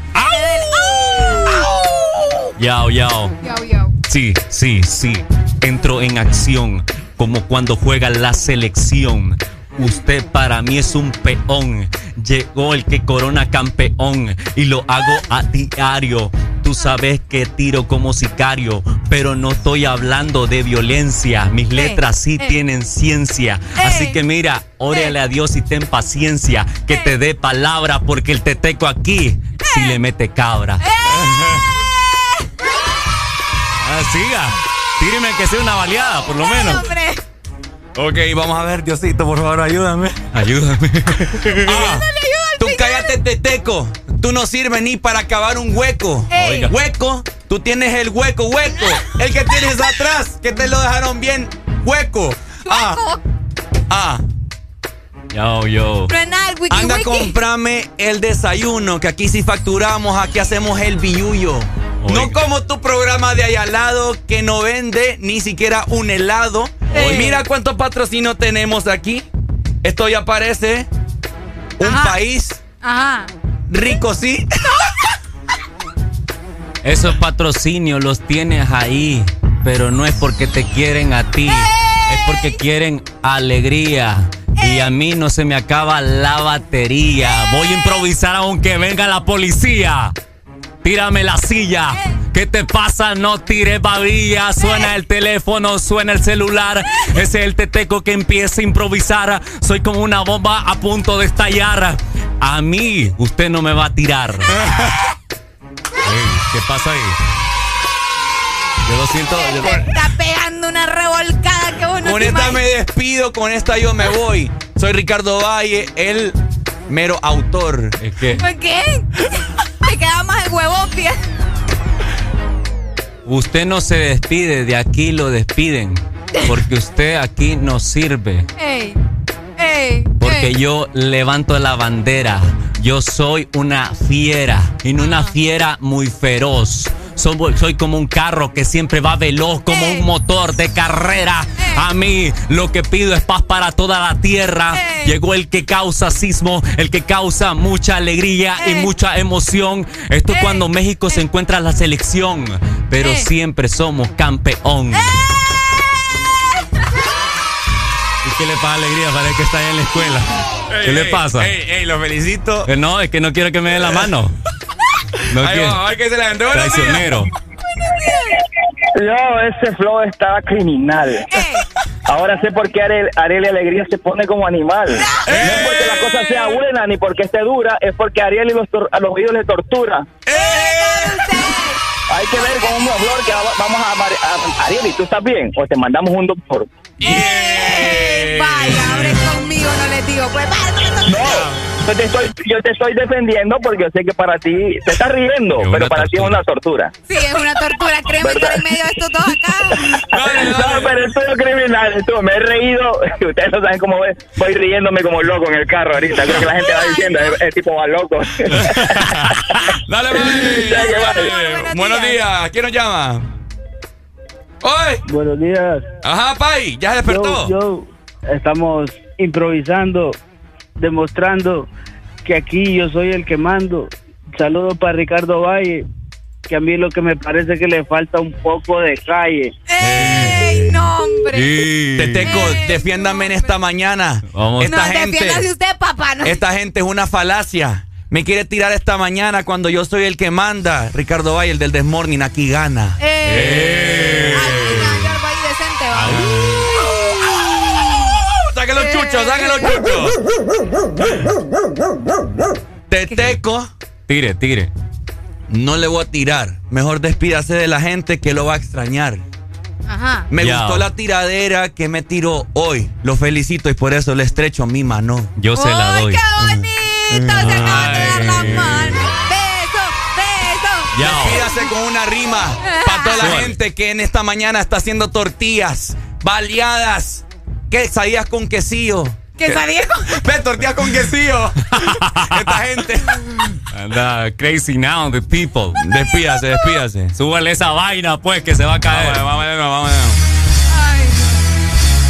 Yao, yao. Yao, yao. Sí, sí, sí. Entro en acción como cuando juega la selección. Usted para mí es un peón. Llegó el que corona campeón y lo hago a diario. Tú sabes que tiro como sicario, pero no estoy hablando de violencia. Mis letras sí eh. tienen ciencia. Así que mira, órale a Dios y ten paciencia. Que te dé palabra porque el teteco aquí sí le mete cabra. Ah, siga. Tíreme que sea una baleada, por lo menos. Ok, vamos a ver, Diosito, por favor, ayúdame. Ayúdame. Ah, tú cállate, teteco. Tú no sirves ni para acabar un hueco. Ey. Oiga. Hueco, tú tienes el hueco, hueco. El que tienes atrás, que te lo dejaron bien hueco. Ah, ah. Yo, yo. Truena el wiki Anda, wiki. comprame el desayuno, que aquí sí facturamos, aquí hacemos el billullo. No como tu programa de allá al lado que no vende ni siquiera un helado. Ey. Mira cuántos patrocinios tenemos aquí. Esto ya parece un país Ajá. rico, sí. Esos patrocinios los tienes ahí, pero no es porque te quieren a ti, es porque quieren alegría. Y a mí no se me acaba la batería. Voy a improvisar aunque venga la policía. Tírame la silla. ¿Qué te pasa? No tires babilla. Suena el teléfono, suena el celular. Ese es el teteco que empieza a improvisar. Soy como una bomba a punto de estallar. A mí, usted no me va a tirar. ¿Qué pasa ahí? Yo lo siento. yo- Te está pegando una revolcada que uno Con esta me despido, con esta yo me voy. Soy Ricardo Valle, el mero autor. Es que ¿Por qué? Te queda más el huevón, pie. Usted no se despide, de aquí lo despiden. Porque usted aquí no sirve. Ey. Ey. Porque ey. yo levanto la bandera. Yo soy una fiera. Y no una fiera muy feroz. Soy, soy como un carro que siempre va veloz, como un motor de carrera. A mí lo que pido es paz para toda la tierra. Llegó el que causa sismo, el que causa mucha alegría y mucha emoción. Esto es cuando México se encuentra en la selección. Pero siempre somos campeón. ¿Y qué? ¿qué le pasa alegría? Parece que está ahí en la escuela. ¿Qué le pasa? Ey, ey, lo felicito. Eh, no, es que no quiero que me dé la mano. No a ver qué la gente. Buenos. Traicionero. Yo, ese flow estaba criminal. Ahora sé por qué Ariel, Ariel Alegría se pone como animal. No es porque la cosa sea buena ni porque esté dura, es porque Ariel y los, tor- a los oídos le tortura. Hay que ver con una flor que va- vamos a, amar- a- Ariel, ¿y tú estás bien? O te mandamos un doctor. Vaya, abre conmigo, no les digo. Pues vaya, no. Yo te, estoy, yo te estoy defendiendo porque yo sé que para ti te estás riendo, pero para ti es una tortura. Sí, es una tortura. Créeme, estar en medio de estos dos acá. No, pero esto es criminal. Esto, me he reído. Ustedes no saben cómo voy, voy riéndome como loco en el carro ahorita. Creo que la gente va diciendo, es, es tipo va loco. Dale, que vale. Pai. Buenos días. ¿Quién nos llama? ¡Oye! Buenos días. Ajá, Pai. ¿Ya se despertó? Yo, yo- estamos improvisando, demostrando que aquí yo soy el que mando. Saludos para Ricardo Valle, que a mí lo que me parece que le falta un poco de calle. ¡Ey, no, hombre! Teteco, defiéndame en esta mañana. Esta no, gente. defiéndase usted, papá. No. Esta gente es una falacia. Me quiere tirar esta mañana cuando yo soy el que manda. Ricardo Valle, el del Desmorning, aquí gana. ¡Eh! Chuchos, saquen los chuchos! Teteco. Tire, tire. No le voy a tirar. Mejor despídase de la gente que lo va a extrañar. Ajá. Me Ya. gustó la tiradera que me tiró hoy. Lo felicito y por eso le estrecho mi mano. Yo se la doy. ¡Qué bonito! Se de dar la mano. ¡Beso, beso! Ya. Despídase con una rima para toda la gente que en esta mañana está haciendo tortillas, baleadas, quesadillas con quesillo. ¿Qué sabía? Ve, tortillas con quesillo. Esta gente. Anda, crazy now, the people. Despídase, despídase. Súbale esa vaina, pues, que se va a caer. Vamos, vamos, vamos, vamos. Ay.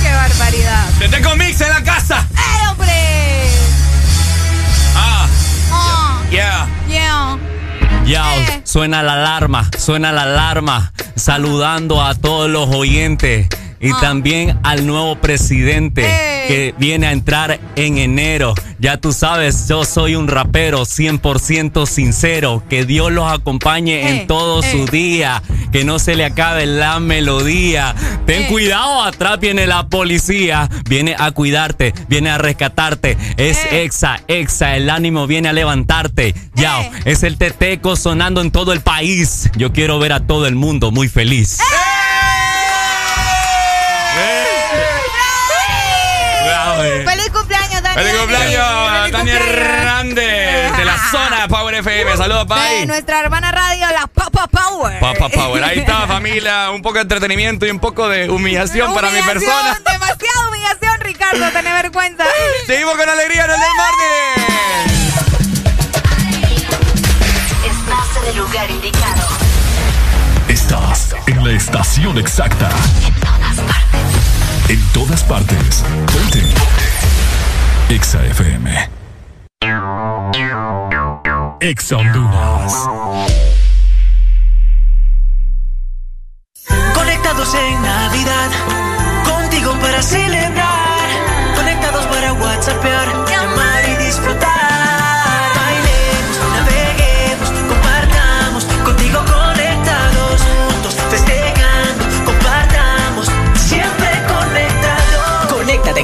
¡Qué barbaridad! Teteco Mix en la casa. ¡Eh, hombre! Ah, Oh, yeah. yeah. Ya, Eh. suena la alarma, suena la alarma, saludando a todos los oyentes y Ah. también al nuevo presidente que viene a entrar en enero. Ya tú sabes, yo soy un rapero 100% sincero, que Dios los acompañe en todo su día, que no se le acabe la melodía. Ten cuidado, atrás viene la policía, viene a cuidarte, viene a rescatarte. Es. Exa, Exa, el ánimo viene a levantarte. Ya, Eh. es el teteco sonando en todo el país. Yo quiero ver a todo el mundo muy feliz. Bravo, eh. ¡Feliz cumpleaños, Dani! ¡Feliz cumpleaños, Dani Hernández! De la zona Power FM. Saludos, De Pai. nuestra hermana radio, la Papa Power. Papa Power. Ahí está, familia. Un poco de entretenimiento y un poco de humillación para mi persona. Demasiada humillación, Ricardo, tenés vergüenza. Seguimos con alegría en el Morning. Estás en el lugar indicado. Estás en la estación exacta. En todas partes. Ponte. Exa FM. Exa Honduras. Conectados en Navidad, contigo para celebrar. Conectados para WhatsAppear,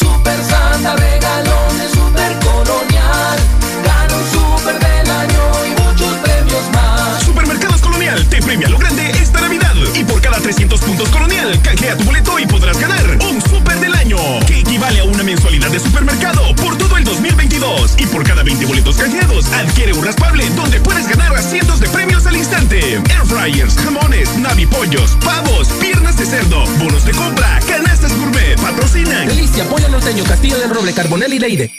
Super Santa regalones Super Colonial. Gana un super del año y muchos premios más. Supermercados Colonial te premia lo grande esta Navidad. Y por cada 300 puntos Colonial, canjea tu boleto y podrás ganar un año, que equivale a una mensualidad de supermercado por todo el 2022. Y por cada 20 boletos canjeados, quiere un raspable donde puedes ganar a cientos de premios al instante. Air fryers, jamones, navipollos, pavos, piernas de cerdo, bonos de compra, canastas gourmet, patrocinan. Delicia, Pollo Norteño, Castillo del Roble, Carbonel y Leide.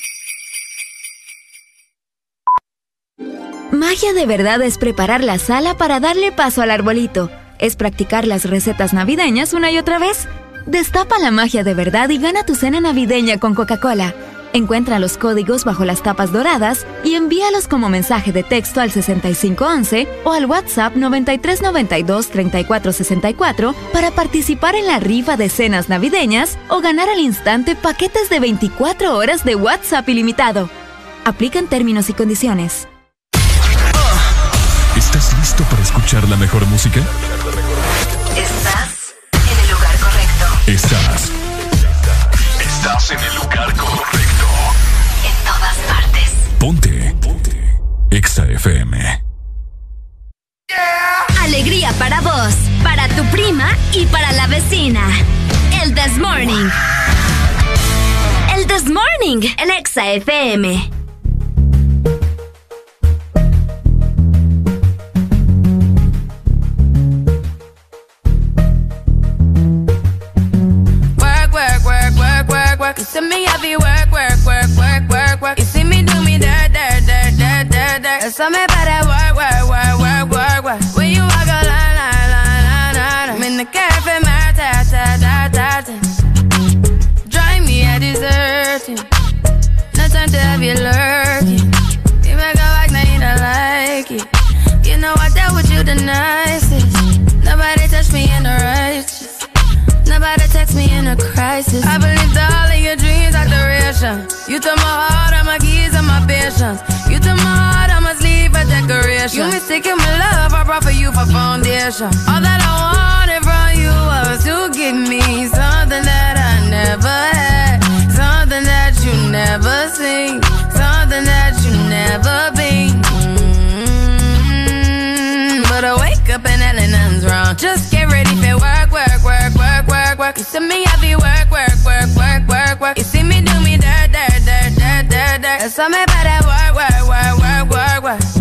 Magia de verdad es preparar la sala para darle paso al arbolito. Es practicar las recetas navideñas una y otra vez. Destapa la magia de verdad y gana tu cena navideña con Coca-Cola. Encuentra los códigos bajo las tapas doradas y envíalos como mensaje de texto al 6511 o al WhatsApp 9392-3464 para participar en la rifa de cenas navideñas o ganar al instante paquetes de 24 horas de WhatsApp ilimitado. Aplican términos y condiciones. ¿Estás listo para escuchar la mejor música? Estás Estás. Estás en el lugar correcto. En todas partes. Ponte. Ponte. Exa FM. Alegría para vos, para tu prima y para la vecina. El This Morning. El This Morning en Exa FM. You see me have you work, work, work, work, work, work. You see me do me dirt, dirt, dirt, dirt, dirt, dirt. That's me better work, work, work, work, work, work. When you walk a line, line, line, line, line. I'm in the cafe, are. You took my heart, all my keys, and my patience. You took my heart, I must leave a decoration. You mistaken my love, I brought for you for foundation. All that I wanted from you was to give me something that I never had, something that you never seen, something that you never been. Mm, But I wake up and hell nothing's wrong. Just get ready for work, work, work, work, work, work. You see me have you work, work, work, work, work, work. You see me Cause I'm about work, work, work, work, work, work.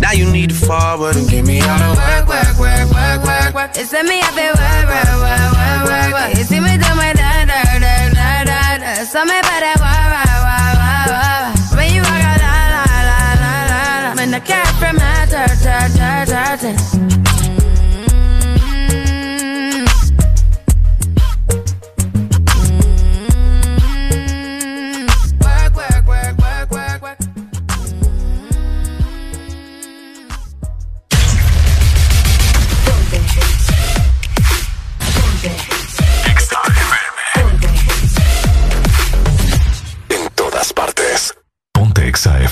Now you need to forward and give me all the work, work, work, work, work, work. It's me, I feel work, work, work, work, work, work. You see me do my da, da, da, da, da, da. So me better wah, wah, wah, wah, wah. When you walk out, la, la, la, la, la, la. When the cat from my ta, ta, ta, ta,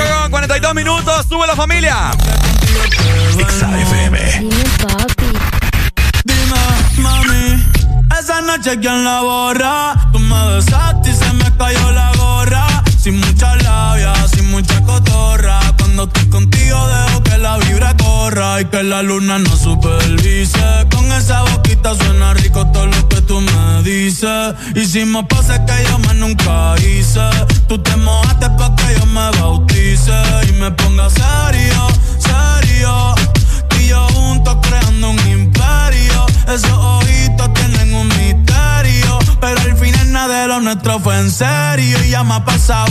8 con 42 minutos, sube la familia. XAFM. Dime, mami, esa noche quién la borra. Tú me besaste se me cayó la gorra. Sin mucha labia, sin mucha cotorra. Cuando estoy contigo dejo que la vibra corra y que la luna no supervise. Con esa boquita suena rico todo lo que tú me dices. Hicimos poses que yo más nunca hice. Tú te mojaste pa' que yo me bautice y me ponga serio, serio. Tú y yo juntos creando un imperio. Esos ojitos tienen un misterio. Pero al final nada de lo nuestro fue en serio. Y ya me ha pasado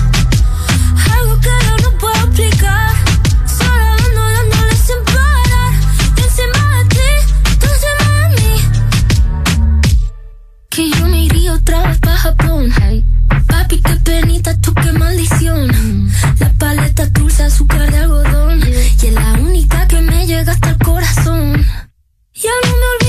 Japón. Papi, qué penita, tú qué maldición. La paleta dulce, azúcar de algodón. Y es la única que me llega hasta el corazón. Ya no me olvida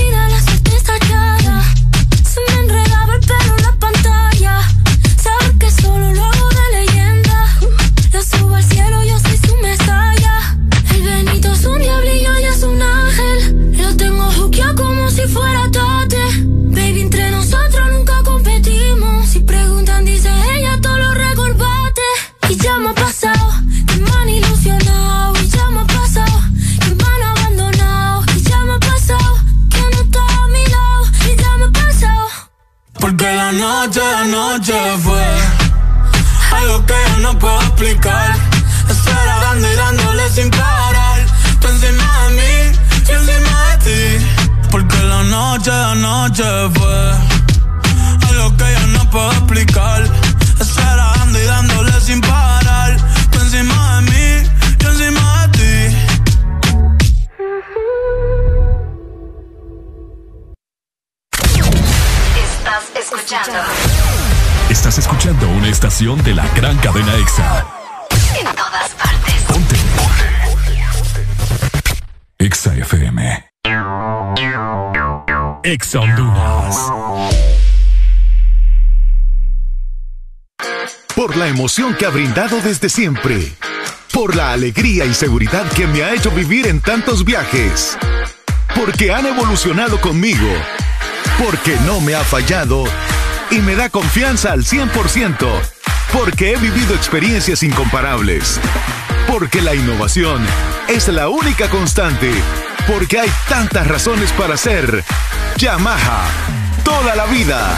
Porque la noche de anoche fue algo que yo no puedo explicar. Esperando y dándole sin parar. Tú encima de mí, yo encima de ti. Porque la noche anoche fue algo que yo no puedo explicar. Esperando y dándole sin parar. Estás escuchando. Estás escuchando una estación de la gran cadena EXA. En todas partes. Ponte. EXA FM. EXA Honduras. Por la emoción que ha brindado desde siempre. Por la alegría y seguridad que me ha hecho vivir en tantos viajes. Porque han evolucionado conmigo. Porque no me ha fallado y me da confianza al 100%. Porque he vivido experiencias incomparables. Porque la innovación es la única constante. Porque hay tantas razones para ser Yamaha toda la vida.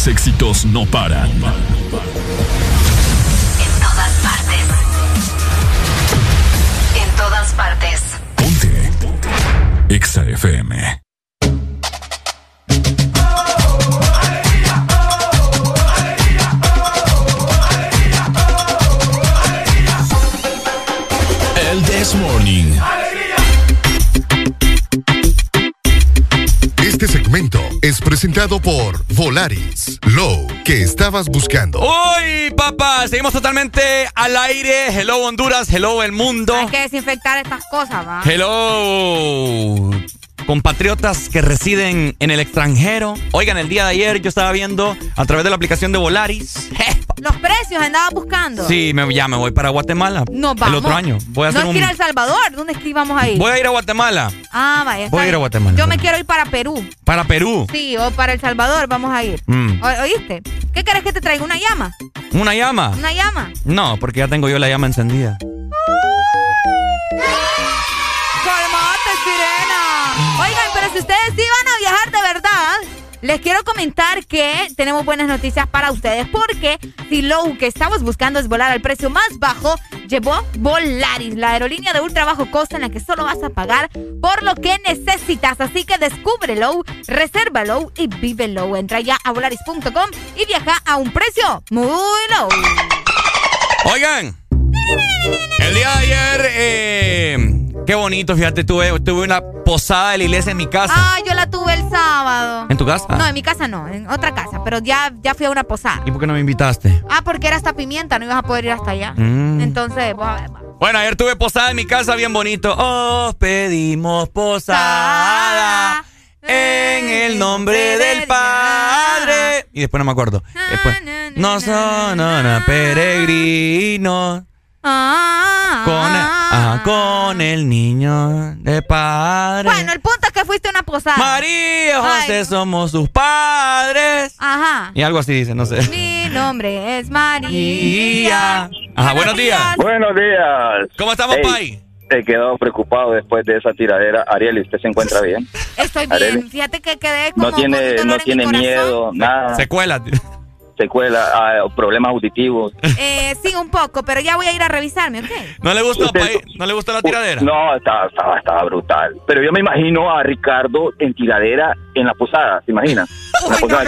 Los éxitos no paran. En todas partes. En todas partes. Ponte. Exa FM. El This Morning. Este segmento es presentado por Volaris. Lo que estabas buscando. Uy, papá, seguimos totalmente al aire. Hello Honduras, hello el mundo. Hay que desinfectar estas cosas, ¿va? Hello compatriotas que residen en el extranjero. Oigan, el día de ayer yo estaba viendo a través de la aplicación de Volaris. Los precios andaba buscando. Sí, me, ya me voy para Guatemala. No, vamos. El otro año. Voy a no hacer es que ir un... a El Salvador. ¿Dónde es que íbamos a ir? Voy a ir a Guatemala. Ah, vaya. Voy a ir a. Guatemala. Yo me quiero ir para Perú. Para Perú. Sí, o para El Salvador vamos a ir. Mm. ¿Oíste? ¿Qué querés que te traiga? ¿Una llama? ¿Una llama? ¿Una llama? No, porque ya tengo yo la llama encendida. Ustedes van a viajar de verdad, les quiero comentar que tenemos buenas noticias para ustedes porque si lo que estamos buscando es volar al precio más bajo, llevó Volaris, la aerolínea de ultra bajo costo en la que solo vas a pagar por lo que necesitas. Así que descúbrelo, resérvalo y vívelo. Entra ya a volaris.com y viaja a un precio muy low. Oigan, el día de ayer, eh, qué bonito, fíjate, tuve, tuve una posada de la iglesia en mi casa. Ah, yo la tuve el sábado. ¿En tu casa? No, en mi casa no, en otra casa, pero ya, ya fui a una posada. ¿Y por qué no me invitaste? Ah, porque era hasta pimienta, no ibas a poder ir hasta allá. Mm. Entonces, vos a ver. Bueno, ayer tuve posada en mi casa, bien bonito. Os pedimos posada en el nombre del Padre. Y después no me acuerdo. Después, no son no, no, peregrinos. Ah, Con el, ajá, con el niño de padre. Bueno, el punto es que fuiste a una posada. María José Ay. somos sus padres. Ajá. Y algo así dice, no sé. Mi nombre es María. Ajá, buenos días. Buenos días. ¿Cómo estamos, Ey, Pai? He quedado preocupado después de esa tiradera. Ariel, ¿y ¿usted se encuentra bien? Estoy bien. Fíjate que quedé como No tiene, no tiene miedo, nada. Secuela. Secuela, ah, problemas auditivos. Eh, sí, un poco, pero ya voy a ir a revisarme, ¿ok? ¿No le gustó, Usted- Pai? ¿No le gustó la tiradera? No, estaba, estaba, estaba brutal. Pero yo me imagino a Ricardo en tiradera en la posada, ¿se imagina? En la posada.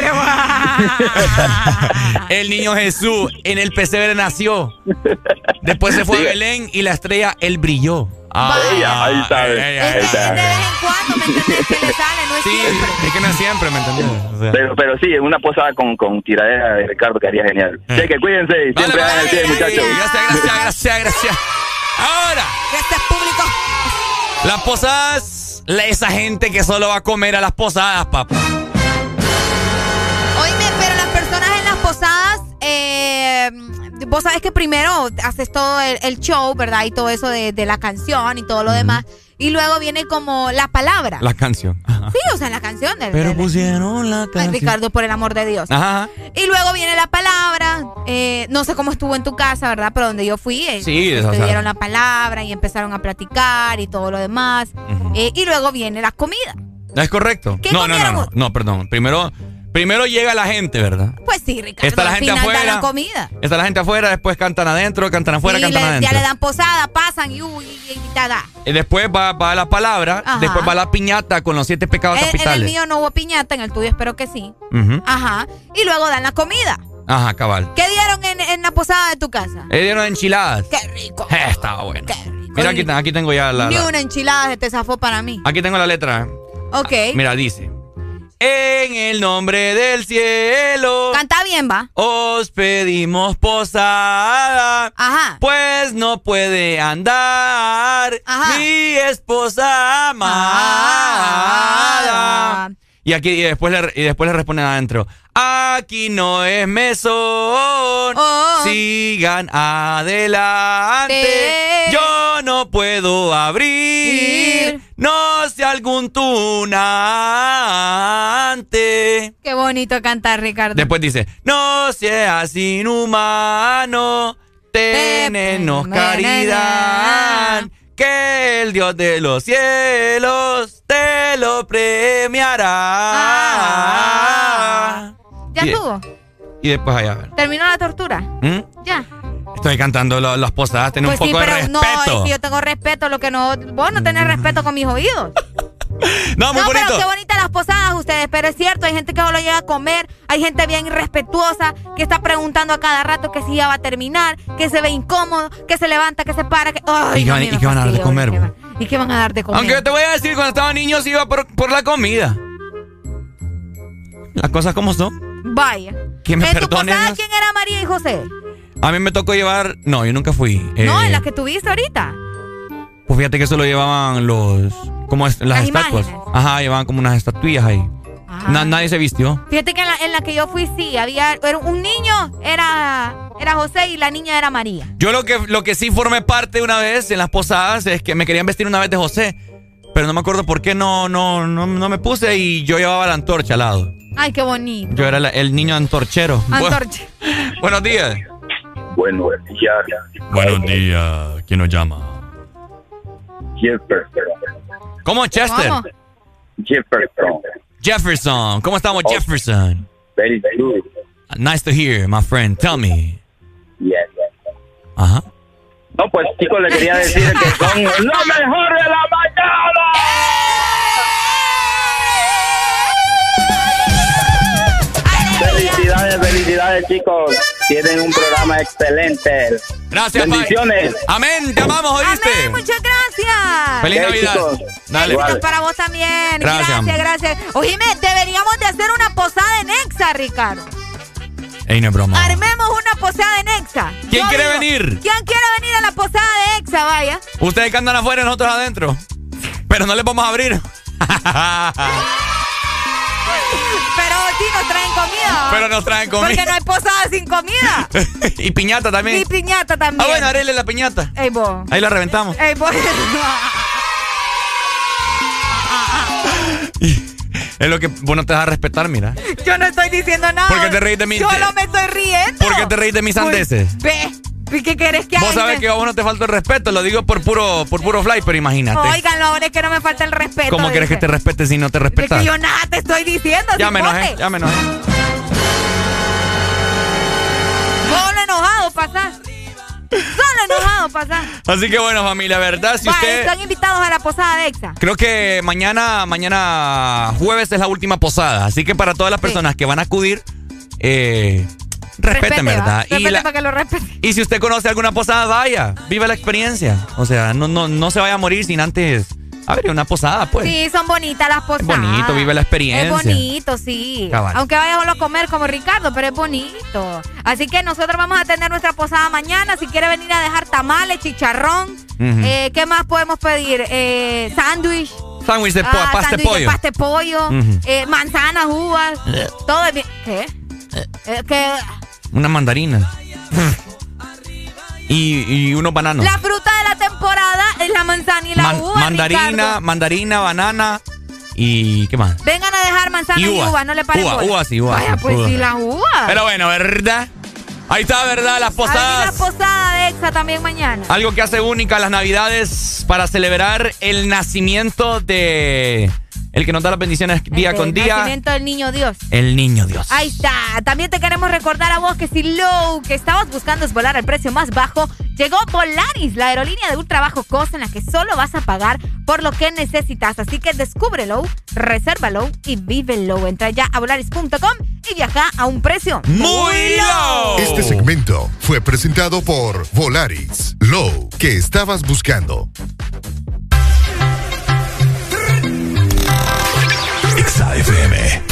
El niño Jesús en el pesebre nació. Después se fue a. Belén y la estrella él brilló. Ella, ahí sabe, ay, ahí ay, sabe. De vez en cuando, ¿me entendés? Que le sale, no es Sí, siempre. es que no es siempre, ¿me entendés? O sea. Pero, pero sí, en una posada con, con tiradera de Ricardo que haría genial. Eh. Sí, que cuídense y Vale, siempre hagan el vale, muchachos. Gracias, gracias, gracias, gracias. Ahora, Gracias, público. las posadas, la- esa gente que solo va a comer a las posadas, papá. Oíme, pero las personas en las posadas, eh, vos sabes que primero haces todo el, el show, ¿verdad? Y todo eso de, de la canción y todo lo demás. Y luego viene como la palabra. La canción. Ajá. Sí, o sea, la canción del... Pero del- pusieron la Ay, canción. Ricardo, por el amor de Dios. Ajá. Y luego viene la palabra. eh, no sé cómo estuvo en tu casa, ¿verdad? Pero donde yo fui, eh, Sí, pues, sea. dieron la palabra y empezaron a platicar y todo lo demás. Eh, y luego viene la comida. ¿Es correcto? ¿Qué No, no, no, no, no, perdón. Primero, primero llega la gente, ¿verdad? Pues sí, Ricardo. Está la al gente final dan afuera. la comida. Está la gente afuera, después cantan adentro, cantan afuera, cantan le- adentro. ya le dan posada, pasan y uy, y, y, da. Y después va, va la palabra, Ajá. después va la piñata con los siete pecados En, en el capitales. mío no hubo piñata, en el tuyo espero que sí. Ujú. Ajá. Y luego dan la comida. Ajá, cabal. ¿Qué dieron en, en la posada de tu casa? Le dieron enchiladas. Qué rico. Eh, estaba bueno. Mira, aquí, aquí tengo ya la, Ni la- una enchilada se te zafó para mí. Aquí tengo la letra. Ok. Mira, dice. En el nombre del cielo. Canta bien, va. Os pedimos posada. Ajá. Pues no puede andar mi esposa amada. Y aquí y después le, y después le responden adentro. Aquí no es mesón. Sigan adelante. Yo no puedo abrir. No sé algún tunante. Qué bonito cantar, Ricardo. Después dice, no seas inhumano, tenenos caridad, que el Dios de los cielos te lo premiará. Ah. Ya ¿Ya Y- estuvo? Y después allá. ¿Terminó la tortura? ¿Mm? Ya. Estoy cantando lo- las posadas, ten Pues un sí, poco de pero no, respeto. es que yo tengo respeto, lo que no. Vos no tenés respeto con mis oídos. No, muy no, bonito. pero qué bonitas las posadas ustedes, pero es cierto, hay gente que solo llega a comer, hay gente bien irrespetuosa que está preguntando a cada rato que si ya va a terminar, que se ve incómodo, que se levanta, que se para, que... Ay, ¿Y qué no, van- a mí y me qué van a dar de comer, van- ¿Y qué van a dar de comer? Aunque yo te voy a decir, cuando estaba niño se iba por, por la comida. Las cosas como son. Vaya. Que me ¿En tu posada quién era María y José? A mí me tocó llevar. No, yo nunca fui. no, Eh, en la que tuviste ahorita. Pues fíjate que eso lo llevaban los. Como es- las, Las estatuas. imágenes. Ajá, llevaban como unas estatuillas ahí. Na- nadie se vistió. Fíjate que en la, en la que yo fui, sí, había era un niño, era, era José y la niña era María. Yo lo que, lo que sí formé parte una vez en las posadas es que me querían vestir una vez de José. Pero no me acuerdo por qué no, no, no, no me puse y yo llevaba la antorcha al lado. Ay, qué bonito. Yo era la- el niño antorchero. Antorcha. buenos días. Buenos días. Buenos días. ¿Quién nos llama? Jefferson. ¿Cómo, Chester? ¿Cómo? Jefferson. Jefferson. ¿Cómo estamos, Jefferson? Very good. Nice to hear, my friend. Tell me. Yes. Ajá. No, pues chicos, le quería decir que son lo mejor de la mañana. Felicidades, felicidades chicos. Tienen un programa excelente. Gracias, Bendiciones. Pai. Amén. Te amamos, ¿oíste? Amén, muchas gracias. Feliz Navidad. Dale. Para vos también. Gracias. Gracias, gracias. Oíme, deberíamos de hacer una posada en Exa, Ricardo. Ey, no es broma. Armemos una posada en Exa. ¿Quién Yo quiere digo, venir? ¿Quién quiere venir a la posada de Exa, vaya? Ustedes que andan afuera y nosotros adentro. Pero no les vamos a abrir. Pero sí nos traen comida. Pero nos traen comida. Porque no hay posada sin comida. y piñata también. Y piñata también. Ah, bueno, arregle la piñata. Ey, vos. Ahí la reventamos. Ey, vos. Es lo que vos no te vas a respetar, mira. Yo no estoy diciendo nada. ¿Por qué te reís de mí? Solo me estoy riendo. ¿Por qué te reís de mis sandeces? Ve. ¿Y ¿Qué quieres que haga? Vos sabés que a vos no te falta el respeto, lo digo por puro, por puro fly, pero imagínate. Óiganlo, ahora es que no me falta el respeto. ¿Cómo quieres que te respete si no te Es respetas? que yo nada te estoy diciendo. Ya me cipote. enojé, ya me enojé. Solo enojado pasás. Solo enojado pasás. Así que bueno, familia, ¿verdad? Si Vaya, usted... están invitados a la posada de Exa. Creo que mañana, mañana jueves es la última posada. Así que para todas las personas que van a acudir, eh, respeten. ¿verdad? Y, la- para que lo respete. y si usted conoce alguna posada, vaya, viva la experiencia. O sea, no, no, no se vaya a morir sin antes abrir una posada, pues. Sí, son bonitas las posadas. bonito, vive la experiencia. Es bonito, sí. Cabal. Aunque vaya solo a comer como Ricardo, pero es bonito. Así que nosotros vamos a tener nuestra posada mañana. Si quiere venir a dejar tamales, chicharrón. Eh, ¿Qué más podemos pedir? Eh, sándwich. Sándwich de po- Ah, pasta de pollo. pasta de pollo. Eh, manzanas, uvas. todo es bien. ¿Qué? Eh, que Una mandarina. y, y unos bananos. la fruta de la temporada es la manzana y la Man- uva. mandarina, Ricardo. mandarina, banana y ¿qué más? Vengan a dejar manzana y, Y uvas. uva, no le paren Uva, bola. uvas y uvas, Vaya, pues sí, las uvas. Pero bueno, ¿verdad? Ahí está, ¿verdad? Las Hay posadas. una posada de Exa también mañana. Algo que hace única las navidades para celebrar el nacimiento de el que nos da las bendiciones día El con día, nacimiento del niño Dios. el niño Dios. Ahí está. También te queremos recordar a vos que si lo que estabas buscando es volar al precio más bajo, llegó Volaris, la aerolínea de ultra bajo costo en la que solo vas a pagar por lo que necesitas. Así que descúbrelo, resérvalo y vívelo. Entra ya a volaris.com y viaja a un precio muy low. Este segmento fue presentado por Volaris. Low, que estabas buscando. Exa FM.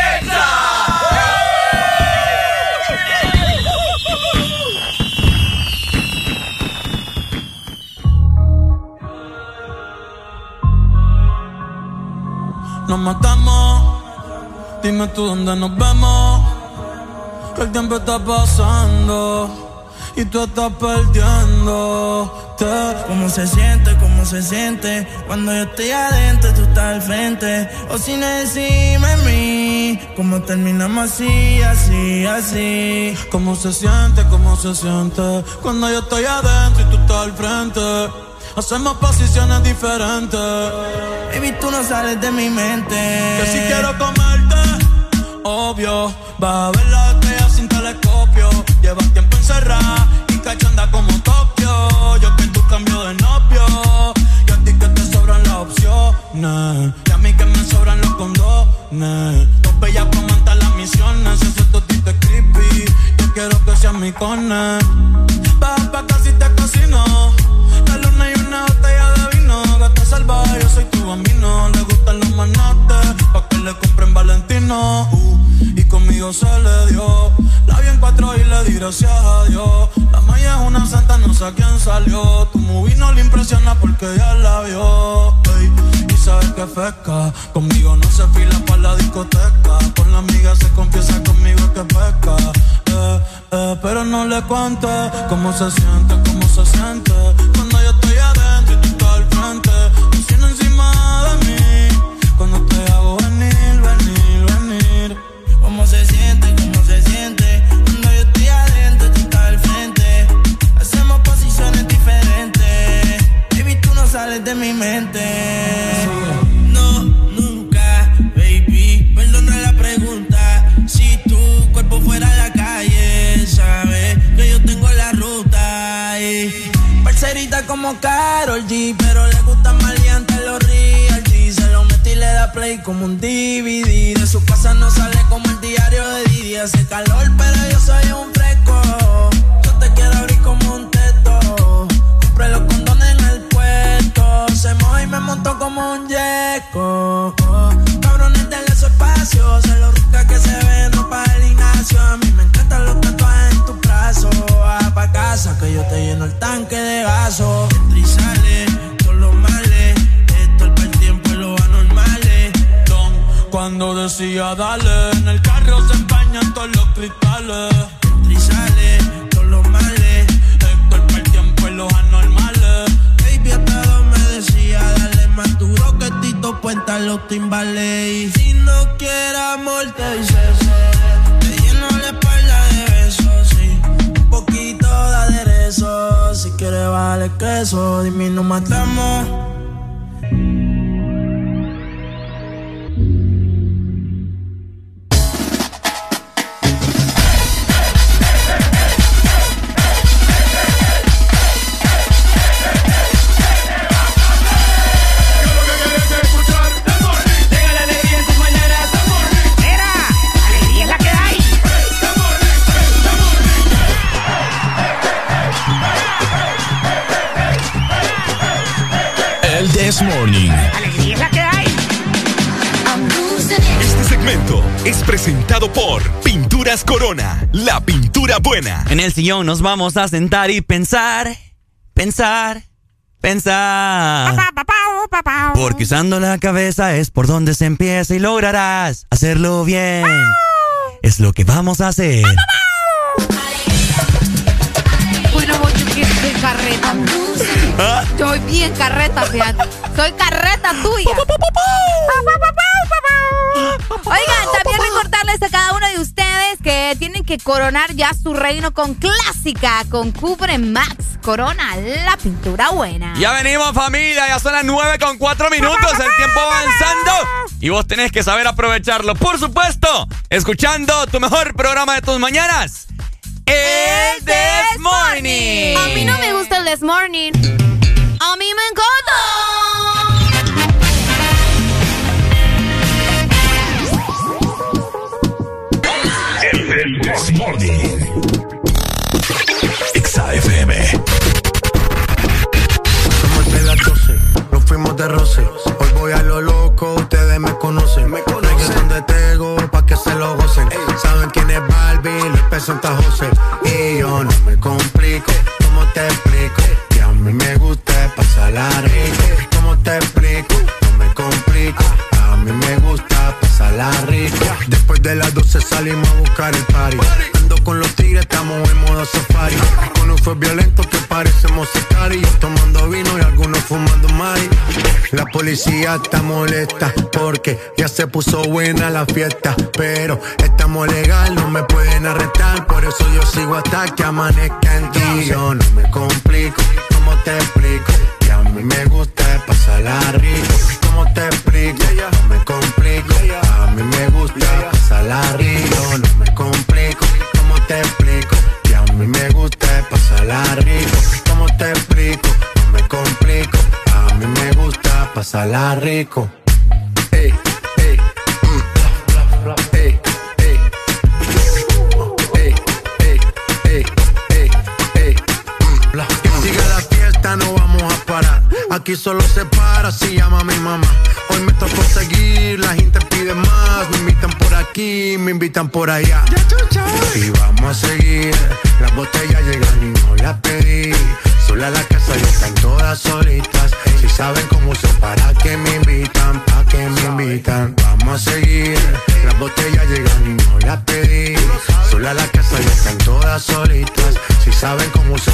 nos matamos. Dime tú dónde nos vemos. Que el tiempo está pasando y tú estás perdiendo. ¿Cómo se siente? ¿Cómo se siente? Cuando yo estoy adentro, y tú estás al frente. O si no en mí, ¿cómo terminamos así, así, así? ¿Cómo se siente? ¿Cómo se siente? Cuando yo estoy adentro y tú estás al frente. Hacemos posiciones diferentes. Baby, tú no sales de mi mente. Yo sí quiero comerte, obvio, va a verla sillón nos vamos a sentar y pensar, pensar, pensar. Porque usando la cabeza es por donde se empieza y lograrás hacerlo bien. Es lo que vamos a hacer. Bueno, yo quiero ser carreta. ¿Ah? Soy bien carreta, fíjate. Soy carreta tuya. Que coronar ya su reino con clásica, con Cubre Max. Corona, la pintura buena. Ya venimos familia, ya son las 9 con 4 minutos, el tiempo avanzando y vos tenés que saber aprovecharlo. Por supuesto, escuchando tu mejor programa de tus mañanas, el This Morning. A mí no me gusta el This Morning. Morning. XAFM. Somos de las 12, nos fuimos de roce. Policía está molesta porque ya se puso buena la fiesta. Pero estamos legal, no me pueden arrestar. Por eso yo sigo hasta que amanezca en ti. Yo no me complico, ¿cómo te explico? Que a mí me gusta pasarla rico. ¿Cómo te? Pasarla rico. Siga la fiesta, no vamos a parar. Aquí solo se para si llama mi mamá. Hoy me tocó seguir, la gente pide más. Me invitan por aquí, me invitan por allá.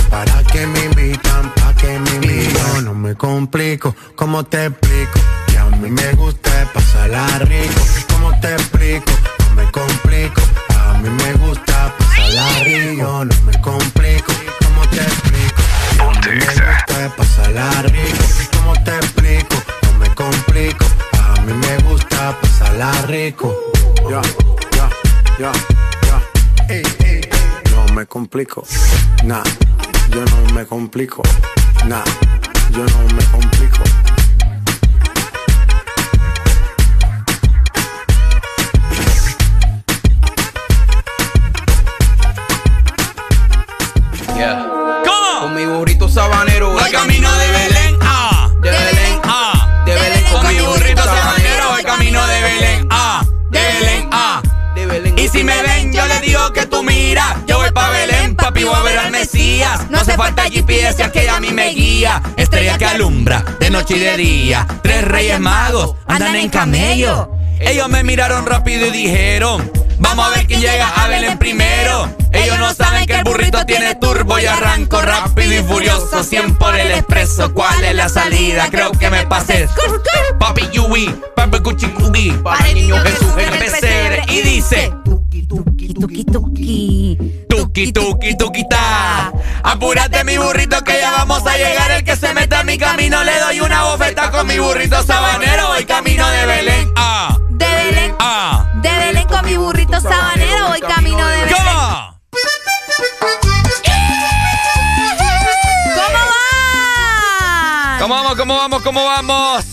Para que me invitan, pa' que me invitan. Yo no me complico, ¿cómo te explico? Que a mí me gusta pasarla rico. ¿Cómo te explico? No me complico. A mí me gusta pasarla rico. Yo no me complico, ¿cómo te explico? Que a mí me gusta pasarla rico. ¿Cómo te explico? No me complico. A mí me gusta pasarla rico. Ya, ya, ya, ya. Ey, ey. Me complico. Nah, yo no me complico. Nah, yo no me complico. ¿Cómo? Con mi burrito sabanero Voy camino de Belén, ah. De Belén, ah. De Belén Con mi burrito sabanero voy camino de Belén, ah. De Belén, ah. De Belén. Y si me ven, yo les digo que tú mira. Yo voy a ver al Mesías. No hace falta GPS, es que a mí me guía. Estrella que alumbra de noche y de día. Tres reyes magos andan en camello. Ellos me miraron rápido y dijeron: Vamos a ver quién llega a Belén primero. Ellos no saben que el burrito tiene turbo y arranco rápido y furioso. 100 por el expreso. ¿Cuál es la salida? Creo que me pasé. Papi Yui, papi Cuchicugi. Para el niño Jesús en el pesebre. Y dice: Tuki, tuki. Tuki, tuki, tuki, ta. Apúrate, mi burrito, que ya vamos a llegar. El que se meta en mi camino le doy una bofeta con mi burrito sabanero. Voy camino de Belén. Ah, De Belén. ah. De Belén con mi burrito sabanero. Voy camino de Belén. ¿Cómo? ¿Cómo va? ¿Cómo vamos? ¿Cómo vamos? ¿Cómo vamos?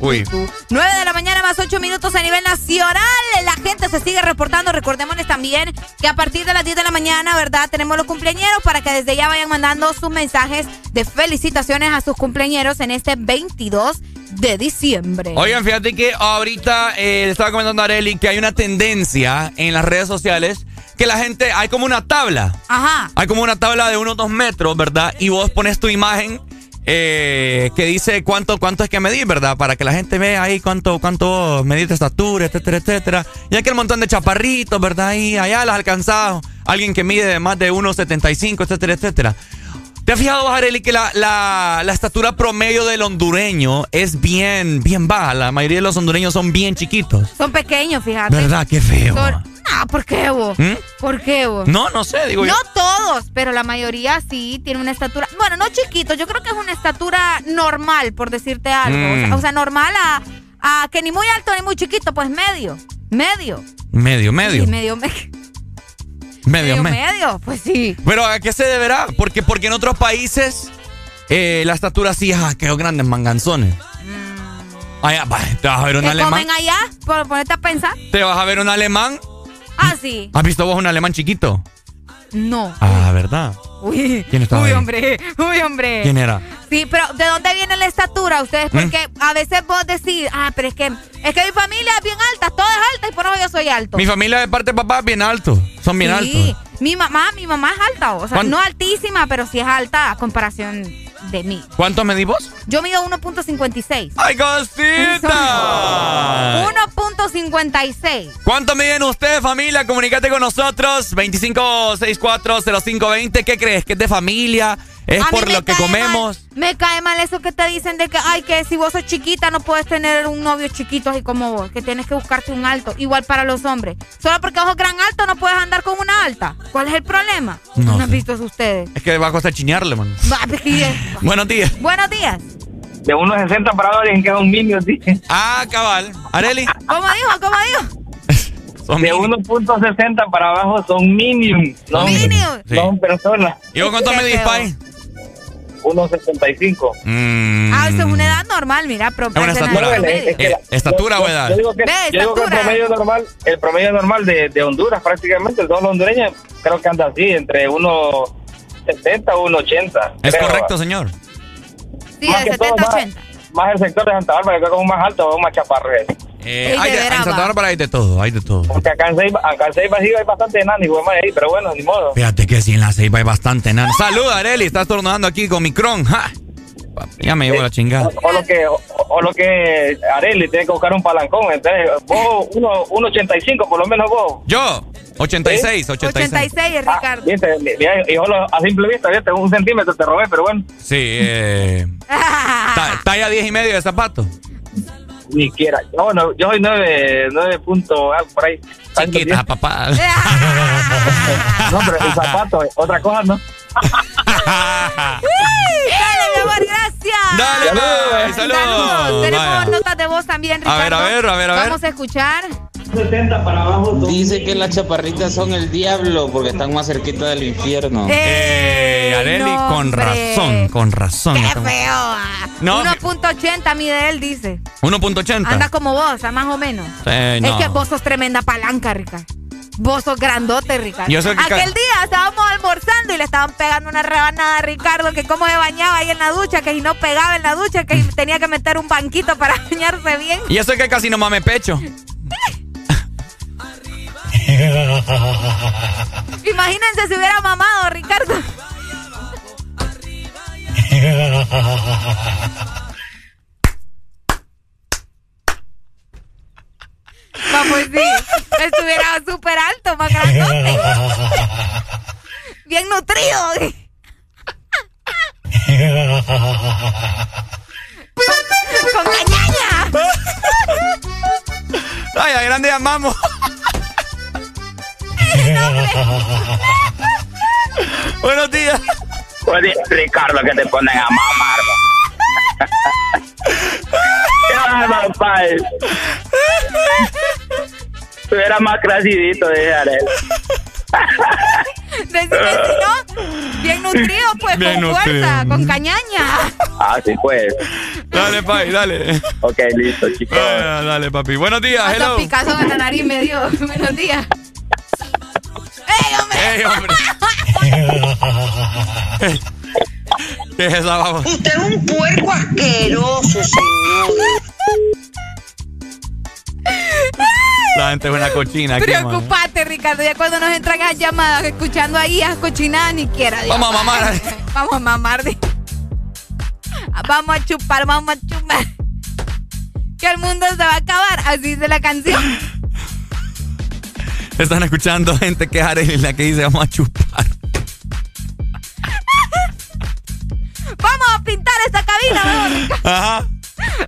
Uy. tu. 9 de la mañana más 8 minutos a nivel nacional. La gente se sigue reportando. Recordémosles también que a partir de las 10 de la mañana, ¿verdad? Tenemos los cumpleañeros para que desde ya vayan mandando sus mensajes de felicitaciones a sus cumpleañeros en este 22 de diciembre. Oigan, fíjate que ahorita eh, le estaba comentando a Areli que hay una tendencia en las redes sociales que la gente, hay como una tabla. Ajá. Hay como una tabla de unos dos metros, ¿verdad? Y vos pones tu imagen eh, que dice cuánto, cuánto es que medir, ¿verdad? Para que la gente vea ahí cuánto, cuánto medís de estatura, etcétera, etcétera. Y aquel montón de chaparritos, ¿verdad? Y allá las alcanzado. Alguien que mide de más de 1,75, etcétera, etcétera. ¿Te has fijado, Areli, que la, la, la estatura promedio del hondureño es bien, bien baja? La mayoría de los hondureños son bien chiquitos. Son pequeños, fíjate. ¿Verdad? Qué feo. Son- Ah, ¿por qué vos? ¿Mm? ¿Por qué vos? No, no sé, digo No yo. todos, pero la mayoría sí tiene una estatura. Bueno, no chiquito, yo creo que es una estatura normal, por decirte algo. O, sea, Mm. o sea, normal a, a que ni muy alto ni muy chiquito, pues medio. Medio. Medio, medio. Sí, medio, me- medio, medio, medio. medio. Pues sí. Pero ¿a qué se deberá? Porque, porque en otros países eh, la estatura sí, ah, qué grandes manganzones. Allá, va, te vas a ver un ¿Qué alemán. comen allá? Por ponerte a pensar. Te vas a ver un alemán. Ah, sí. ¿Has visto vos un alemán chiquito? No. Ah, ¿verdad? Uy. ¿Quién estaba Uy, ahí? hombre. Uy, hombre. ¿Quién era? Sí, pero ¿de dónde viene la estatura ustedes? ¿Mm? Porque a veces vos decís, ah, pero es que es que mi familia es bien alta, toda es alta y por eso yo soy alto. Mi familia de parte de papá es bien alto. Son bien sí, altos. mi mamá, mi mamá es alta, o sea, ¿Cuán- no altísima, pero sí es alta a comparación de mí. ¿Cuánto medís vos? Yo mido 1.56. ¡Ay, cosita! 1.56. ¿Cuánto miden ustedes, familia? Comunícate con nosotros. 25640520. ¿Qué crees? ¿Que es de familia? ¿Es A por me lo que comemos? mal- me cae mal eso que te dicen de que, ay, que si vos sos chiquita no puedes tener un novio chiquito así como vos, que tienes que buscarte un alto. Igual para los hombres. Solo porque vos sos gran alto no puedes andar con una alta. ¿Cuál es el problema? No ¿No, han visto eso ustedes? Es que va a costar chinearle, man. Buenos días. Buenos días. De 1.60 para abajo dicen que son minions, dicen. Ah, cabal. Areli. ¿Cómo dijo? ¿Cómo dijo? de 1.60 para abajo son minions. No, Minions. Sí. no son personas. ¿Y vos cuánto feo. Pai? 1.65. Mm. Ah, eso es una edad normal, mira. Pro, Es una es estatura. promedio. Es que la- Eh, ¿Estatura yo- o edad? Yo digo que, Ve, yo digo que el promedio normal, el promedio normal de, de Honduras prácticamente, todos los hondureños, creo que anda así, entre 1.70 o 1.80. Es creo. correcto, señor. Sí, Más de que todo, 70 más- 80. Más el sector de Santa Bárbara, que creo que es más alto o más chaparro. Eh, Sí, hay de en Santa. Bárbara hay de todo, hay de todo. Porque acá en Ceiba, acá en Ceiba sí hay bastante enano y más ahí, pero bueno, ni modo. Fíjate que si en la ceiba hay bastante nada. Salud, Areli. Estás tornando aquí con Micron. ¡Ja! Ya me llevo la chingada. O, o lo que o, o lo que Areli tiene que buscar un palancón. Entonces, vos, uno- 1.85 por lo menos vos. Yo, 86, 86. 86 es Ricardo. Viste, mira, y yo lo- a simple vista, viste, un centímetro te robé, pero bueno, Sí, eh, ta- talla 10 y medio de zapato. ni quiera. No, no, yo soy 9, 9 punto algo por ahí. Chiquita, papá. No, pero el zapato, eh, otra cosa, ¿no? Uy, Dale, mi amor. Dale, Saludos. bye, saludos. Saludos. Tenemos Vaya. notas de voz también, A Ricardo. ver, a ver, a ver, a ver. Vamos a escuchar. 70 para abajo. Dice que las chaparritas son el diablo porque están más cerquita del infierno. Eh, Areli, no. Con razón, con razón. Qué Estamos- feo. ah. No, 1.80 mide él, dice. 1.80. Anda como vos, ah, más o menos. Sí, Es que vos sos tremenda palanca, Ricardo. Vos sos grandote, Ricardo. Yo soy que ca- Aquel día estábamos almorzando y le estaban pegando una rebanada a Ricardo, que cómo se bañaba ahí en la ducha, que si no pegaba en la ducha, que tenía que meter un banquito para bañarse bien. Y eso es que casi no mame pecho. Imagínense si hubiera mamado, Ricardo. Vamos, sí. Estuviera súper alto, más grandote. Bien nutrido. Con cañaña. Ay, a grande amamos. Buenos días. Buenos días, Ricardo, que te ponen a mamar. Qué bárbaro, pai. Estuviera más crecidito, dije Arel. Decime si no. Bien nutrido, pues, Bien con fuerza, con cañaña. Ah, sí, pues. Dale, pai, dale. Ok, listo, chicos. Ah, dale, papi. Buenos días, Hasta hello. Picasso en la nariz me dio. Buenos días. ¡Ey, hombre! Ey, hombre. ¿Qué es esa vamos? Usted es un puerco asqueroso, señor. La gente es una cochina. Preocupate, Ricardo. Ya cuando nos entran esas llamadas, escuchando ahí esas cochinadas, ni quiera. Dios. Vamos a mamar. Vamos a mamar. Vamos a chupar, vamos a chupar. Que el mundo se va a acabar. Así dice la canción. Están escuchando gente que es la que dice vamos a chupar. Vamos a pintar esta cabina, Ricardo. Ajá.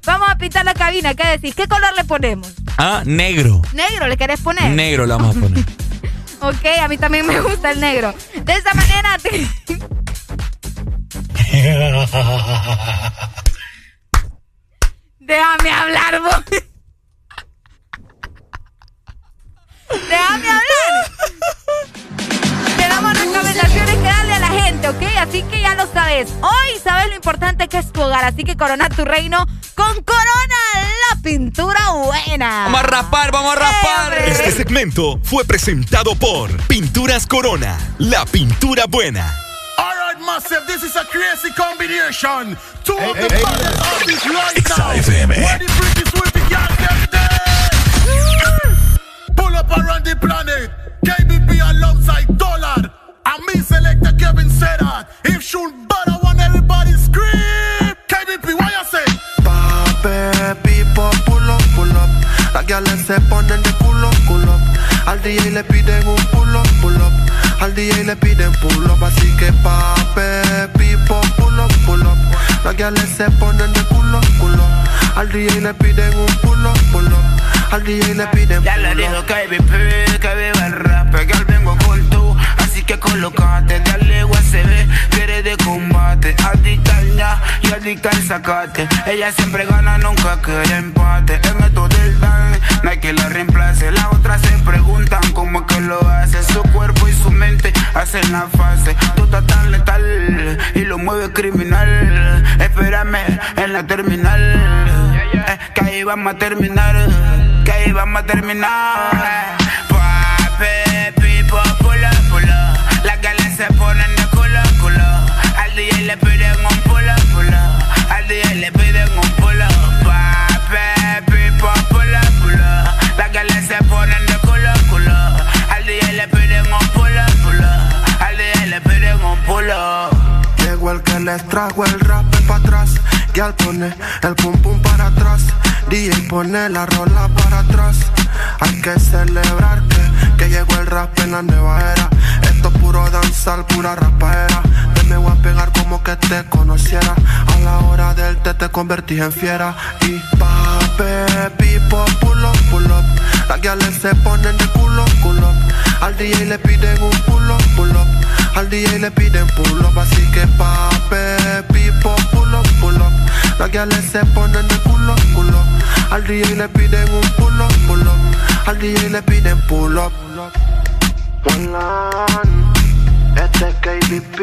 Vamos a pintar la cabina. ¿Qué decís? ¿Qué color le ponemos? Ah, negro. ¿Negro le querés poner? Negro la vamos a poner. Ok, a mí también me gusta el negro. De esa manera te... Déjame hablar, vos. Déjame hablar. Tenemos recomendaciones que darle a la gente, ¿ok? Así que ya lo sabes. Hoy sabes lo importante que es tu hogar, así que corona tu reino con Corona, la pintura buena. Vamos a raspar, vamos a raspar. Este segmento fue presentado por Pinturas Corona, la pintura buena. All right, massive, this is a crazy combination. Two of the baddest artists right now. Up around the planet. KBP alongside Dollar. And me selector Kevin said. If shoot butter, want everybody scream. KBP, what you say? Pape, pipo, pull up, pull up. Las gales se ponen de culo, culo. Al DJ le piden un pull up, pull up. Al DJ le piden pull up. Así que pape, pipo, pull up, pull up. Las gales se ponen de culo, culo. Al DJ le piden un pull up, pull up. Al DJ le piden Ya le up. que vive, que viva el rap, que al vengo con tú, así que colocate, dale USB, que eres de combate, adicta al ña y adicta al sacate, ella siempre gana, nunca quiere empate, en esto del dan, no hay que la reemplace, las otras se preguntan cómo que lo hace, su cuerpo y su mente hacen la fase, tú estás tan letal y lo mueve criminal, espérame en la terminal, eh, que ahí vamos a terminar, que ahí vamos a terminar. Pape, pipo, pulo, pulo. Las galas se ponen de culo, culo. Al DJ le piden un pulo, pulo. Al DJ le piden un pulo. Pape, pipo, pulo, pulo. Las galas se ponen de culo, culo. Al DJ le piden un pulo, pulo. Al DJ le piden un pulo. Llegó el que les trajo el rap. Y al pone el pum pum para atrás. DJ pone la rola para atrás. Hay que celebrar que, que llegó el rap en la nueva era. Esto es puro danzar, pura rapaera. Te me voy a pegar como que te conociera. A la hora del té te convertí en fiera. Y pape, pipo, pull up, pull up. Las guiales se ponen de culo, culo. Al DJ le piden un pull up, pull up. Al DJ le piden pull up, así que pape, pipo, pull up, pull up. Las guiales se ponen de culo, culo. Al DJ le piden un pull up, pull up. Al DJ le piden pull up. One este es KBP.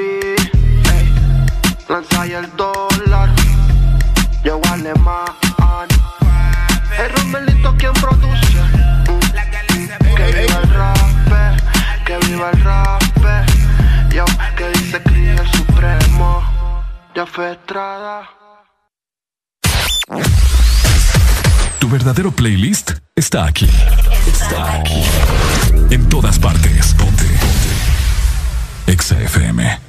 y el dólar. Yo vale más. El Romelito quien produce. Que viva el rap, que viva el rap. Tu verdadero playlist está aquí. Está aquí. En todas partes. Ponte. Ponte. Exa FM.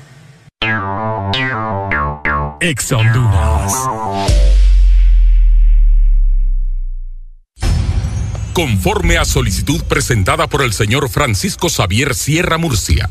Conforme a solicitud presentada por el señor Francisco Xavier Sierra Murcia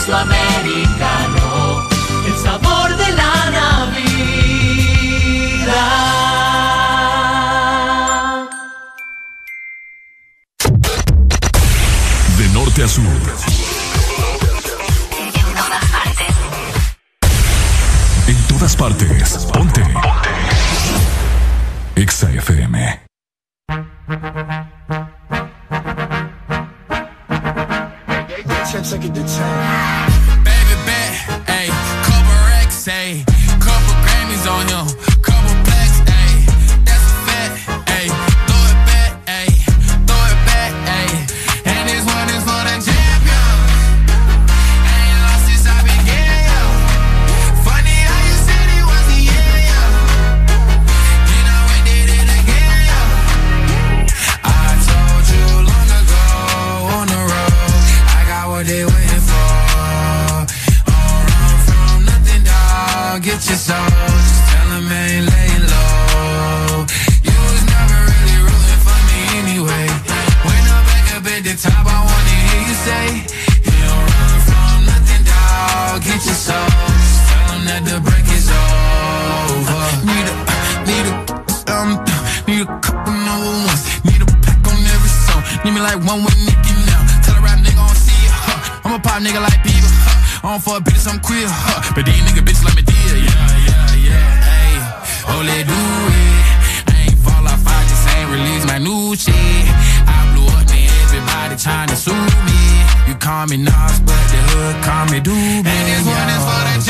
Espresso Americano, el sabor de la Navidad. De norte a sur. En todas partes. Ponte. Ponte. Exa FM. times I could do. Like one with Nicky now. Tell a rap nigga I don't see it, huh. I'm a pop nigga like Bieber, huh. I don't fuck bitches, I'm queer, huh. But these nigga bitches like me dear, yeah, yeah, yeah. Hey, oh, let do it. I ain't fall off, I just ain't release my new shit. I blew up, man, everybody trying to sue me. You call me Nas, but the hood call me Doobie. And this one is for the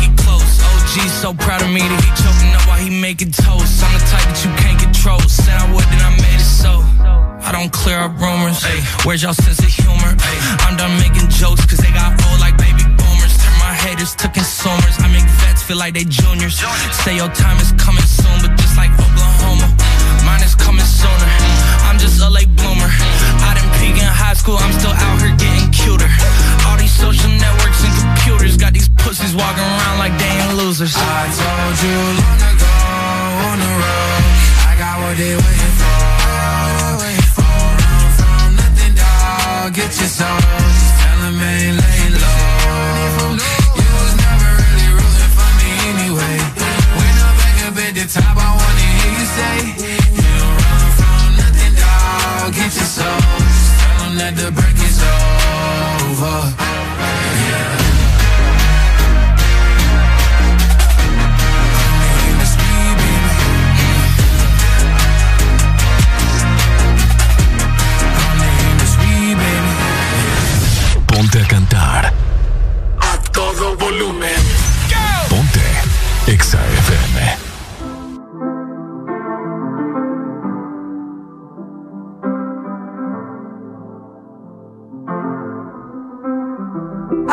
OG so proud of me that he choking up while he making toast. I'm the type that you can't control. Said I would, then I made it so. I don't clear up rumors. Ay, where's y'all sense of humor? I'm done making jokes cause they got old like baby boomers. Turn my haters to consumers. I make vets feel like they juniors. Say your time is coming soon, but just like Oklahoma, mine is coming sooner. I'm just a late bloomer. I didn't peak in high school, I'm still out here getting cuter. All these social networks and computers got these pussies walking around like they ain't losers. I told you long ago on the road, I got what they waiting for. Run from nothing, dog. Get your soul, just tell 'em ain't lay low. You was never really rooting for me anyway. When I'm back up at the top, I wanna hear you say, You don't run from nothing, dog. Get your soul, just tell that the break is over.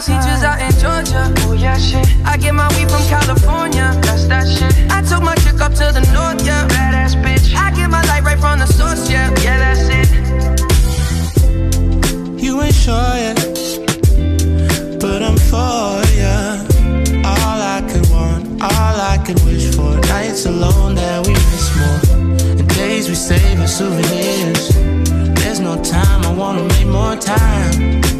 My peaches out in Georgia. Oh yeah, shit. I get my weed from California. That's that shit. I took my chick up to the north, yeah. Badass bitch. I get my light right from the source, yeah. Yeah, that's it. You ain't sure yet, but I'm for ya. All I could want, all I could wish for. Nights alone that we miss more, and days we save as souvenirs. There's no time, I wanna make more time and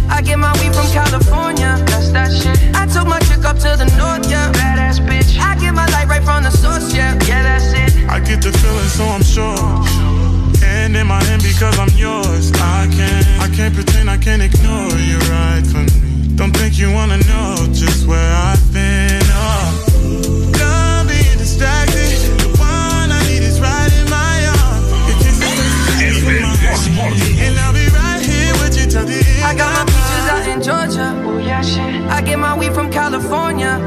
Right from the source, yeah. Yeah, that's it. I get the feeling, so I'm sure. And in my hand because I'm yours. I can't, I can't pretend I can't ignore you right from me. Don't think you wanna know just where I've been. Oh, done being distracted. The one I need is right in my arms. Your kisses taste from my heart. And I'll be right here with you till the end. I got my peaches out in Georgia. Oh yeah, shit. I get my weed from California.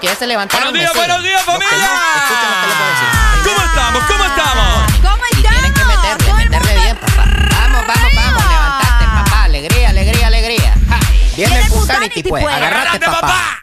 Que ya se levantaron. Buenos días, buenos días, familia. no. ¿Cómo estamos? ¿Cómo estamos? ¿Cómo Y tienen que meterle, meterle bien, papá. Vamos, vamos, vamos, levantate, papá. Alegría, alegría, alegría. Ja. Viernes, pu- Sanity, pues. Agárrate, papá.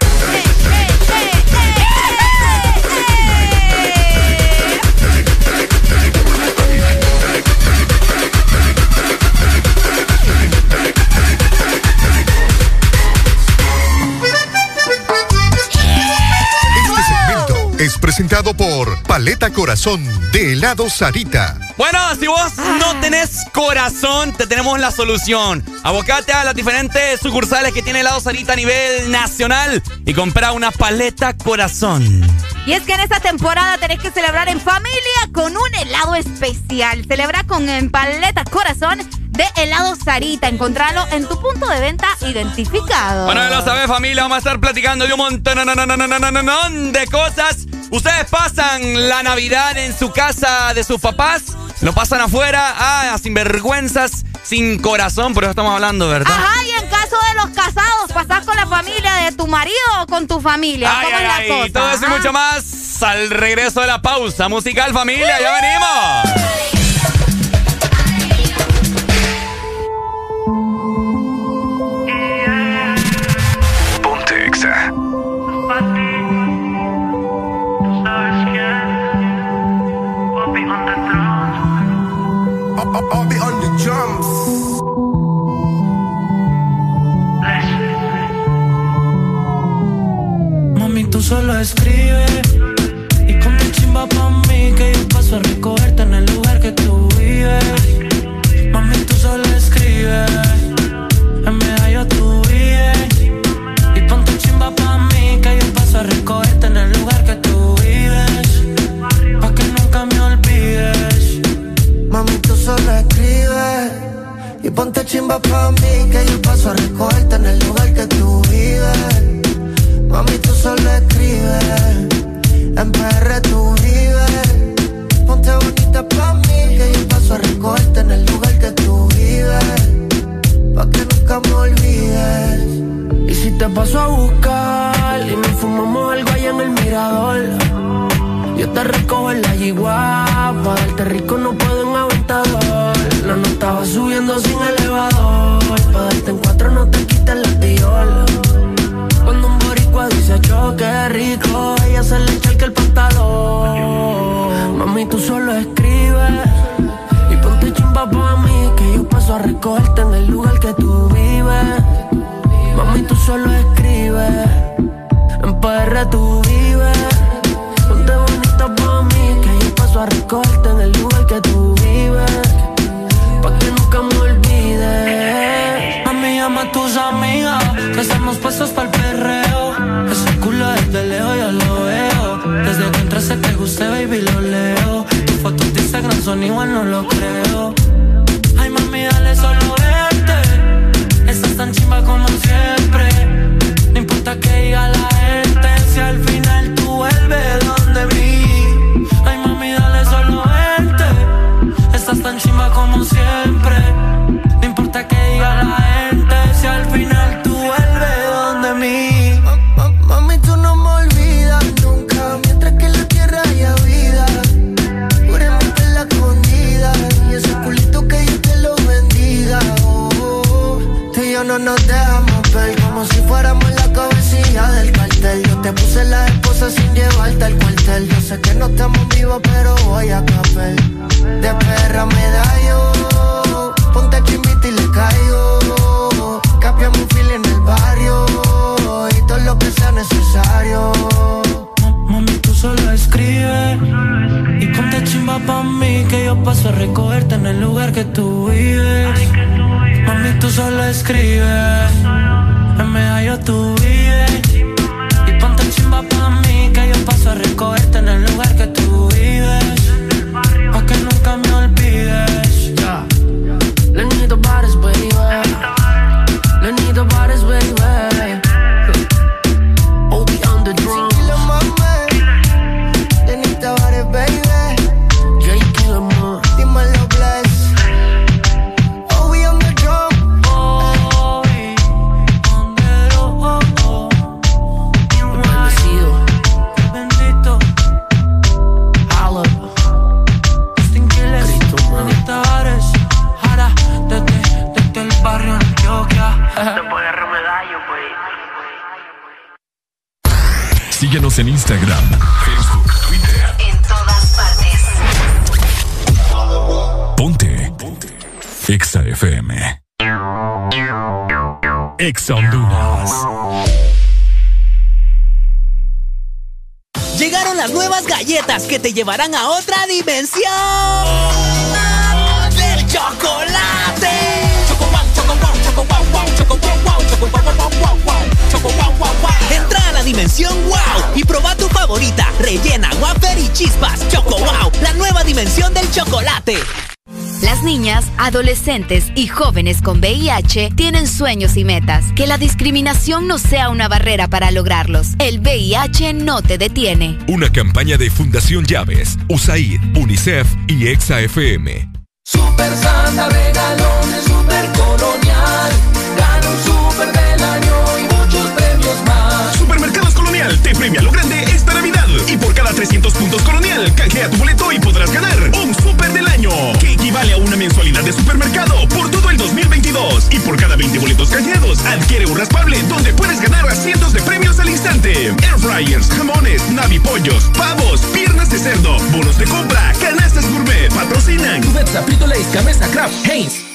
presentado por Paleta Corazón de helado Sarita. Bueno, si vos ah. no tenés corazón, te tenemos la solución. Abocate a las diferentes sucursales que tiene helado Sarita a nivel nacional y compra una paleta corazón. Y es que en esta temporada tenés que celebrar en familia con un helado especial. Celebra con en paleta corazón de helado Sarita. Encontralo en tu punto de venta identificado. Bueno, ya lo sabes, familia. Vamos a estar platicando de un montón de cosas. ¿Ustedes pasan la Navidad en su casa de sus papás? ¿Lo pasan afuera? Ah, sin vergüenzas, sin corazón, por eso estamos hablando, ¿verdad? Ajá, y en caso de los casados, pasás con la familia de tu marido o con tu familia. Ay, ¿Cómo ay, es la ay, cosa? todo eso y mucho más al regreso de la pausa musical, familia. ¡Ya venimos! Solo escribes y ponte chimba pa' mí que yo paso a recogerte en el lugar que tú vives. Mami, tú solo escribes, en medallo tú vives. Y ponte chimba pa' mí que yo paso a recogerte en el lugar que tú vives. Pa' que nunca me olvides. Mami, tú solo escribes y ponte chimba pa' mí que yo paso a recogerte en el lugar que tú vives. Mami, tú solo escribes, en PR tú vives. Ponte bonita pa' mí que yo paso a recogerte en el lugar que tú vives. Pa' que nunca me olvides. Y si te paso a buscar y nos fumamos algo allá en el mirador. Yo te recojo en la yigua, pa' darte rico no puedo en aventador. La nota va subiendo sin elevador, pa' darte en cuatro no te quites la tiola. Choque rico, ella se le echa el pantalón. Mami, tú solo escribes y ponte chimba pa' mí que yo paso a recogerte en el lugar que tú vives. Mami, tú solo escribes, en PR tú vives. Ponte bonita pa' mí, que yo paso a recogerte en el lugar que tú vives. Pa' que nunca me olvides. Mami, llama a tus amigas, que estamos puestos para el perreo. Entraste te guste, baby, lo leo. Tus fotos de Instagram son igual, no lo creo. Ay, mami, dale solo verte. Estás tan chimba como siempre. No importa que diga la gente, si al final tú vuelves donde mí. Sé que no estamos vivos, pero voy a caper. De perra me da yo, ponte chimbita y le caigo. Capiamos un fil en el barrio y todo lo que sea necesario. Mami, tú solo escribes y ponte chimba pa' mí que yo paso a recogerte en el lugar que tú vives. Mami, tú solo escribes, en medallo tú vives. Y ponte chimba pa' mí paso a recogerte en el lugar que tú vives. Síguenos en Instagram, Facebook, Twitter. En todas partes. Ponte. Ponte. Exa FM. Exa Honduras. Llegaron las nuevas galletas que te llevarán a otra dimensión del chocolate. Choco wow, choco wow, choco wow, wow, choco wow, wow, choco wow, wow, wow, wow, choco wow, wow, wow. Dimensión wow y proba tu favorita, rellena, wafer y chispas. Choco wow, la nueva dimensión del chocolate. Las niñas, adolescentes y jóvenes con VIH tienen sueños y metas. Que la discriminación no sea una barrera para lograrlos. El VIH no te detiene. Una campaña de Fundación Llaves, USAID, UNICEF y Exa FM. Super Santa regalones, super colonial. Premia lo grande esta Navidad. Y por cada 300 puntos Colonial, canjea tu boleto y podrás ganar un super del año. Que equivale a una mensualidad de supermercado por todo el 2022. Y por cada 20 boletos canjeados, adquiere un raspable donde puedes ganar a cientos de premios al instante. Air fryers, jamones, navipollos, pavos, piernas de cerdo, bonos de compra, canastas gourmet, patrocinan. Cubeta, Frito Lays, Gamesa, Kraft, Heinz.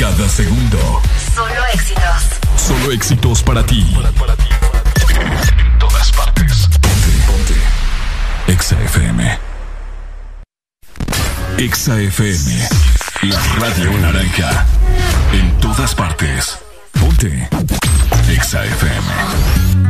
Cada segundo. Solo éxitos. Solo éxitos para ti. En todas partes. Ponte, ponte. Exa FM. Exa FM. La radio naranja. En todas partes. Ponte. Exa FM.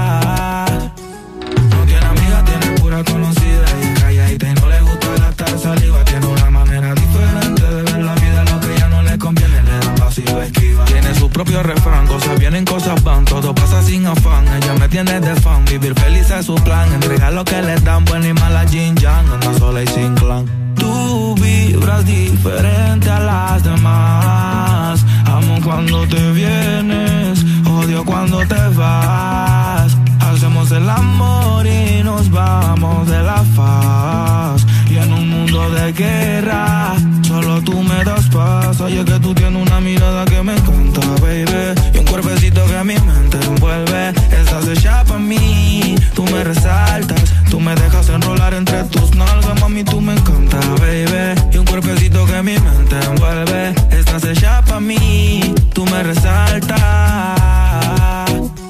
De fan. Vivir feliz es su plan. Entregar lo que le dan, buena y mala Jin Yang. Anda sola y sin clan. Tú vibras diferente a las demás. Amo cuando te vienes, odio cuando te vas. Hacemos el amor y nos vamos de la faz. Y en un mundo de guerra, solo tú me das paz. Oye, que tú tienes una mirada que me encanta, baby. Un cuerpecito que a mi mente envuelve. Estás hecha pa' mí, tú me resaltas. Tú me dejas enrolar entre tus nalgas, mami, tú me encanta, baby. Y un cuerpecito que mi mente envuelve. Estás hecha pa' mí, tú me resaltas.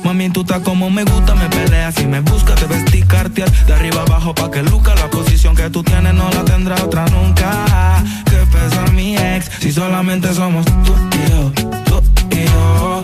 Mami, tú estás como me gusta, me peleas y me buscas, te vestí cartier de arriba abajo pa' que luca la posición que tú tienes no la tendrá otra nunca. Que pesa mi ex, si solamente somos tú y yo, tú y yo,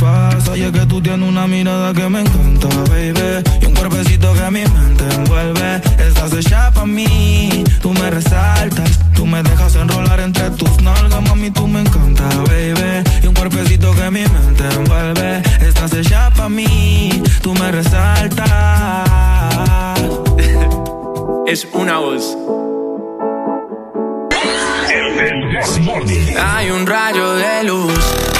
solo tú me tiene una mirada que me encanta, baby. Y un cuerpecito que mi mente envuelve. Estás hecha pa' mí, tú me resaltas. Tú me dejas enrolar entre tus nalgas, mami, tú me encanta, baby. Y un cuerpecito que mi mente envuelve. Estás hecha pa' mí, tú me resaltas. Es una voz. Hay un rayo de luz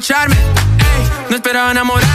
emborracharme, ey, no esperaba enamorarme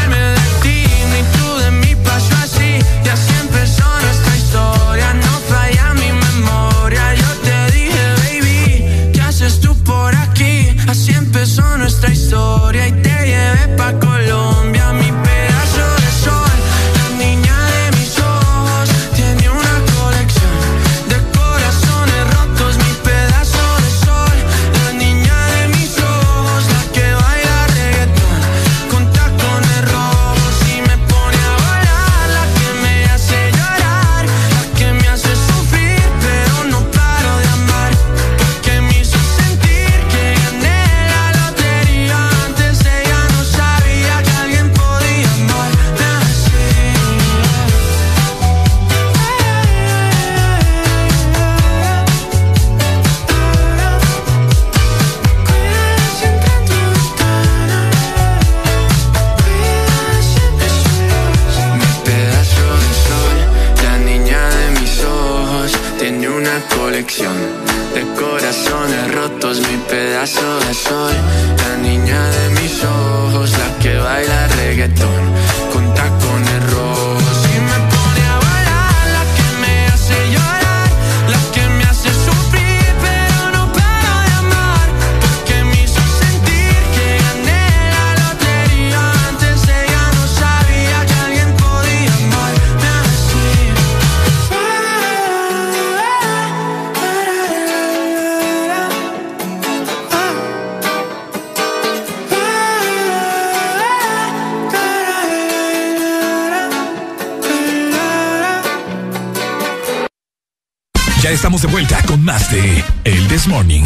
estamos de vuelta con más de El This Morning.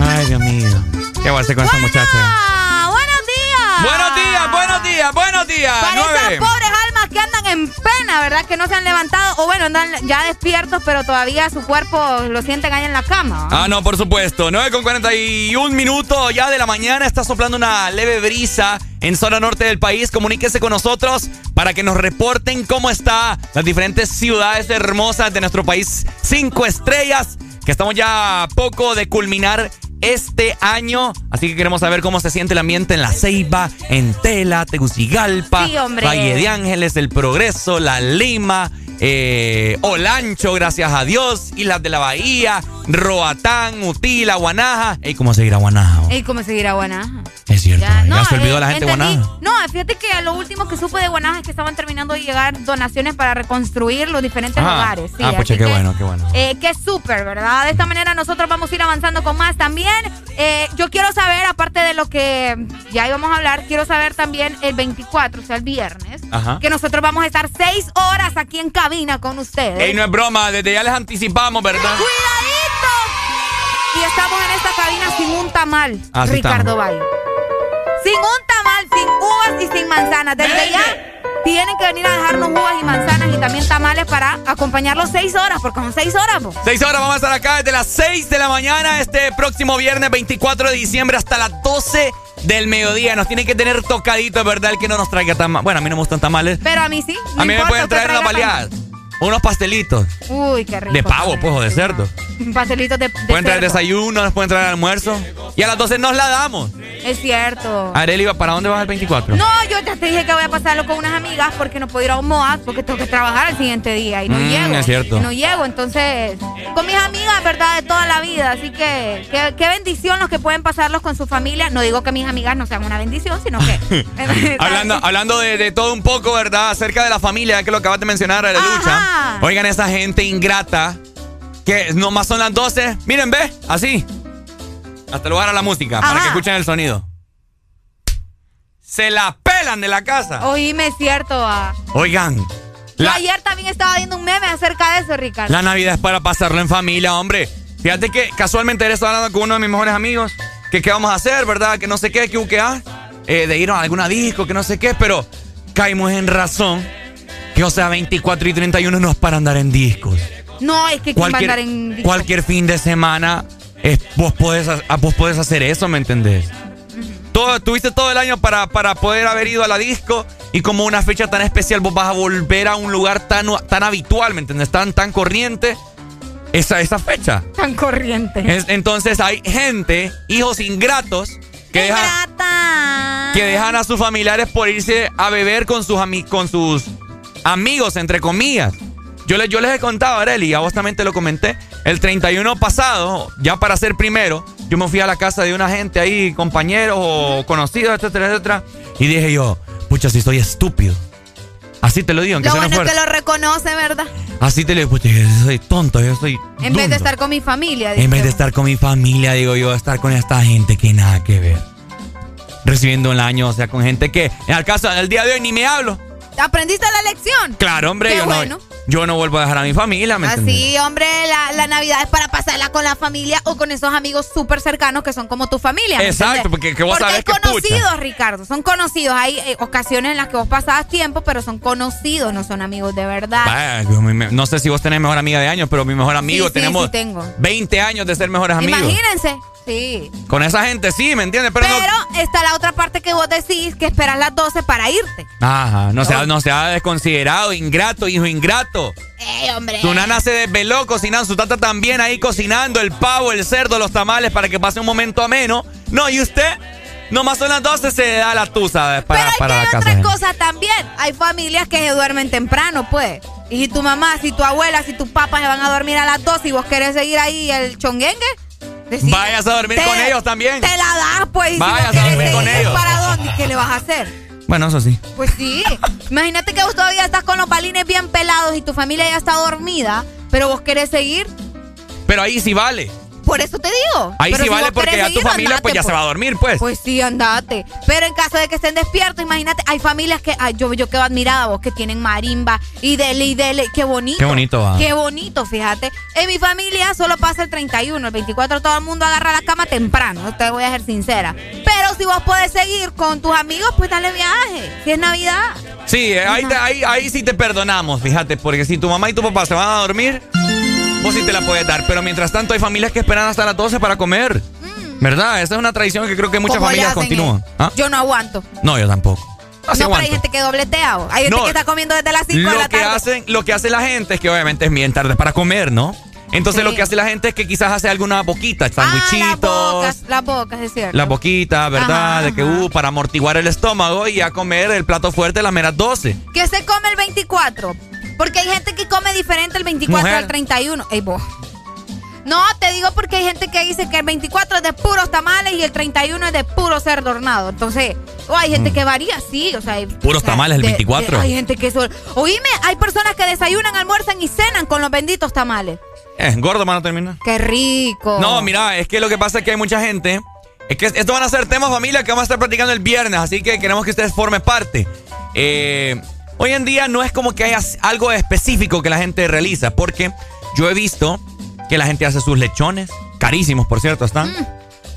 Ay, Dios mío. ¿Qué voy a hacer con esta muchacha? ¡Ah! ¡Buenos días! Buenos días, buenos días, buenos días. Para Nueve. esas pobres almas que andan en pena, ¿verdad? Que no se han levantado, o bueno, andan ya despiertos, pero todavía su cuerpo lo sienten ahí en la cama. Ah, no, por supuesto. 9 con 41 minutos ya de la mañana. Está soplando una leve brisa en zona norte del país. Comuníquese con nosotros para que nos reporten cómo está las diferentes ciudades hermosas de nuestro país. Cinco estrellas, que estamos ya a poco de culminar este año. Así que queremos saber cómo se siente el ambiente en La Ceiba, en Tela, Tegucigalpa, Sí. Valle de Ángeles, El Progreso, La Lima, eh, Olancho, gracias a Dios, Islas de la Bahía, Roatán, Utila, Guanaja. Ey, ¿cómo seguir a Guanaja? ¿Y cómo seguir a Guanaja? Es cierto, ya, no, se olvidó eh, la gente de. Guanaja. No, fíjate que lo último que supe de Guanaja es que estaban terminando de llegar donaciones para reconstruir los diferentes Ajá. hogares. Sí, ah, pues qué que, bueno, qué bueno. Eh, que súper, ¿verdad? De esta manera nosotros vamos a ir avanzando con más también. Eh, yo quiero saber, aparte de lo que ya íbamos a hablar, quiero saber también el 24, o sea, el viernes, Ajá. que nosotros vamos a estar seis horas aquí en cabina con ustedes. Ey, no es broma, desde ya les anticipamos, ¿verdad? ¡Cuidadito! Y estamos en esta cabina sin un tamal, Así Ricardo estamos. Valle. Sin un tamal, sin uvas y sin manzanas. Desde ya, tienen que venir a dejarnos uvas y manzanas y también tamales para acompañarlos seis horas, porque son seis horas, po. Seis horas, vamos a estar acá desde las 6 de la mañana este próximo viernes 24 de diciembre hasta las 12 del mediodía. Nos tienen que tener tocaditos, ¿verdad? El que no nos traiga tamales. Bueno, a mí no me gustan tamales. Pero a mí sí. no a mí me pueden traer traiga baleadas. Unos pastelitos. Uy, qué rico. De pavo, pues, o de cerdo. Pastelitos de, de Pueden traer cerdo. desayuno, nos pueden traer almuerzo. Y a las 12 nos la damos. Es cierto. Areli, ¿para dónde vas el 24? No, yo ya te dije que voy a pasarlo con unas amigas porque no puedo ir a un MOAT porque tengo que trabajar el siguiente día y no Mm, llego. es cierto. Y no llego, entonces, con mis amigas, ¿verdad? De toda la vida. Así que, qué, qué bendición los que pueden pasarlos con su familia. No digo que mis amigas no sean una bendición, sino que... hablando hablando de, de todo un poco, ¿verdad? Acerca de la familia, que lo acabas de mencionar, la lucha. Oigan, esa gente ingrata que nomás son las 12. Miren, ve, así. Hasta lugar a la música, para que escuchen el sonido. Se la pelan de la casa. Oíme, es cierto. ah. Oigan, la, ayer también estaba viendo un meme acerca de eso, Ricardo. la Navidad es para pasarlo en familia, hombre. Fíjate que casualmente estaba hablando con uno de mis mejores amigos. Que qué vamos a hacer, ¿verdad? Que no sé qué, que un que ah, eh, de ir a alguna disco, que no sé qué, pero caímos en razón que, o sea, 24 y 31 no es para andar en discos. No, es que ¿quién va a Cualquier, andar en... cualquier fin de semana es- vos, podés, ha- vos podés hacer eso, ¿me entendés? Todo, tuviste todo el año para, para poder haber ido a la disco y como una fecha tan especial vos vas a volver a un lugar tan, tan habitual, ¿me entendés? Tan, tan corriente esa, esa fecha. Tan corriente. Es- entonces hay gente, hijos ingratos, que dejan, que dejan a sus familiares por irse a beber con sus, con sus amigos, entre comillas. Yo, le- yo les he contado, Areli, y a vos también te lo comenté. El 31 pasado, ya para ser primero, yo me fui a la casa de una gente ahí, compañeros o conocidos, etcétera, etcétera. Y dije yo, pucha, si soy estúpido. Así te lo digo, aunque Lo bueno es fuerte. que lo reconoce, ¿verdad? Así te lo digo, pucha, yo soy tonto, yo soy. En vez de estar con mi familia. En vez de estar con mi familia, digo yo, estar con esta gente que nada que ver. Recibiendo el año, o sea, con gente que, en el caso del día de hoy, ni me hablo. ¿Aprendiste la lección? Claro, hombre, Qué yo, bueno. no, yo no vuelvo a dejar a mi familia, ¿me? Así, hombre, la, la Navidad es para pasarla con la familia o con esos amigos súper cercanos que son como tu familia. ¿me Exacto, porque que vos Porque sabés hay que conocidos, Ricardo, son conocidos. Hay eh, ocasiones en las que vos pasabas tiempo, pero son conocidos, no son amigos de verdad. No sé si vos tenés mejor amiga de años, pero mi mejor amigo Sí, sí, tenemos sí tengo. 20 años de ser mejores amigos. Imagínense. Sí. Con esa gente sí, ¿me entiendes? Pero, Pero, no. está la otra parte que vos decís que esperas las 12 para irte. Ajá, no sea, no sea desconsiderado, ingrato, hijo ingrato. ¡Ey, hombre! Tu nana se desveló cocinando, su tata también ahí cocinando el pavo, el cerdo, los tamales para que pase un momento ameno. No, y usted, nomás son las 12, se da la tusa para, Pero hay para que la hay casa. otra cosa también. Hay familias que se duermen temprano, pues. Y si tu mamá, si tu abuela, si tus papás se van a dormir a las 12 y vos querés seguir ahí el chonguengue, Vayas a dormir te- con ellos también. Te la das, pues. Y si Vayas vos a dormir con ellos. ¿Para dónde? ¿Qué le vas a hacer? Bueno, eso sí. Pues sí. Imagínate que vos todavía estás con los balines bien pelados y tu familia ya está dormida, pero vos querés seguir. Pero ahí sí vale. Por eso te digo. Ahí Pero sí si vale porque ya tu familia andate, pues ya se va a dormir, pues. Pues sí, andate. Pero en caso de que estén despiertos, imagínate, hay familias que, ay, yo, yo quedo admirada vos, que tienen marimba y dele y dele. Qué bonito. Qué bonito, va. Qué bonito, fíjate. En mi familia solo pasa el 31, el 24 todo el mundo agarra la cama temprano, te voy a ser sincera. Pero si vos podés seguir con tus amigos, pues dale viaje. Si es Navidad. Sí, ahí, te- ahí, ahí sí te perdonamos, fíjate, porque si tu mamá y tu papá se van a dormir, vos sí te la puedes dar. Pero mientras tanto hay familias que esperan hasta las 12 para comer. ¿Verdad? Esa es una tradición que creo que muchas Mm. ¿Cómo le familias continúan. eh? ¿Ah? Yo no aguanto. No, yo tampoco. No, pero hay gente que dobletea. vos. Hay gente No. que está comiendo desde las 5 de la que, tarde. hacen, lo que hace la gente es que obviamente es bien tarde para comer, ¿no? Entonces Sí. lo que hace la gente es que quizás hace alguna boquita, Ah, las sandwichitos, bocas, las bocas, es cierto. las boquitas, ¿verdad? Ajá, de que, uh, para amortiguar el estómago y a comer el plato fuerte a las meras 12. ¿Qué se come el 24? Porque hay gente que come diferente el 24 Mujer. al 31. Ey, vos. No, te digo porque hay gente que dice que el 24 es de puros tamales y el 31 es de puro cerdo hornado. Entonces, o hay gente que varía, sí. O sea, hay- Mm. Puros o sea, tamales el de- 24. de- hay gente que eso. Oíme, hay personas que desayunan, almuerzan y cenan con los benditos tamales. Eh, gordo, mano, termina. ¡Qué rico! No, mira, es que lo que pasa es que hay mucha gente. Es que estos van a ser temas familia que vamos a estar platicando el viernes, así que queremos que ustedes formen parte. Eh, hoy en día no es como que haya algo específico que la gente realiza, porque yo he visto que la gente hace sus lechones, carísimos por cierto, están.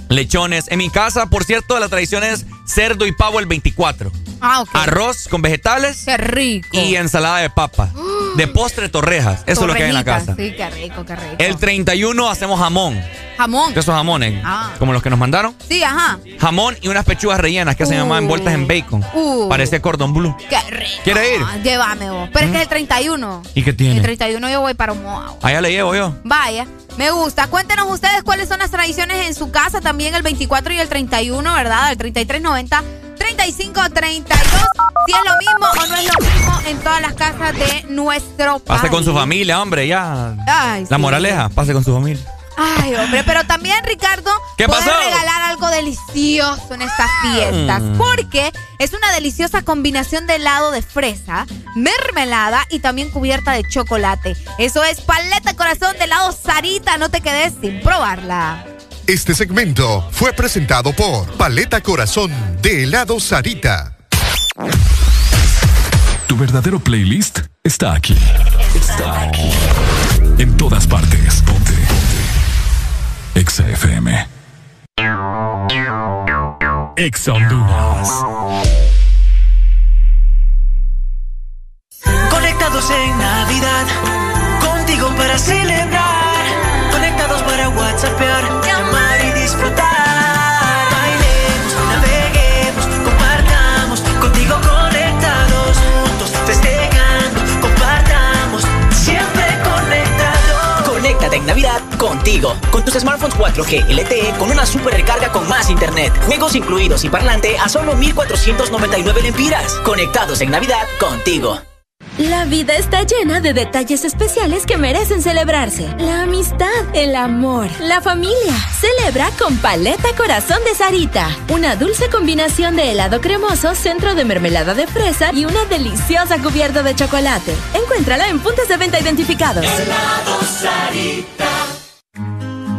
Lechones. En mi casa, por cierto, la tradición es cerdo y pavo el 24. Ah, arroz con vegetales Qué rico. y ensalada de papa. De postre, torrejas. Eso es lo que hay en la casa. Sí, qué rico, qué rico. El 31 hacemos jamón. Jamón. Esos jamones, Ah. como los que nos mandaron. Sí, ajá. Jamón y unas pechugas rellenas que se llaman envueltas en bacon. Uh. Parece cordon blue. Qué rico. ¿Quiere ir? Ah, Llévame vos. Pero es que es el 31. ¿Y qué tiene? El 31 yo voy para Omoa. Allá le llevo yo. Vaya, me gusta. Cuéntenos ustedes cuáles son las tradiciones en su casa, también el 24 y el 31, ¿verdad? El 3390, 3532. Si es lo mismo o no es lo mismo en todas las casas de nuestro país. Pase con su familia, hombre, ya. Ay, La sí. moraleja, pase con su familia. Ay, hombre, pero también, Ricardo, ¿Qué puedes pasó? regalar algo delicioso en estas fiestas. Mm. Porque es una deliciosa combinación de helado de fresa, mermelada y también cubierta de chocolate. Eso es paleta corazón de helado Sarita. No te quedes sin probarla. Este segmento fue presentado por Paleta Corazón de helado Sarita. Tu verdadero playlist está aquí. Está aquí. En todas partes. Ponte. Ponte. Exa FM. Exa Honduras. Conectados en Navidad, contigo para celebrar. Conectados para WhatsAppear, contigo. Con tus smartphones 4G LTE con una super recarga con más internet. Juegos incluidos y parlante a solo 1499 lempiras. Conectados en Navidad contigo. La vida está llena de detalles especiales que merecen celebrarse. La amistad, el amor, la familia. Celebra con Paleta Corazón de Sarita. Una dulce combinación de helado cremoso, centro de mermelada de fresa y una deliciosa cubierta de chocolate. Encuéntrala en puntos de venta identificados.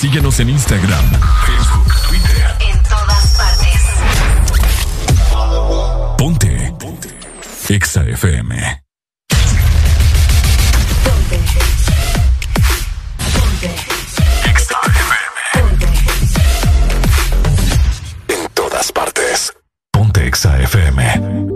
Síguenos en Instagram, Facebook, Twitter. En todas partes. Ponte. Ponte. Exa FM. En todas partes. Ponte Exa FM.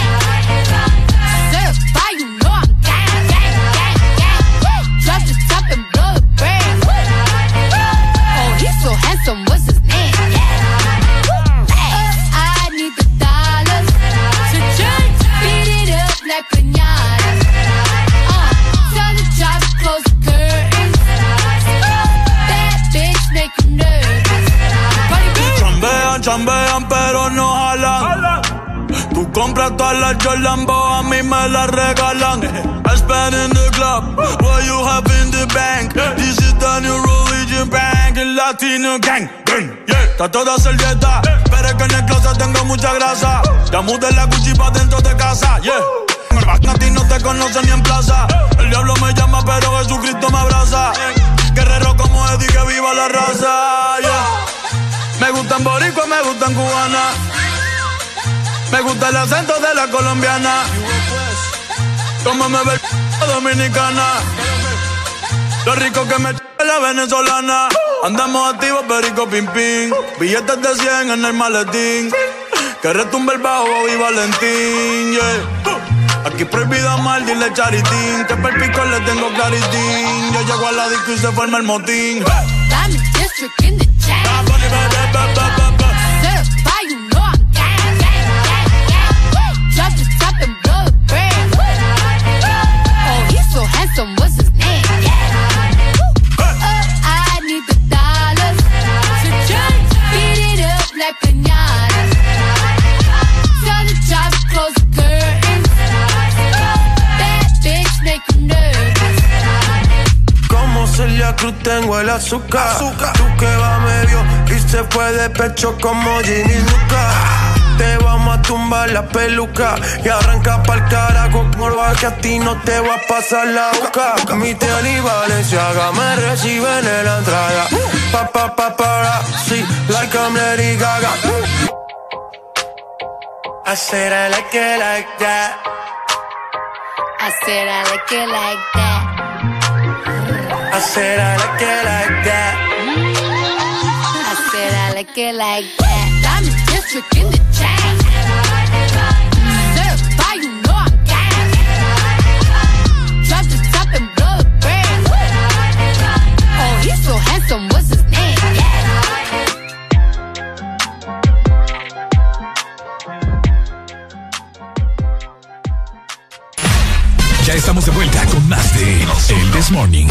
Tú compras todas las Jordan, a mí me las regalan. I spend in the club, what you have in the bank. This is the new religion bank, el latino gang. yeah. Está toda servieta, pero es que en el closet tengo mucha grasa. Ya mudé la Gucci dentro de casa, yeah. A ti te conocen ni en plaza. El diablo me llama, pero Jesucristo me abraza. Guerrero como Eddie, que viva la raza, yeah. Me gustan boricua, me gustan cubana. Me gusta el acento de la colombiana. Como me ve la dominicana. Lo rico que me la venezolana. Andamos activos, perico pim pim. Billetes de 100 en el maletín. Que retumbe el bajo y Valentín, yeah. Aquí prohibido mal, dile charitín. Que per pico le tengo claritín. Yo llego a la disco y se forma el motín. Diamond Celia Cruz tengo el azúcar. Tú que va medio y se fue de pecho como Ginny Luca. Te vamos a tumbar la peluca y arranca pa'l carajo morba que a ti no te va a pasar la boca. Mi tele y Valenciaga me reciben en la entrada. Pa pa pa para, sí, like I'm Lady Gaga. I said I like it like that. I said I like it like that. I said I like it like that. I said I like it like that. Diamond district in the chain. Ya estamos de vuelta con más de El This Morning.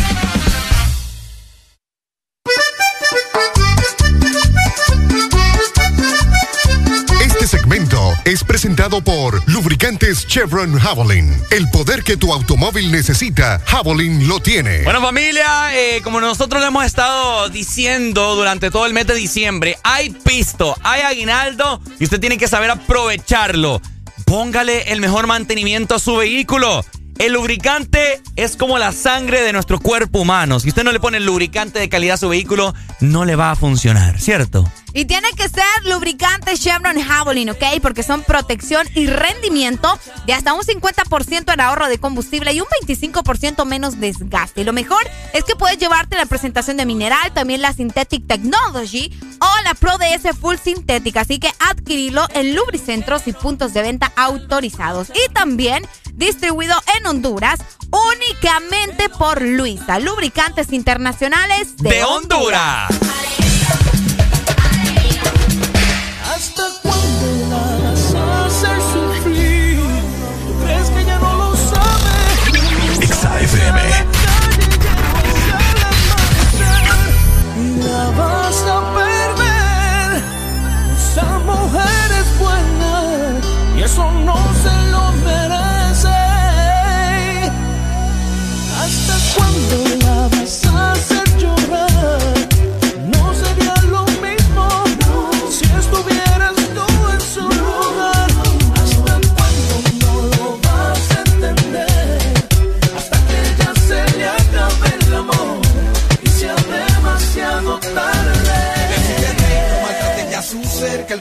Este segmento es presentado por Lubricantes Chevron Javelin. El poder que tu automóvil necesita, Javelin lo tiene. Bueno familia, eh, como nosotros lo hemos estado diciendo durante todo el mes de diciembre, hay pisto, hay aguinaldo y usted tiene que saber aprovecharlo. Póngale el mejor mantenimiento a su vehículo. El lubricante es como la sangre de nuestro cuerpo humano. Si usted no le pone el lubricante de calidad a su vehículo, no le va a funcionar, ¿cierto? Y tiene que ser lubricante Chevron Javelin, ¿ok? Porque son protección y rendimiento de hasta un 50% en ahorro de combustible y un 25% menos desgaste. Y lo mejor es que puedes llevarte la presentación de mineral, también la Synthetic Technology o la Pro DS Full Synthetic. Así que adquirirlo en lubricentros y puntos de venta autorizados. Y también distribuido en Honduras únicamente por Luisa, Lubricantes Internacionales de, Honduras. ¿Hasta cuándo la vas a hacer sufrir? ¿Crees que ya no lo sabe? XAFM. Y la vas a perder.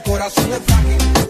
El corazón es frágil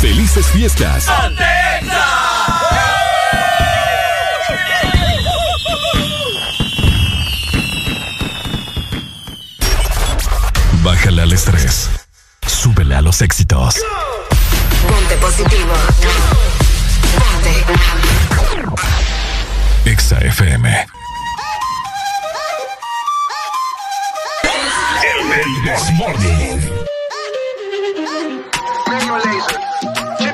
¡Felices fiestas! Bájale al estrés. Súbele a los éxitos. Ponte positivo. Ponte. Exa FM. El This Daniel Laser.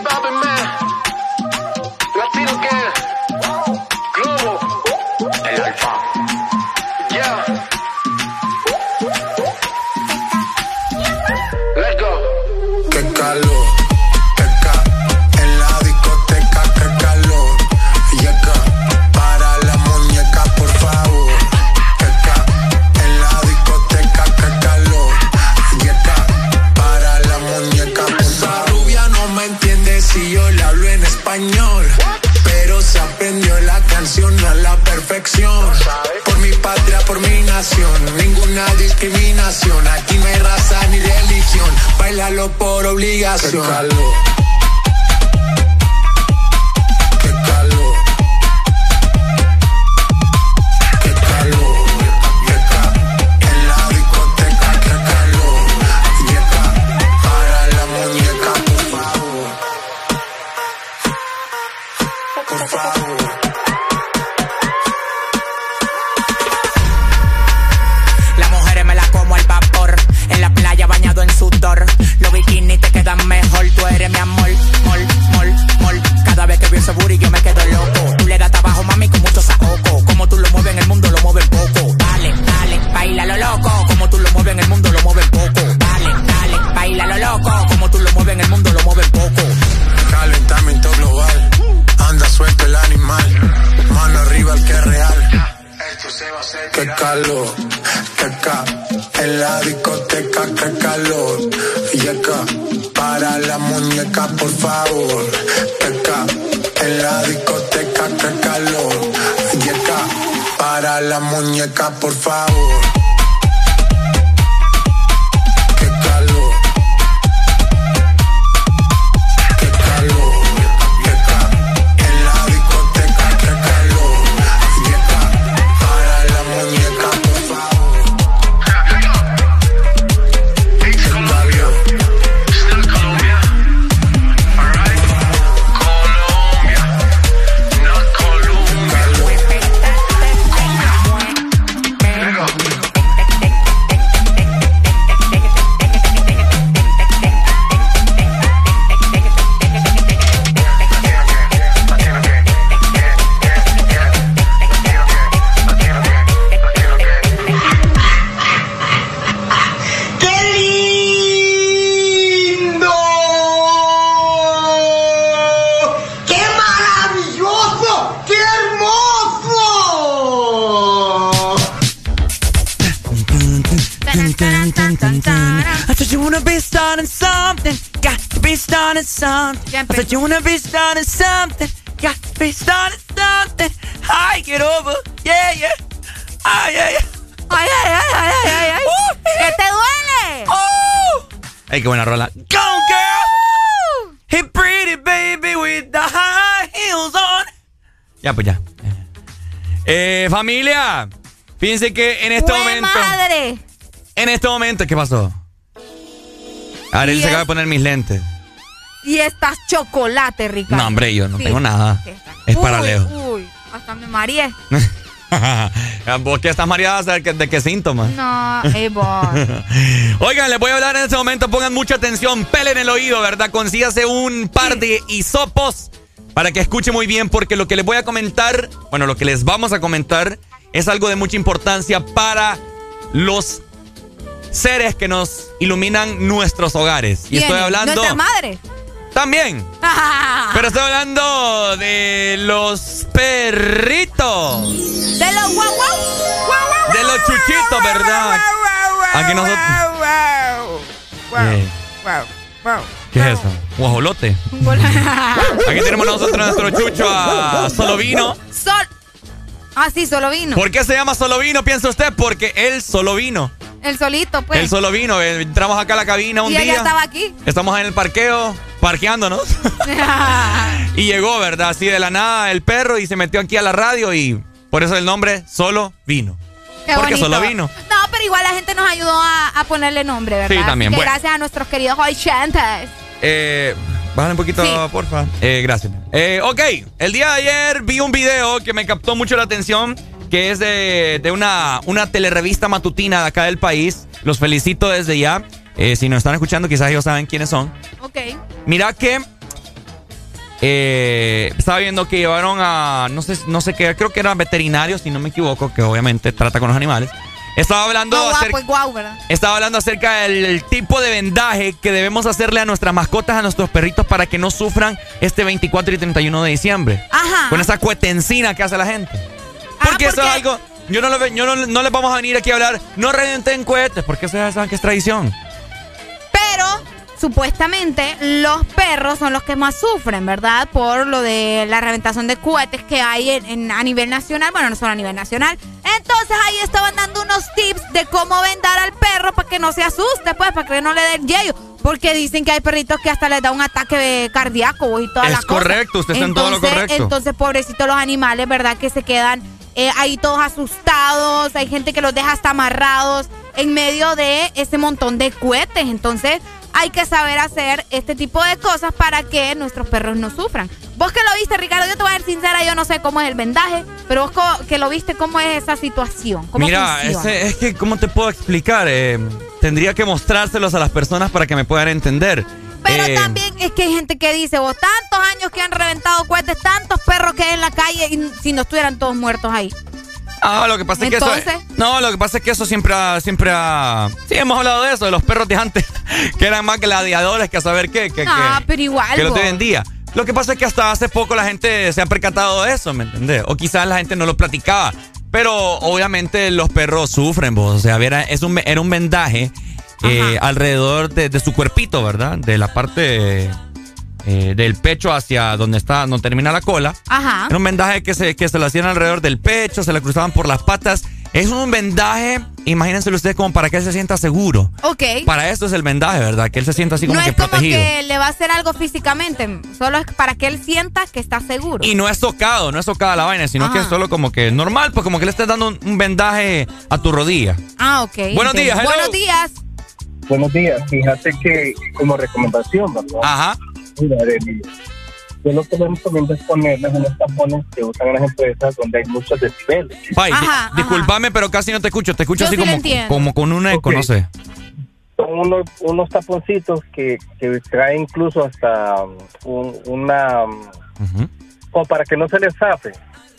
Fíjense que en este ¡Jue momento. madre! En este momento, ¿qué pasó? Ariel se acaba de poner mis lentes. Y estás chocolate, Ricardo. No, hombre, yo no Sí. tengo nada. Es Uy, para Leo. Uy, hasta me mareé. ¿Vos que estás mareada de qué, de qué síntomas? No, vos. Oigan, les voy a hablar en este momento. Pongan mucha atención. Pelen el oído, ¿verdad? Consígase un par de hisopos para que escuche muy bien, porque lo que les voy a comentar, bueno, lo que les vamos a comentar es algo de mucha importancia para los seres que nos iluminan nuestros hogares. Y estoy hablando. Nuestra madre. También. Pero estoy hablando de los perritos. De los guau guau. De los chuchitos, ¿verdad? Aquí nosotros. ¿Qué es eso? Guajolote. Aquí tenemos nosotros nuestro chucho a Solovino. Sol. Ah, sí, solo vino. ¿Por qué se llama Solovino, piensa usted? Porque él solo vino. El solito, pues. Él solo vino. Entramos acá a la cabina un y día. ella estaba aquí. Estamos en el parqueo, parqueándonos. y llegó, ¿verdad? Así de la nada el perro y se metió aquí a la radio y por eso el nombre Solo Vino. Qué Porque bonito. solo vino. No, pero igual la gente nos ayudó a, a ponerle nombre, ¿verdad? Sí, también, bueno. gracias a nuestros queridos oyentes. Eh, bájale un poquito, Sí. porfa. Eh, gracias. Eh, ok, el día de ayer vi un video que me captó mucho la atención, que es de, de una, una telerevista matutina de acá del país. Los felicito desde ya. Eh, si nos están escuchando, quizás ellos saben quiénes son. Ok. Mira que eh, estaba viendo que llevaron a no sé no sé qué, creo que eran veterinarios, si no me equivoco, que obviamente trata con los animales. Estaba hablando No, acerca- pues estaba hablando acerca del el tipo de vendaje que debemos hacerle a nuestras mascotas, a nuestros perritos para que no sufran este 24 y 31 de diciembre. Ajá. Con esa cuetencina que hace la gente. Porque eso es algo yo no, lo yo no, no les vamos a venir aquí a hablar, no revienten cohetes, porque eso ya saben que es tradición. Pero supuestamente los perros son los que más sufren, ¿verdad? Por lo de la reventación de cohetes que hay en, en- a nivel nacional, bueno, no solo a nivel nacional. Entonces ahí estaban dando unos tips de cómo vendar al perro para que no se asuste, pues, para que no le dé el yello. Porque dicen que hay perritos que hasta les da un ataque cardíaco y toda Es la cosa. correcto, usted está en todo lo Entonces- correcto. Entonces, pobrecitos los animales, ¿verdad? Que se quedan eh, ahí todos asustados. Hay gente que los deja hasta amarrados en medio de ese montón de cohetes. Entonces, hay que saber hacer este tipo de cosas para que nuestros perros no sufran. Vos que lo viste, Ricardo, yo te voy a ser sincera, yo no sé cómo es el vendaje, pero vos que lo viste, ¿cómo es esa situación? ¿Cómo Mira, ese- es que, ¿cómo te puedo explicar? Eh, tendría que mostrárselos a las personas para que me puedan entender. Pero Eh, también es que hay gente que dice, vos tantos años que han reventado cohetes, tantos perros que hay en la calle y si no estuvieran todos muertos ahí. Ah, lo que pasa es que eso. No, lo que pasa es que eso siempre ha, siempre ha. Sí, hemos hablado de eso, de los perros de antes, que eran más gladiadores que a saber qué. Que, Ah, que- pero igual. que los de hoy en día. Lo que pasa es que hasta hace poco la gente se ha percatado de eso, ¿me entendés? O quizás la gente no lo platicaba. Pero obviamente los perros sufren, vos. O sea, era, es un, era un vendaje eh, alrededor de, de su cuerpito, ¿verdad? De la parte eh, del pecho hacia donde está, donde termina la cola. Ajá. Era un vendaje que se, que se lo hacían alrededor del pecho, se le cruzaban por las patas. Es un vendaje, imagínenselo ustedes como para que él se sienta seguro. Ok. Para esto es el vendaje, ¿verdad? Que él se sienta así como no que es como protegido. que le va a hacer algo físicamente, solo es para que él sienta que está seguro. Y no es tocado, no es tocada la vaina, sino que es solo como que normal, pues como que le estés dando un, un vendaje a tu rodilla. Ah, ok. Buenos entiendo. días, hello. Buenos días. Buenos días. Fíjate que como recomendación, ¿verdad? Ajá. Mira, Arely, yo lo que les recomiendo es ponerles unos tapones que usan en las empresas donde hay muchos decibeles. Pai, di- discúlpame, pero casi no te escucho. Te escucho Yo así sí como, con un eco, no sé. Son unos, unos taponcitos que, que traen incluso hasta um, un- una... um, Como para que no se les zafe.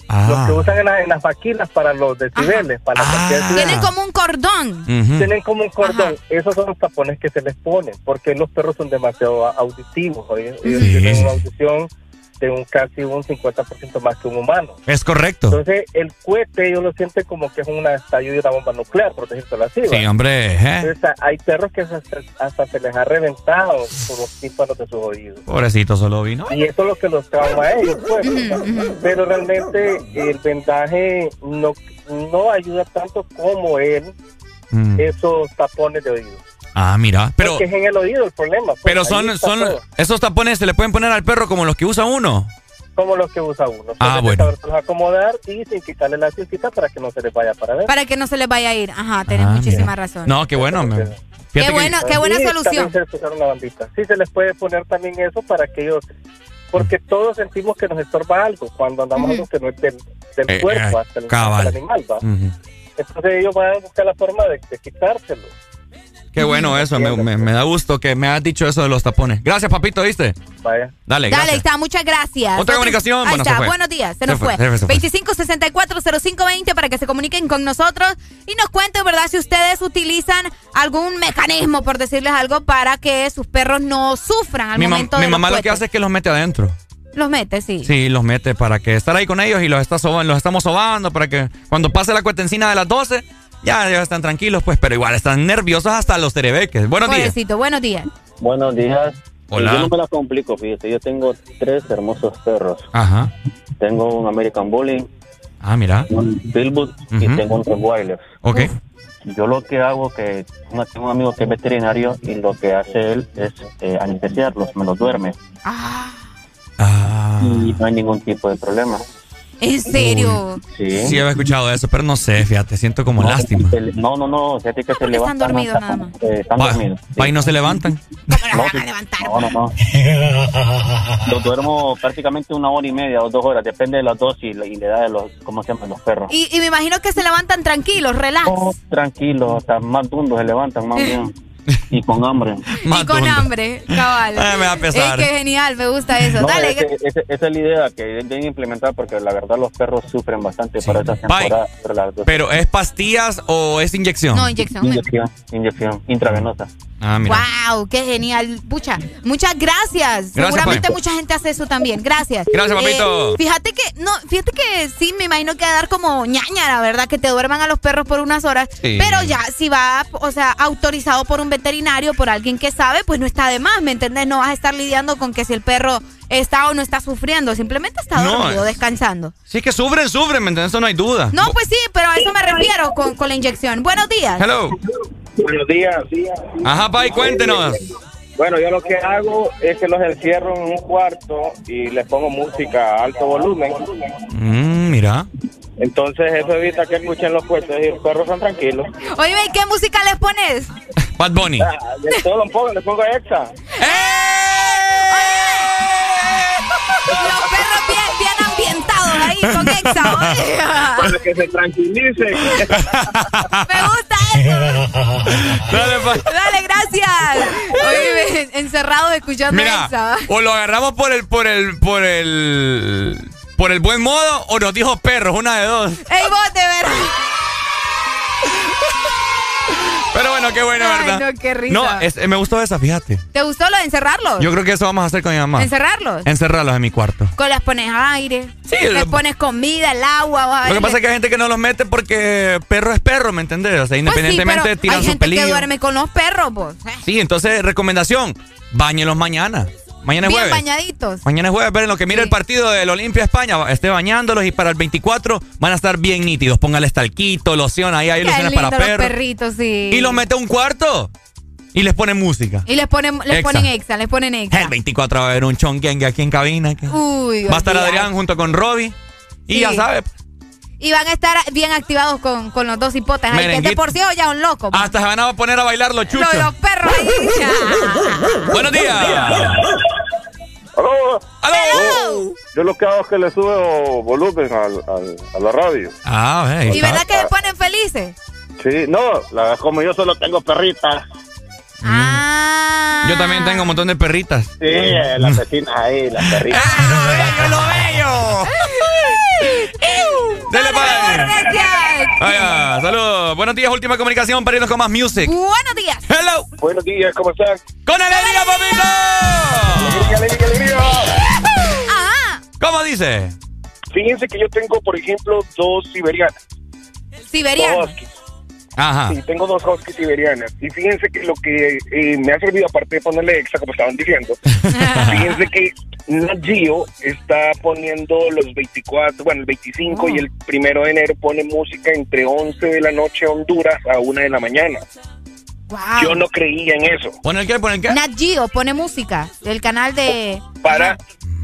Ah. Los que usan en, la- en las vaquinas para los decibeles, para decibeles. Tienen como un cordón. Tienen como un cordón. Esos son los tapones que se les ponen, porque los perros son demasiado auditivos. oye. Ellos Sí, tienen una audición de un casi un 50% más que un humano. Es correcto. Entonces, el cohete ellos lo sienten como que es un estallido de una bomba nuclear, por decirlo así. ¿va? Sí, hombre. ¿eh? Entonces, hay perros que hasta, hasta se les ha reventado por los tímpanos de sus oídos. Pobrecito solo vino. Y eso es lo que los trauma a ellos, pues. Pero realmente el vendaje no, no ayuda tanto como él, Mm. esos tapones de oído. Ah, mira. Pero, Porque es en el oído el problema. pues, pero son, son todo. esos tapones se le pueden poner al perro como los que usa uno. como los que usa uno. Ah, Entonces, bueno. saberlos acomodar y sin quitarle la cinta para que no se les vaya para ver. Para que no se les vaya a ir. Ajá, tenés Ah, muchísima mira. razón. No, qué bueno. me- Qué que- bueno, qué buena solución. se les la bandita. Sí, se les puede poner también eso para que ellos... Porque todos sentimos que nos estorba algo cuando andamos algo que no es del, del Eh, cuerpo eh, hasta el, cabal. hasta el animal. ¿va? Ujú. Entonces ellos van a buscar la forma de, de quitárselo. Qué bueno eso, me, me- me da gusto que me has dicho eso de los tapones. Gracias, papito, ¿viste? Vaya. Dale, Dale, ahí gracias. está, muchas gracias. Otra comunicación, Ahí bueno, se está, fue. buenos días, se Se nos fue, fue. se fue. 25640520 para que se comuniquen con nosotros y nos cuenten, ¿verdad? Si ustedes utilizan algún mecanismo, por decirles algo, para que sus perros no sufran al Mi, momento mi de los mamá lo que hace es que los mete adentro. Los mete, sí. Sí, los mete para que estar ahí con ellos y los, está los estamos sobando para que cuando pase la cuetencina de las 12, ya, ya están tranquilos, pues, pero igual están nerviosos hasta los terebeques. Buenos días. Pobrecito, buenos días. Buenos días. Hola. Yo no me la complico, fíjate. Yo tengo tres hermosos perros. Ajá. Tengo un American Bully, Ah, mira. un Pitbull y Ujú. tengo un Rottweiler. Ok. Yo lo que hago que tengo un amigo que es veterinario y lo que hace él es eh, anestesiarlos, me los duerme Ah. y no hay ningún tipo de problema. ¿En serio? Sí. Sí, había escuchado eso, pero no sé, fíjate, siento como No, lástima. se No, no, no, fíjate que se Están levantan. dormidos hasta- nada más. eh, están dormidos. y no se levantan. No, no, no. Los duermo prácticamente una hora y media o dos horas, depende de las dosis y la y la edad de los, ¿cómo se llaman los perros? Y, y me imagino que se levantan tranquilos, relax. Tranquilos, hasta más dundos se levantan más bien. Y con hambre. y con hambre, cabal. Ay, me va a pesar. Ey, qué genial, me gusta eso. No, Dale, ese- ese- esa es la idea que deben implementar porque la verdad los perros sufren bastante para esta temporada. Pero ¿es pastillas o es inyección? No, inyección. Inyección, inyección intravenosa. Ah, mira. Wow, qué genial. Pucha, muchas gracias. Seguramente Pai. mucha gente hace eso también. Gracias. Gracias, papito. Eh, fíjate que, no, fíjate que sí, me imagino que va a dar como ñaña, la verdad, que te duerman a los perros por unas horas. Sí. Pero ya, si va, o sea, autorizado por un veterinario, por alguien que sabe, pues no está de más, ¿me entendés? No vas a estar lidiando con que si el perro está o no está sufriendo, simplemente está dormido, eh. descansando. Sí, que sufren, sufren, ¿me entiendes? Eso no hay duda. No, pues sí, pero a eso me refiero con, con la inyección. Buenos días. Hello. Buenos días. Ajá, Pai, cuéntenos. Bueno, yo lo que hago es que los encierro en un cuarto y les pongo música a alto volumen. Mm, mira. Entonces eso evita que escuchen los cohetes y los perros están tranquilos. Oye, ¿y qué música les pones? Bad Bunny. Ah, de todo lo pongo, le pongo exa. Los perros bien, bien ambientados ahí con Exa. Para que se tranquilicen. Me gusta eso. Dale, pa. Dale, gracias. Oye, encerrados escuchando Mira, Exa. o lo agarramos por el, por el, por el, por el buen modo, o nos dijo perros, una de dos. Ey, vos, de veras. Bueno, qué bueno, Ay, ¿verdad? no, qué risa. No, es- me gustó esa, fíjate. ¿Te gustó lo de encerrarlos? Yo creo que eso vamos a hacer con mi mamá. ¿Encerrarlos? Encerrarlos en mi cuarto. Con les pones aire. Sí, les lo- pones comida, el agua. vas a Lo que pasa es que hay gente que no los mete porque perro es perro, ¿me entendés? O sea, Pues sí, independientemente tiran hay su gente que pelillo. duerme con los perros, vos. Eh, Sí, entonces, recomendación, bañelos mañana. Mañana es Bien jueves. bañaditos. Mañana es jueves, ver lo que mire el partido del Olimpia España, esté bañándolos y para el 24 van a estar bien nítidos. Póngale estalquito, loción, ahí hay Qué lociones lindo para los perros. perritos, sí. Y los mete a un cuarto y les pone música. Y les ponen, les Exa. ponen exa, les ponen exa. El 24 va a haber un chonquengue aquí en cabina. que- Uy, Va a estar. Adrián junto con Robbie. Y Sí. ya sabe, Y van a estar bien activados con, con los dos hipotes. Ay, que Merenguito. por sí o ya un loco. hasta se van a poner a bailar los chuchos. Los, los perros ahí. Buenos días. ¡Aló! ¡Aló! Yo lo que hago es que le subo volumen al, al- a la radio. Ah, ve, ahí ¿Y verdad que se ponen felices? Sí, no, la, como yo solo tengo perritas. Ah. Yo también tengo un montón de perritas. Sí, eh, las vecinas ahí, las perritas. ¡Ah, lo bello! Dele para Gracias. Vaya, saludos. Buenos días, última comunicación para irnos con más music. Buenos días. Hello. Buenos días, ¿cómo están? ¡Con alegría, papito! ¡Alegría, alegría, alegría! Ajá. ¿Cómo dice? Fíjense que yo tengo, por ejemplo, dos siberianas. Dos huskies. Ajá. Sí, tengo dos huskies siberianas. Y fíjense que lo que eh, me ha servido, aparte de ponerle extra, como estaban diciendo, fíjense que Nat Geo está poniendo los 24, bueno, el 25 y el primero de enero pone música entre 11 de la noche Honduras a 1 de la mañana. Wow. Yo no creía en eso. ¿Pone el qué? ¿Pone el qué? Nat Geo pone música del canal de. Para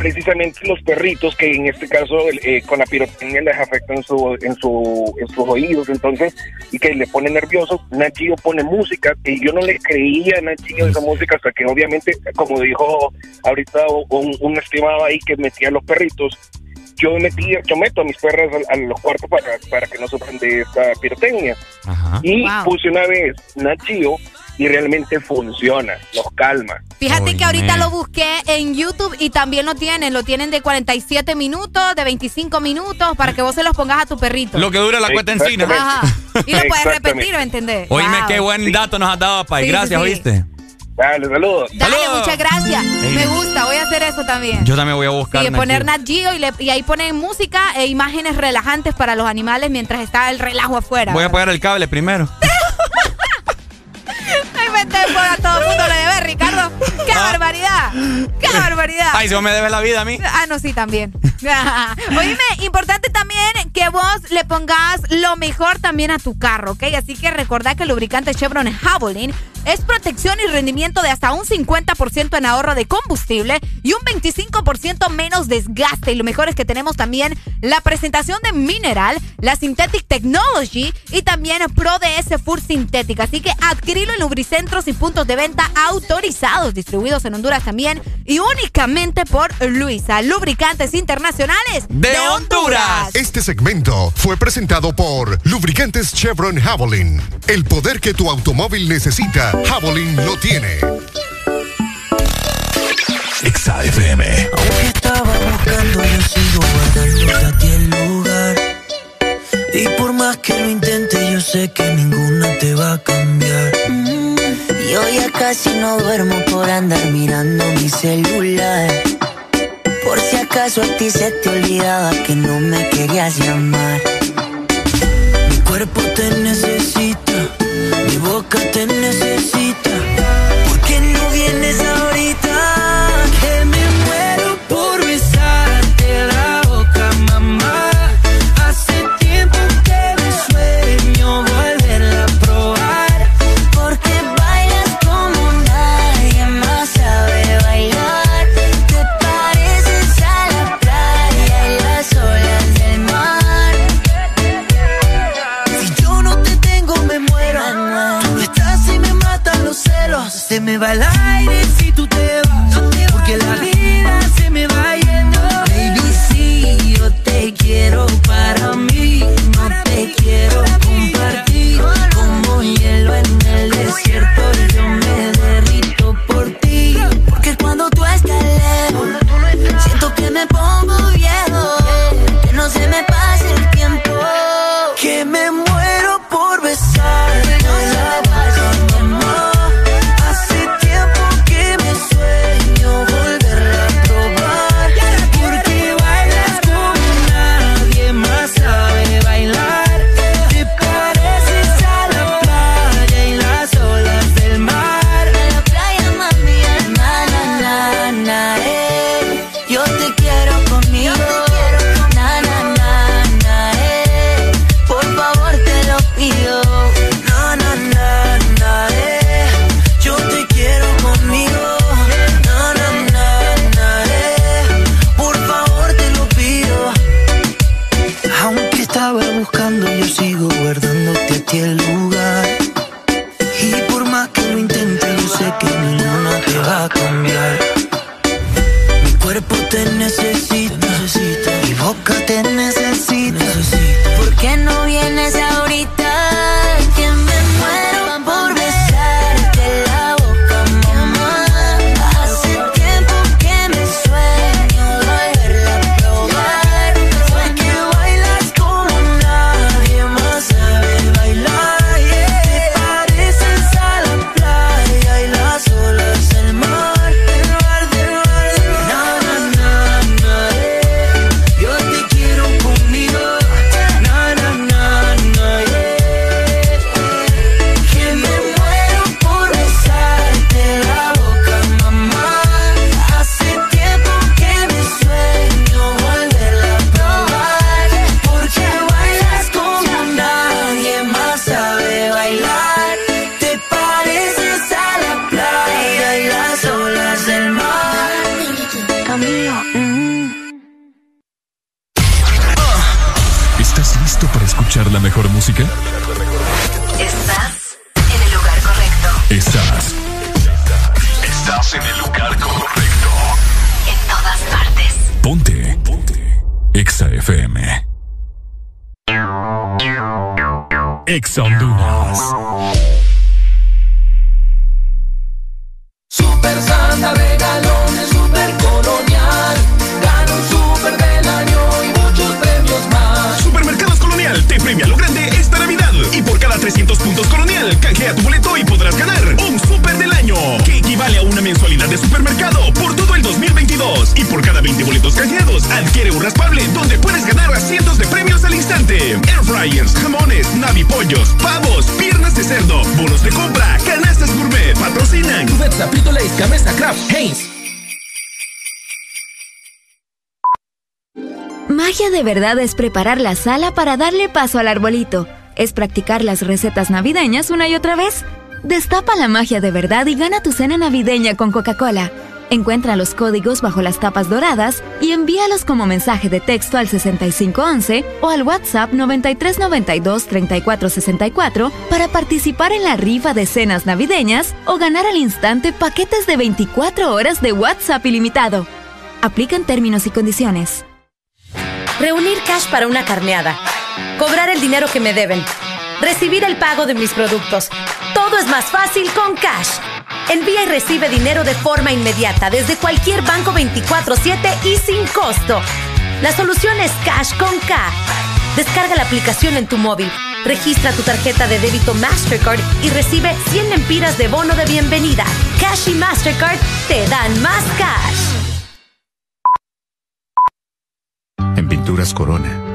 precisamente los perritos que en este caso eh, con la pirotecnia les afecta en su en su en sus oídos entonces y que le pone nervioso. Geo pone música y yo no le creía a Geo esa música hasta que obviamente como dijo ahorita un, un estimado ahí que metía a los perritos yo metí yo meto a mis perras a, a los cuartos para, para que no sufran de esta pirotecnia. Y Wow. puse una vez Nat Geo y realmente funciona, los calma. Fíjate que ahorita lo busqué en YouTube y también lo tienen, lo tienen de 47 minutos, de 25 minutos, para que vos se los pongas a tu perrito. Lo que dura la cuenta encina. Ajá. Y lo puedes repetir, ¿me entendés? Oíme, qué buen dato nos has dado, Pai. Gracias, ¿oíste? Dale, saludos. Dale, muchas gracias. Me gusta, voy a hacer eso también. Yo también voy a buscar. Y poner Nat Geo y, y, ahí ponen música e imágenes relajantes para los animales mientras está el relajo afuera. Voy a apagar el cable primero. vete por a todo el mundo le debe, Ricardo. ¡Qué ah. barbaridad! ¡Qué barbaridad! Ay, si vos me debes la vida a mí. Ah, no, sí, también. Oíme, importante también que vos le pongas lo mejor también a tu carro, ¿ok? Así que recordá que el lubricante Chevron Javelin es protección y rendimiento de hasta un 50% en ahorro de combustible y un 25% menos desgaste. Y lo mejor es que tenemos también la presentación de Mineral, la Synthetic Technology y también Pro DS Full Sintética. Así que adquirilo en lubricentros y puntos de venta autorizados, distribuidos en Honduras también y únicamente por Luisa, Lubricantes Internacionales de, Honduras. Este segmento fue presentado por Lubricantes Chevron Javelin. El poder que tu automóvil necesita Javelin lo tiene. XAFM. Aunque estaba buscando, yo sigo guardando a ti el lugar. Y por más que lo intente, yo sé que ninguna te va a cambiar. Mm, yo ya casi no duermo por andar mirando mi celular. Por si acaso a ti se te olvidaba que no me querías llamar. Mi cuerpo te necesita mi boca te necesita. Me va cuerpo te necesita, mi boca te necesita. Exa FM. Exa Honduras. Super Santa regalones, super colonial. Gana un super del año y muchos premios más. Supermercados Colonial te premia lo grande esta Navidad. Y por cada 300 puntos Colonial, canjea tu boleto y Adquiere un raspable donde puedes ganar a cientos de premios al instante. Air fryers, jamones, navipollos, pavos, piernas de cerdo, bonos de compra, canastas gourmet, patrocinan. Cubeta, Pitoles, Cabeza Craft, Haynes. Magia de verdad es preparar la sala para darle paso al arbolito. Es practicar las recetas navideñas una y otra vez. Destapa la magia de verdad y gana tu cena navideña con Coca-Cola. Encuentra los códigos bajo las tapas doradas y envíalos como mensaje de texto al 6511 o al WhatsApp 9392-3464 para participar en la rifa de cenas navideñas o ganar al instante paquetes de 24 horas de WhatsApp ilimitado. Aplican términos y condiciones. Reunir cash para una carneada. Cobrar el dinero que me deben. Recibir el pago de mis productos. Todo es más fácil con Cash. Envía y recibe dinero de forma inmediata desde cualquier banco 24/7 y sin costo. La solución es Cash con K. Descarga la aplicación en tu móvil. Registra tu tarjeta de débito Mastercard y recibe 100 lempiras de bono de bienvenida. Cash y Mastercard te dan más cash. En Pinturas Corona,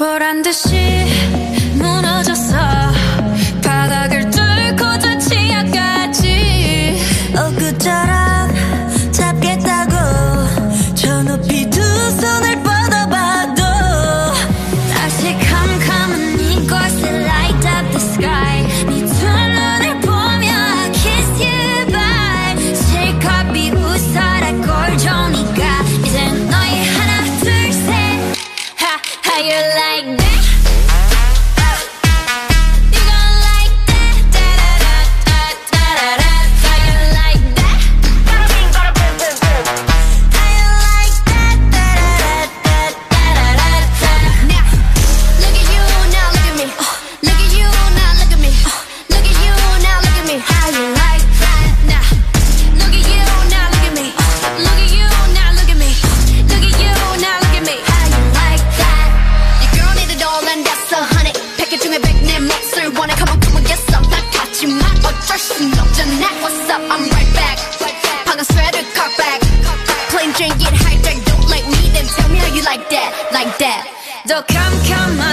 보란 듯이 Don't come, come, my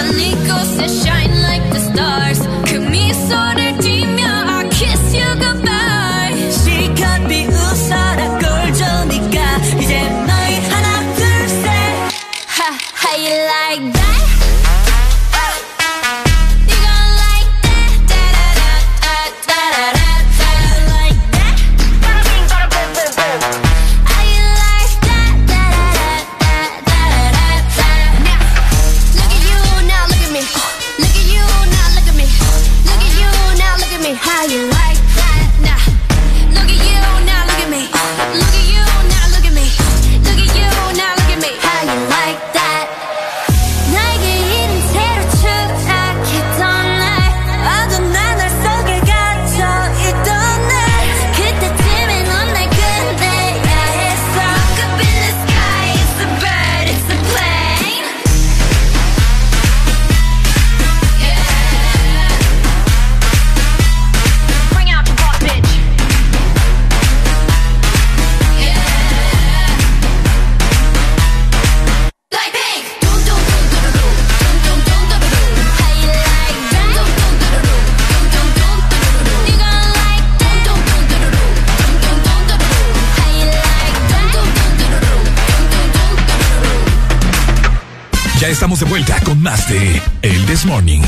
estamos de vuelta con más de El This Morning.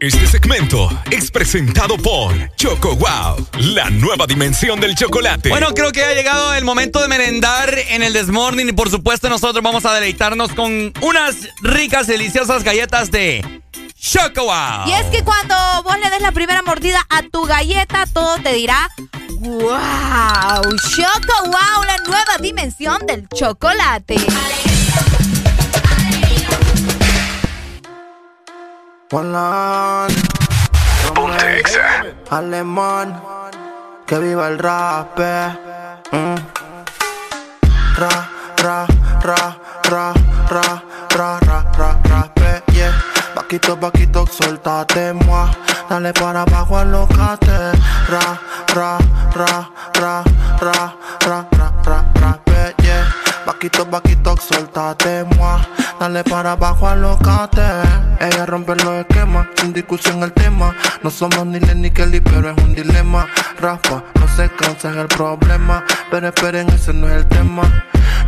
Este segmento es presentado por Choco Wow, la nueva dimensión del chocolate. Bueno, creo que ha llegado el momento de merendar en el Desmorning y por supuesto nosotros vamos a deleitarnos con unas ricas, deliciosas galletas de Choco Wow. Y es que cuando vos le des la primera mordida a tu galleta, todo te dirá ¡Wow! ¡Choco Wow! La nueva dimensión del chocolate. Ponte exa. Alemán, que viva el rap. Eh. Mm. Ra, ra, ra, ra, ra. Vaquito, vaquito, soltate, moi. Dale para abajo, alocate. Ra, ra, ra, ra, ra, ra, ra, ra, rap, yeah. Vaquito, vaquito, soltate, moi. Dale para abajo, alocate. Ella rompe los esquemas, sin discusión el tema. No somos ni Len ni Kelly, pero es un dilema. Rafa, no se cansa es el problema. Pero esperen, ese no es el tema.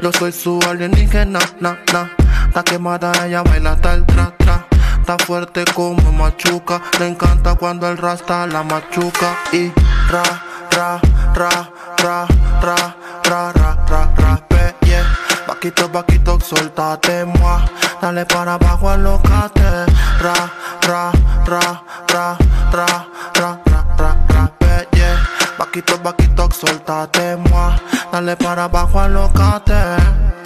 Yo soy su alienígena, na, na. Está quemada, ella baila hasta el tra, tra. Está fuerte como machuca. Le encanta cuando el rasta la machuca. Y ra, ra, ra, ra, ra, ra, ra, ra, ra, yeah. Vaquito, vaquito, soltate, moi. Dale para abajo, alocate. Ra, ra, ra, ra, ra, ra, ra, ra, ra, yeah. Vaquito, vaquito, soltate, moi. Dale para abajo, alocate.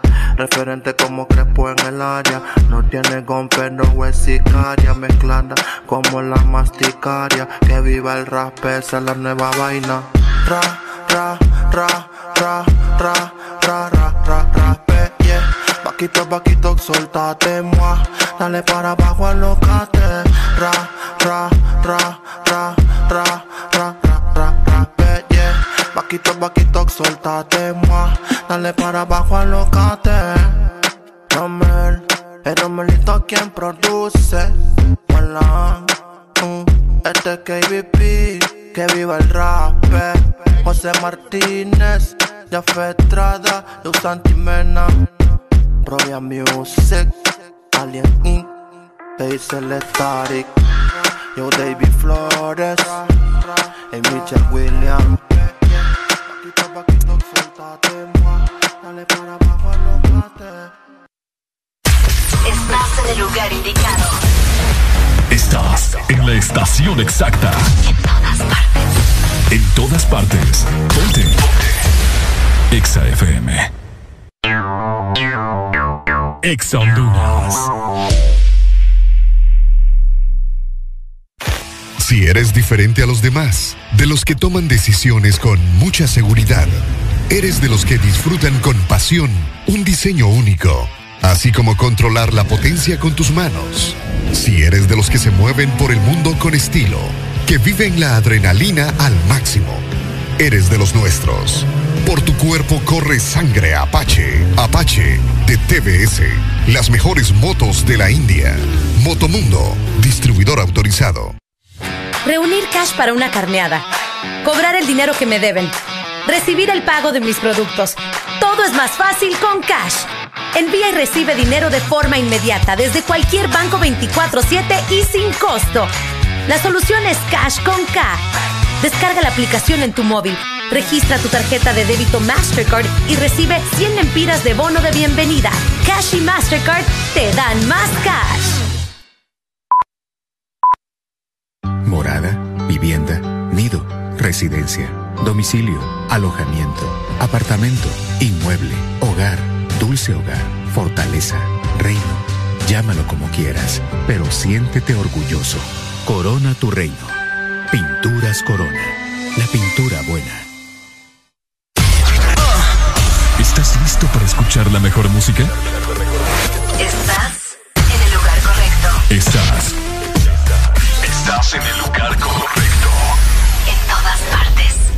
Referente como Crespo en el área. No tiene gon, pero es sicaria. Mezclada como la masticaria. Que viva el rap, esa es la nueva vaina. Ra, ra, ra, ra, ra, ra, ra, ra, ra, yeah. Vaquito, vaquito, soltate, moi. Dale para abajo, alocate. Ra, ra, ra, ra, ra, ra. Vaquito, vaquito, soltate, moi. Dale para abajo, alocate. Romel, el Romelito quien produce. Mm, este es KBP, que viva el rap. José Martínez, Jafet Estrada, Luz Santimena, Roya Music, Alien Inc., Hazel Static, Yo David Flores, y Michelle Williams. Dale para abajo. Estás en el lugar indicado. Estás en la estación exacta. En todas partes. En todas partes. Ponte. Exa FM. Exa Honduras. Si eres diferente a los demás, de los que toman decisiones con mucha seguridad, eres de los que disfrutan con pasión un diseño único, así como controlar la potencia con tus manos. Si eres de los que se mueven por el mundo con estilo, que viven la adrenalina al máximo, eres de los nuestros. Por tu cuerpo corre sangre Apache. Apache de TBS. Las mejores motos de la India. Motomundo, distribuidor autorizado. Reunir cash para una carneada. Cobrar el dinero que me deben. Recibir el pago de mis productos. Todo es más fácil con Cash. Envía y recibe dinero de forma inmediata desde cualquier banco 24/7 y sin costo. La solución es Cash con K. Descarga la aplicación en tu móvil, registra tu tarjeta de débito Mastercard y recibe 100 lempiras de bono de bienvenida. Cash y Mastercard te dan más cash. Morada, vivienda, nido, residencia, domicilio, alojamiento, apartamento, inmueble, hogar, dulce hogar, fortaleza, reino. Llámalo como quieras, pero siéntete orgulloso. Corona tu reino. Pinturas Corona. La pintura buena. ¿Estás listo para escuchar la mejor música? Estás en el lugar correcto. Estás. Estás en el lugar correcto.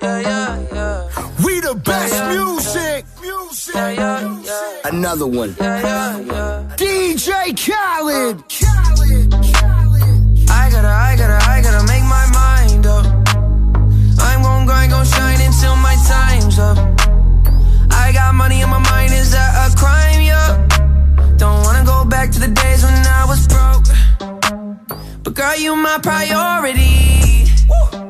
We the best music. Music. Another one. DJ Khaled. Khaled. I gotta, I gotta, I gotta make my mind up. I'm gon' grind, gon' shine until my time's up. I got money in my mind, is that a crime? Yeah. Don't wanna go back to the days when I was broke. But girl, you my priority. I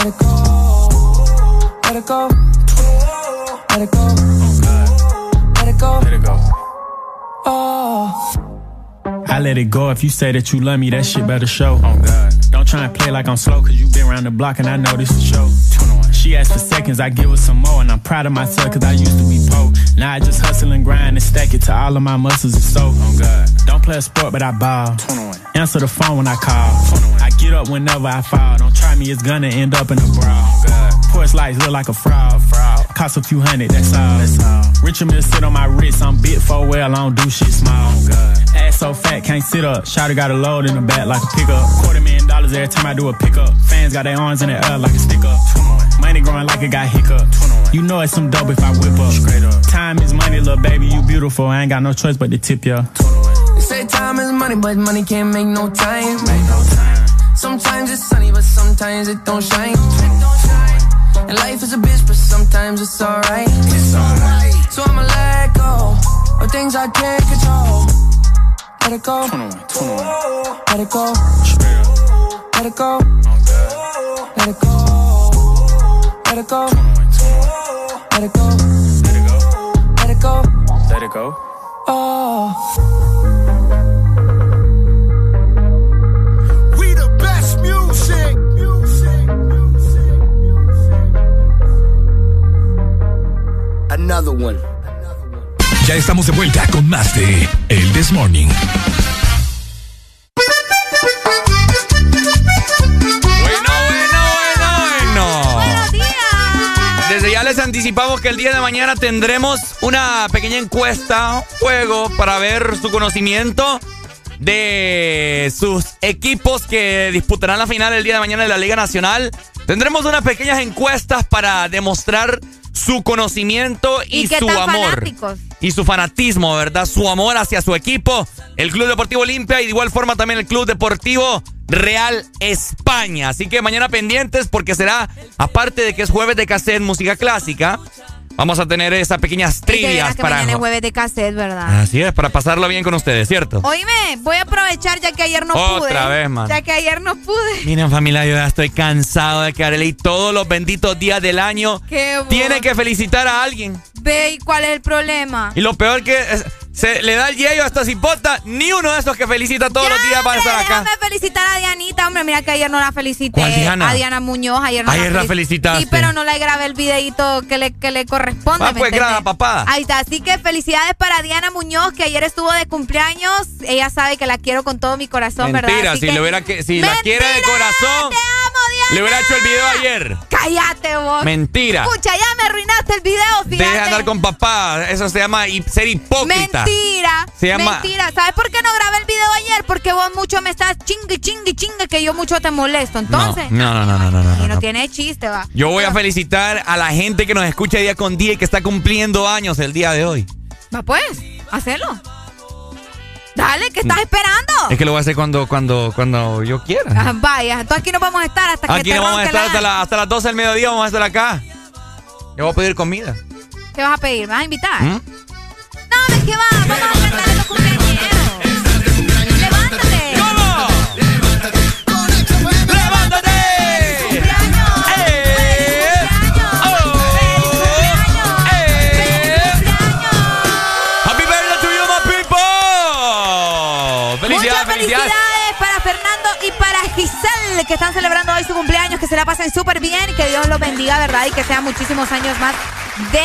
Let it go. Let it go. Let it go. Let it go. Let it go. Oh. I let it go if you say that you love me, that shit better show. Oh God. Don't try and play like I'm slow, cause you been around the block and I know this is show. She asked for seconds, I give her some more, and I'm proud of myself cause I used to be poor. Now I just hustle and grind and stack it to all of my muscles and so. Oh God. Don't play a sport, but I ball. Answer the phone when I call. I get up whenever I fall. Don't try me, it's gonna end up in a brawl. Porch lights look like a fraud. fraud. Cost a few hundred, that's all. That's all. Richard Mill sit on my wrist, I'm bit for well, I don't do shit small. Oh, Ass so fat, can't sit up. Shotty got a load in the back like a pickup. Quarter million dollars every time I do a pickup. Fans got their arms in the air like a stick up. Money growing like it got hiccup. You know it's some dope if I whip up. Straight up. Time is money, little baby, you beautiful. I ain't got no choice but to tip ya. They say time is money, but money can't make no time. Sometimes it's sunny, but sometimes it don't shine. And life is a bitch, but sometimes it's alright. So I'ma let go of things I can't control. Let it go. Let it go. Let it go. Let it go. Let it go. Let it go. Let it go. Let it go. Oh. Another one. Ya estamos de vuelta con más de El This Morning. Bueno, bueno, bueno, bueno. Desde ya les anticipamos que el día de mañana tendremos una pequeña encuesta, juego para ver su conocimiento de sus equipos que disputarán la final el día de mañana de la Liga Nacional. Tendremos unas pequeñas encuestas para demostrar su conocimiento y, ¿Y qué su amor. fanáticos? Y su fanatismo, ¿verdad? Su amor hacia su equipo, el Club Deportivo Olimpia y de igual forma también el Club Deportivo Real España. Así que mañana pendientes porque será, aparte de que es jueves de cassette música clásica, vamos a tener esas pequeñas trivias que para... mañana es jueves de cassette, ¿verdad? Así es, para pasarlo bien con ustedes, ¿cierto? Oíme, voy a aprovechar ya que ayer no pude. Otra vez, man. Ya que ayer no pude. Miren familia, yo ya estoy cansado de que Arely todos los benditos días del año Qué tiene que felicitar a alguien. Ve, ¿y cuál es el problema? Y lo peor que es- se le da el yello a esta cipota, ni uno de esos que felicita todos los días para estar acá. Déjame felicitar a Dianita, hombre. Mira que ayer no la felicité. ¿Cuál Diana? A Diana Muñoz. Ayer no Ayer la felic- felicitaste. Sí, pero no le grabé el videito que le, que le corresponde. Ah, ¿me pues, graba, papada. Ahí está. Así que felicidades para Diana Muñoz, que ayer estuvo de cumpleaños. Ella sabe que la quiero con todo mi corazón, ¿verdad? Mentira, Así si, que- le hubiera que, si la quiere de corazón, le hubiera hecho el video ayer. Cállate vos. Mentira. Escucha, ya me arruinaste el video, fíjate. Deja de andar con papá. Eso se llama ser hipócrita. Mentira. Se llama- Mentira. ¿Sabes por qué no grabé el video ayer? Porque vos mucho me estás chingue, chingue, chingue, que yo mucho te molesto. Entonces, No, no, no, no, no, no, y no, no, tiene chiste, va. Yo voy a felicitar a la gente que nos escucha día con día y que está cumpliendo años el día de hoy. Va pues, hacelo. Dale, ¿qué estás esperando? Es que lo voy a hacer cuando, cuando, cuando yo quiera. Ah, vaya, entonces aquí no vamos a estar hasta que Aquí no vamos a estar la- hasta, la- hasta las 12 del mediodía, vamos a estar acá. Yo voy a pedir comida. ¿Qué vas a pedir? ¿Me vas a invitar? ¿Mm? No, ¿de qué va? Vamos a cantar a los cumpleaños. Que están celebrando hoy su cumpleaños, que se la pasen súper bien y que Dios los bendiga, ¿verdad? Y que sean muchísimos años más de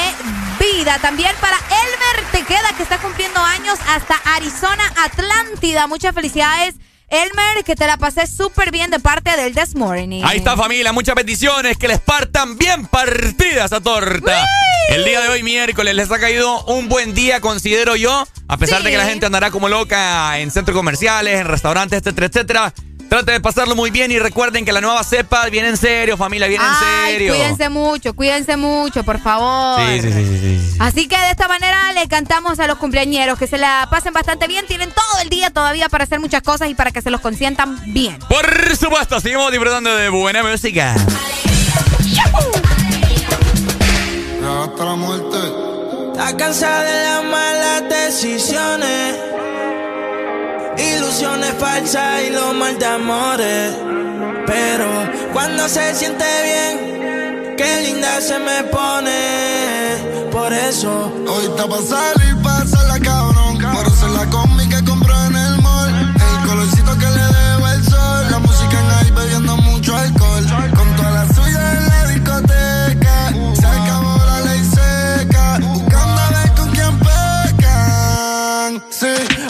vida. También para Elmer Tequeda, que está cumpliendo años hasta Arizona, Atlántida. Muchas felicidades. Elmer, que te la pasé súper bien de parte del This Morning. Ahí está familia, muchas bendiciones, que les partan bien partida esa torta. El día de hoy, miércoles, les ha caído un buen día, considero yo, a pesar de que la gente andará como loca en centros comerciales, en restaurantes, etcétera, etcétera. Trate de pasarlo muy bien y recuerden que la nueva cepa viene en serio, familia, viene Ay, en serio. cuídense mucho, cuídense mucho, por favor. Sí, sí, sí, sí, sí. Así que de esta manera le cantamos a los cumpleañeros que se la pasen bastante bien. Tienen todo el día todavía para hacer muchas cosas y para que se los consientan bien. Por supuesto, seguimos disfrutando de buena música. Hasta la muerte. Está cansada de las malas decisiones, ilusiones falsas y los mal de amores. Pero cuando se siente bien, qué linda se me pone. Por eso Hoy está pa' salir, pasarla cabrón. Por hacer la combi que compró en el mall. El colorcito que le debo el sol. La música en ahí bebiendo mucho alcohol. Con toda la suya en la discoteca. Se acabó la ley seca. Buscando a ver con quién pecan. Sí.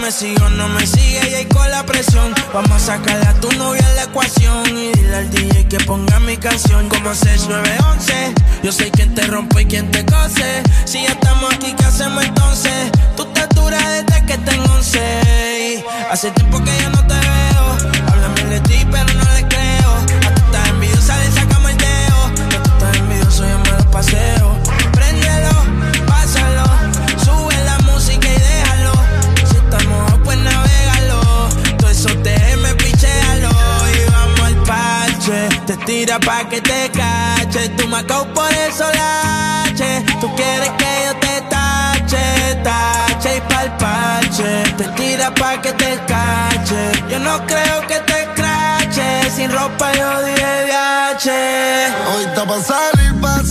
Me sigo, no me sigue y ahí con la presión. Vamos a sacarle a tu novia en la ecuación. Y dile al DJ que ponga mi canción como 6911. Yo soy quien te rompe y quien te cose. Si ya estamos aquí, ¿qué hacemos entonces? Tú te duras desde que tengo 11. Hace tiempo que yo no te veo. Háblame de ti, pero no le creo. A tú estás envidiosa, le sacamos el dedo. A tú estás envidioso, yo me lo paseo. Tira pa' que te cache. Tú me por eso lache. Tú quieres que yo te tache, tache y pa'l parche. Te tira pa' que te cache. Yo no creo que te crache. Sin ropa yo dije viaje. Hoy está pa' salir, pasarla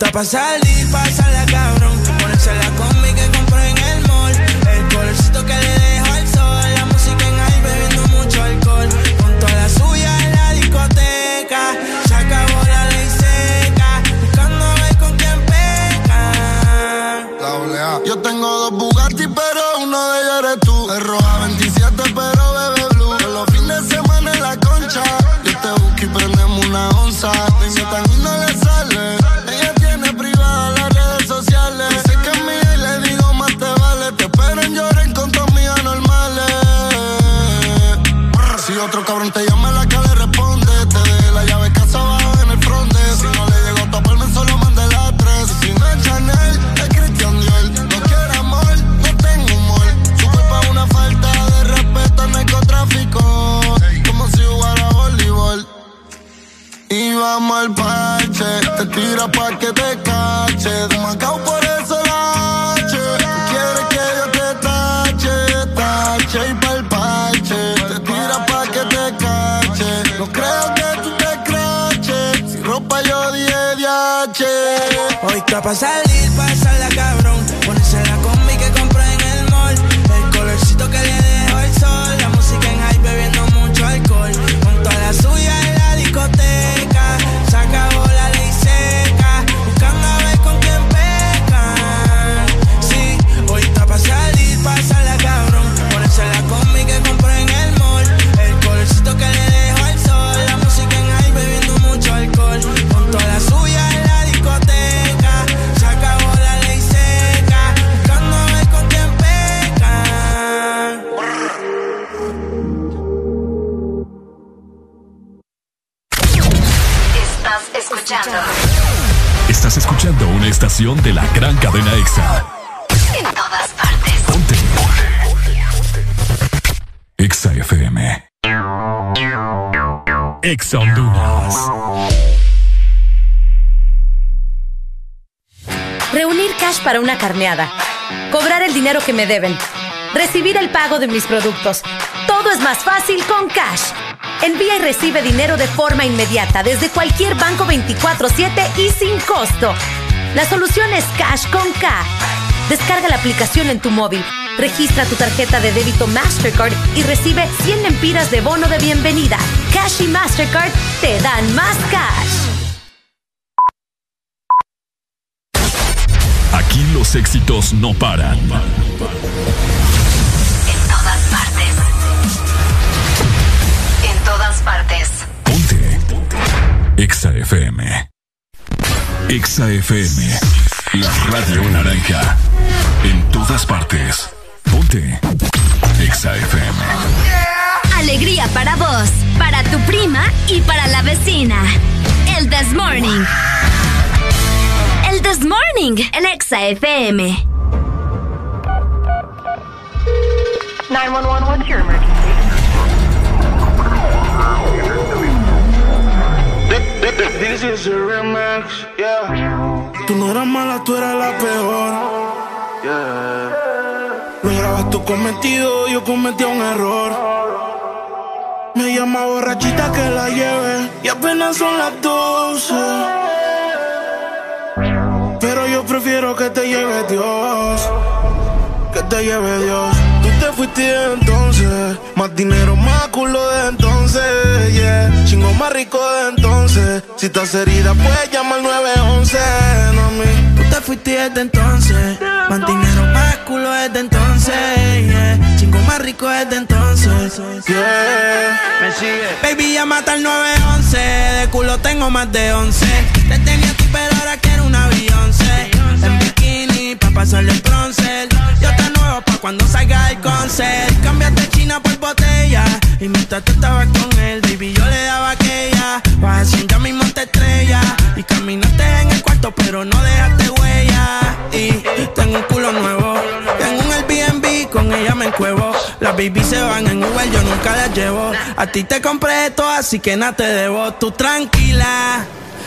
está pa' salir, pasarla cabrón. Ponerse la combi que compré en el mall. El colorcito que le dejo al sol. La música en ahí bebiendo mucho alcohol. Con toda la suya en la discoteca. Se acabó la ley seca. Buscando ver con quién pecan. Doble A. Yo tengo dos Bugatti, pero uno de ellos eres tú. Está Honduras. Reunir cash para una carneada. Cobrar el dinero que me deben. Recibir el pago de mis productos. Todo es más fácil con Cash. Envía y recibe dinero de forma inmediata desde cualquier banco 24/7 y sin costo. La solución es Cash con K. Descarga la aplicación en tu móvil, registra tu tarjeta de débito Mastercard y recibe 100 lempiras de bono de bienvenida. Cash y Mastercard te dan más cash. Aquí los éxitos no paran. En todas partes. En todas partes. EXA FM. EXA FM. La radio naranja. En todas partes. Ponte. EXA FM. Alegría para vos, para tu prima y para la vecina. El This Morning. El This Morning en Exa FM. 911, what's your emergency? This is a remix, yeah. Tú no eras mala, tú eras la peor. Yeah. Cometido, yo cometí un error. Me llama borrachita que la lleve y apenas son las 12. Pero yo prefiero que te lleve Dios, que te lleve Dios. Tú te fuiste entonces, más dinero, más culo de entonces, yeah. Chingo más rico de entonces. Si estás herida, puedes llamar 911, no mí. Tú te fuiste desde entonces, más dinero, más culo desde entonces, yeah. Chingo más rico desde entonces, yeah. Me sigue. Baby, llama al 911, de culo tengo más de 11. Te tenía ti, pero ahora quiero una Beyoncé. En bikini, pa' pasarle el bronce. Cuando salga el concert. Cambiaste China por botella. Y mientras tú estabas con él, baby, yo le daba aquella. Vas así, ya mismo te estrella. Y caminaste en el cuarto, pero no dejaste huella. Y tengo un culo nuevo. Tengo un Airbnb, con ella me encuevo. Las baby se van en Uber, yo nunca las llevo. A ti te compré esto, así que nada te debo. Tú tranquila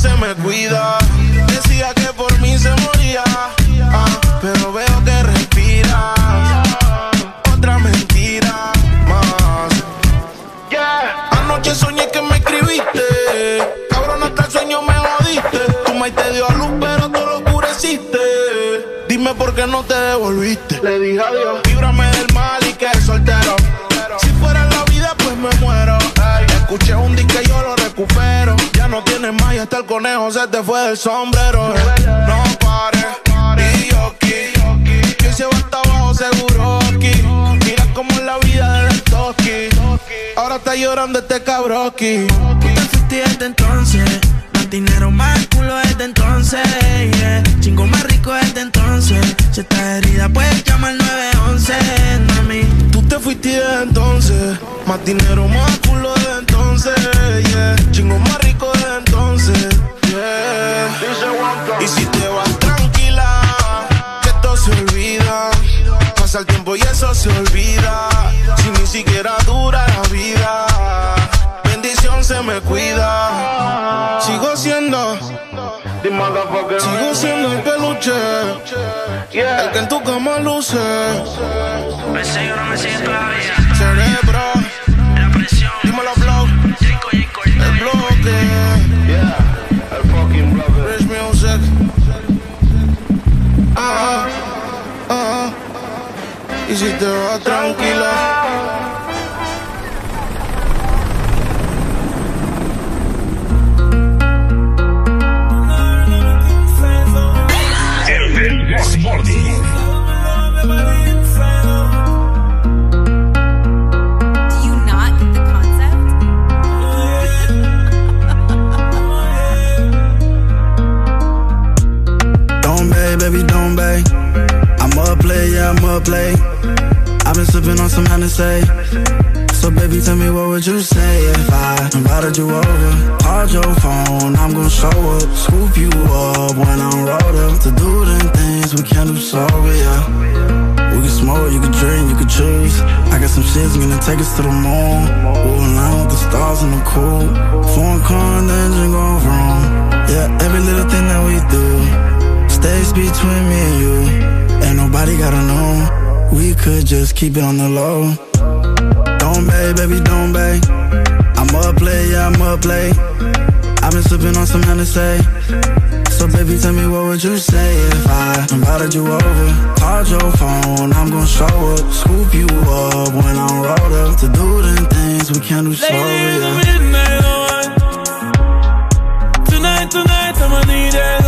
se me cuida. Decía que por mí se moría, ah, pero veo que respira. Otra mentira más. Yeah. Anoche soñé que me escribiste. Cabrón, hasta el sueño me jodiste. Tu maíz te dio a luz, pero tú lo oscureciste. Dime por qué no te devolviste. Le dije adiós. Líbrame del mal y que soltero. Si fuera la vida, pues me muero. Ey, escuché un disco y yo lo recupero. Ya no más y hasta el conejo se te fue del sombrero. No pares, y yo aquí. Se va abajo seguro aquí. Mira cómo es la vida del toki. Ahora está llorando este cabroki. Tú te fuiste desde entonces. Más dinero, más culo desde entonces. Yeah. Chingo más rico desde entonces. Si estás herida, puedes llamar 911, mami. Te fuiste desde entonces. Más dinero, más culo desde entonces. Chingo más rico desde entonces. Y si te vas tranquila, que todo se olvida. Pasa el tiempo y eso se olvida. Si ni siquiera dura la vida. Bendición se me cuida. Sigo siendo. Sigo siendo el peluche. El que en tu cama luce. Me sigue no me sigue todavía. Cerebro. Dímelo, blow. El bloque. El fucking bloque. Rich music. Ah, ah, ah. Y si te vas tranquila. Baby, don't bang. I'm up play, yeah, I'm up play. I've been sipping on some Hennessy. So baby, tell me what would you say if I invited you over? Called your phone, I'm gon' show up, scoop you up when I'm rolled up to do them things we can't do sober, yeah. We can smoke, you can drink, you can choose. I got some shit's gonna take us to the moon. We'll align with the stars in the cool. Foreign car and the engine gon' vroom. Yeah, every little thing that we do stays between me and you. Ain't nobody gotta know. We could just keep it on the low. Don't bang, baby, don't bang. I'm up play, yeah, I'm up play. I've been sipping on some Hennessy. So baby, tell me what would you say if I invited you over? Called your phone, I'm gon' show up, scoop you up when I'm rolled up to do them things we can't do sober. Yeah. midnight. Tonight, tonight, I'ma need your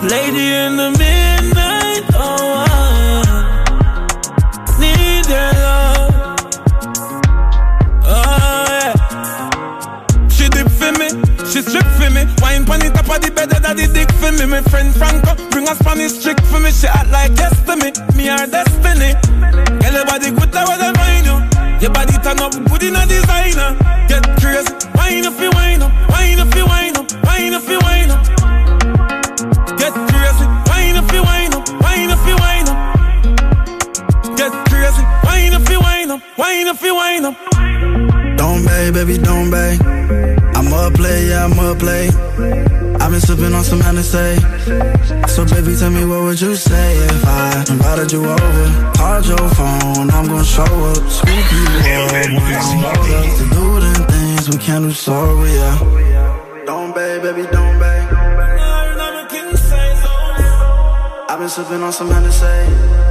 Lady in the midnight oh, hour. Need your love. Oh, yeah. She dip for me, she strip for me. Wine pon the top of the bed, that the dick for me. My friend Franco bring a Spanish chick for me. She act like yes to me, me her destiny. Girl, your body good, I wanna find you. Your body turn up good in a designer. Get crazy, wine if you wine up, wine if you wine up, wine if you wine up. Wine up, wine if you wine up. Don't bang, baby, don't bang. I'm up play, yeah, I'm up play. I've been sipping on some Hennessy. So baby, tell me what would you say if I invited you over? Called your phone, I'm gon' show up, scoop you up when I'm rolled to do them things we can't do sober, yeah. Don't bang, baby, don't bang. I've been sipping on some Hennessy.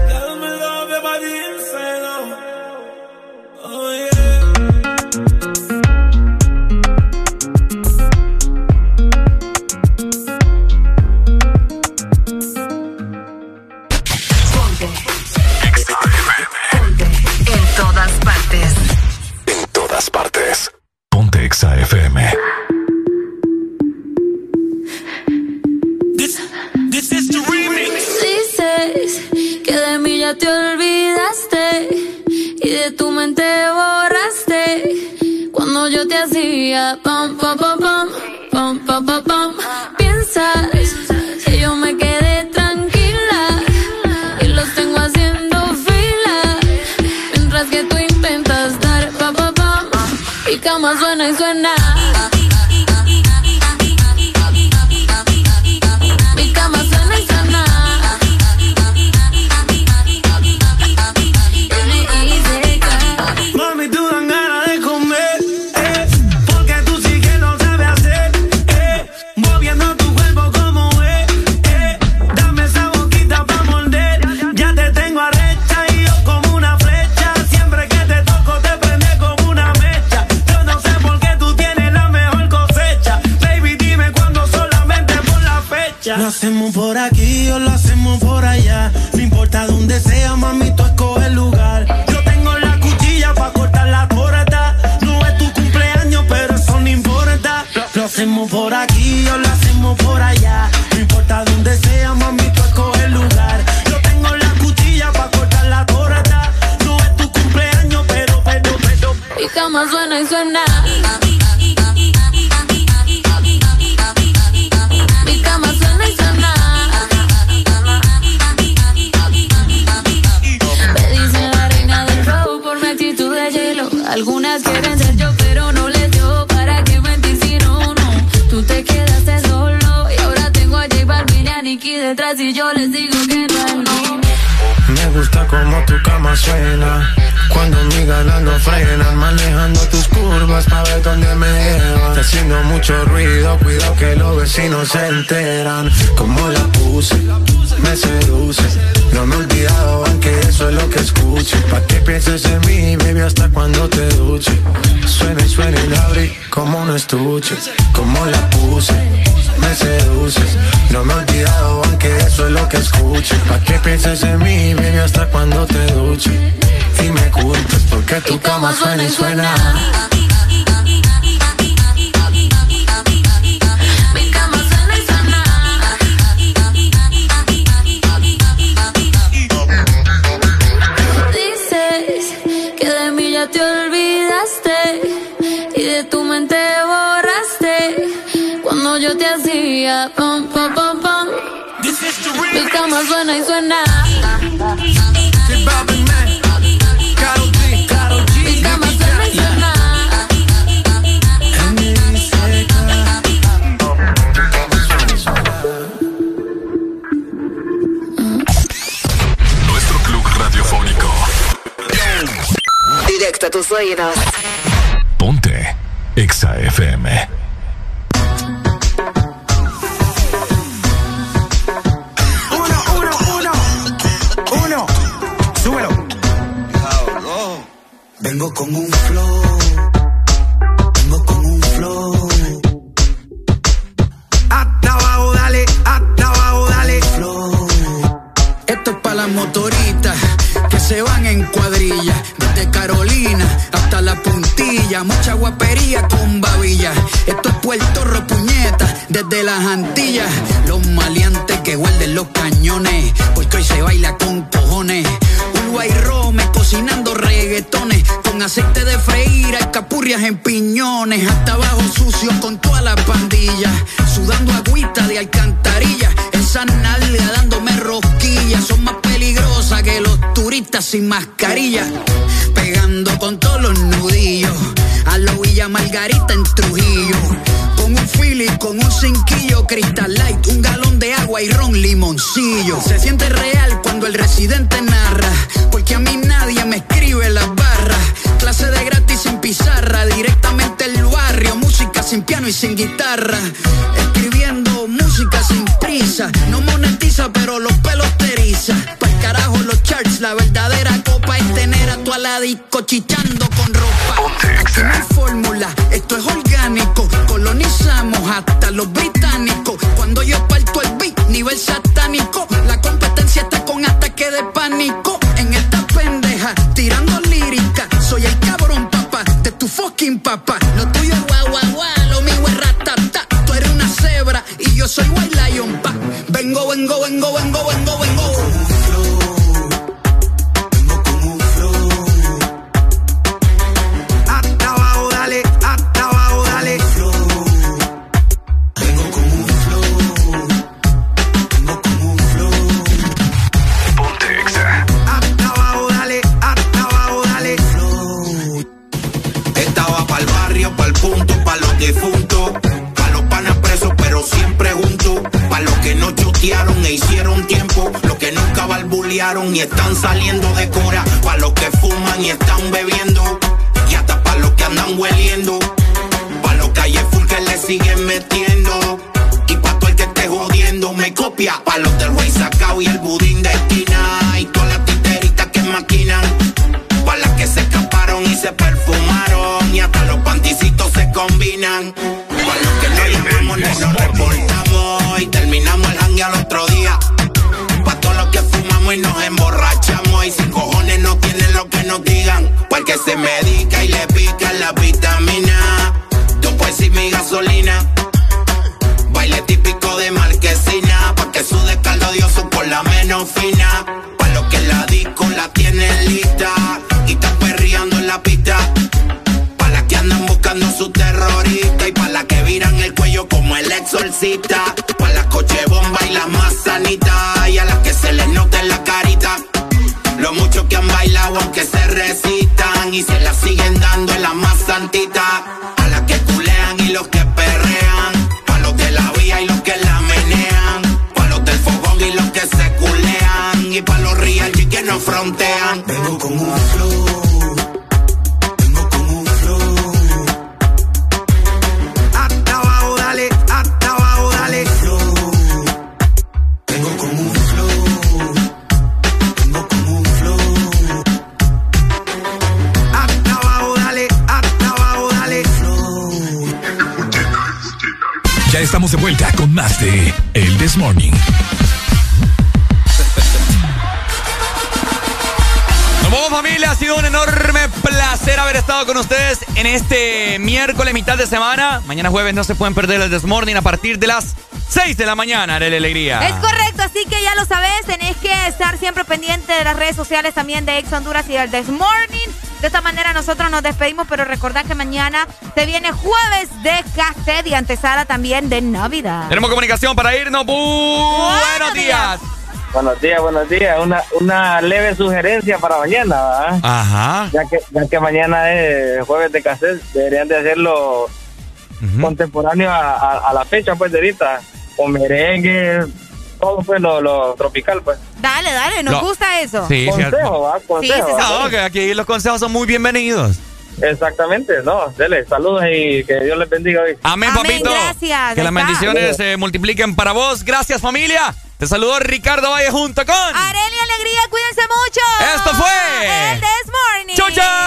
todas partes. Ponte Exa FM. This, this is the remix. Dices que de mí ya te olvidaste y de tu mente borraste cuando yo te hacía pam pam pam pam pam pam pam. pam se enteran. Como la puse, me seduce. No me he olvidado aunque eso es lo que escuche. Pa' que pienses en mí, baby, hasta cuando te duche. Suena y suena y la abrí como un estuche. Como la puse, me seduces No me he olvidado aunque eso es lo que escuche. Pa' que pienses en mí, baby, hasta cuando te duche. Y me culpes porque tu cama suena y suena. repente borraste cuando yo te hacía pom pom pom pom. Suena y suena. Suena y suena. Directo a tus oídos. FM. jueves no se pueden perder el Desmorning a partir de las 6 de la mañana, Arele Alegría. Es correcto, así que ya lo sabes, tenés que estar siempre pendiente de las redes sociales también de Ex Honduras y del Desmorning. De esta manera nosotros nos despedimos, pero recordad que mañana se viene jueves de Casted y antesala también de Navidad. Tenemos comunicación para irnos. Buenos, días. Buenos días, buenos días. Una, una leve sugerencia para mañana, ¿verdad? Ajá. Ya que, ya que mañana es jueves de cassette, deberían de hacerlo contemporáneo a, a- a la fecha, pues, de ahorita. Con merengue, todo pues lo, lo tropical, pues. Dale, dale, nos No. gusta eso. Sí, Consejo. ¿va? Consejo. Sí, sí, sí. No, que aquí los consejos son muy bienvenidos. Exactamente, no, dele, saludos y que Dios les bendiga hoy. Amén, Amén, papito. gracias, Que las bendiciones se multipliquen para vos. Gracias, familia. Te saludó Ricardo Valle junto con. Areli Alegría, cuídense mucho. Esto fue. El This Morning. ¡Chau, chau!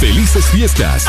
¡Felices fiestas!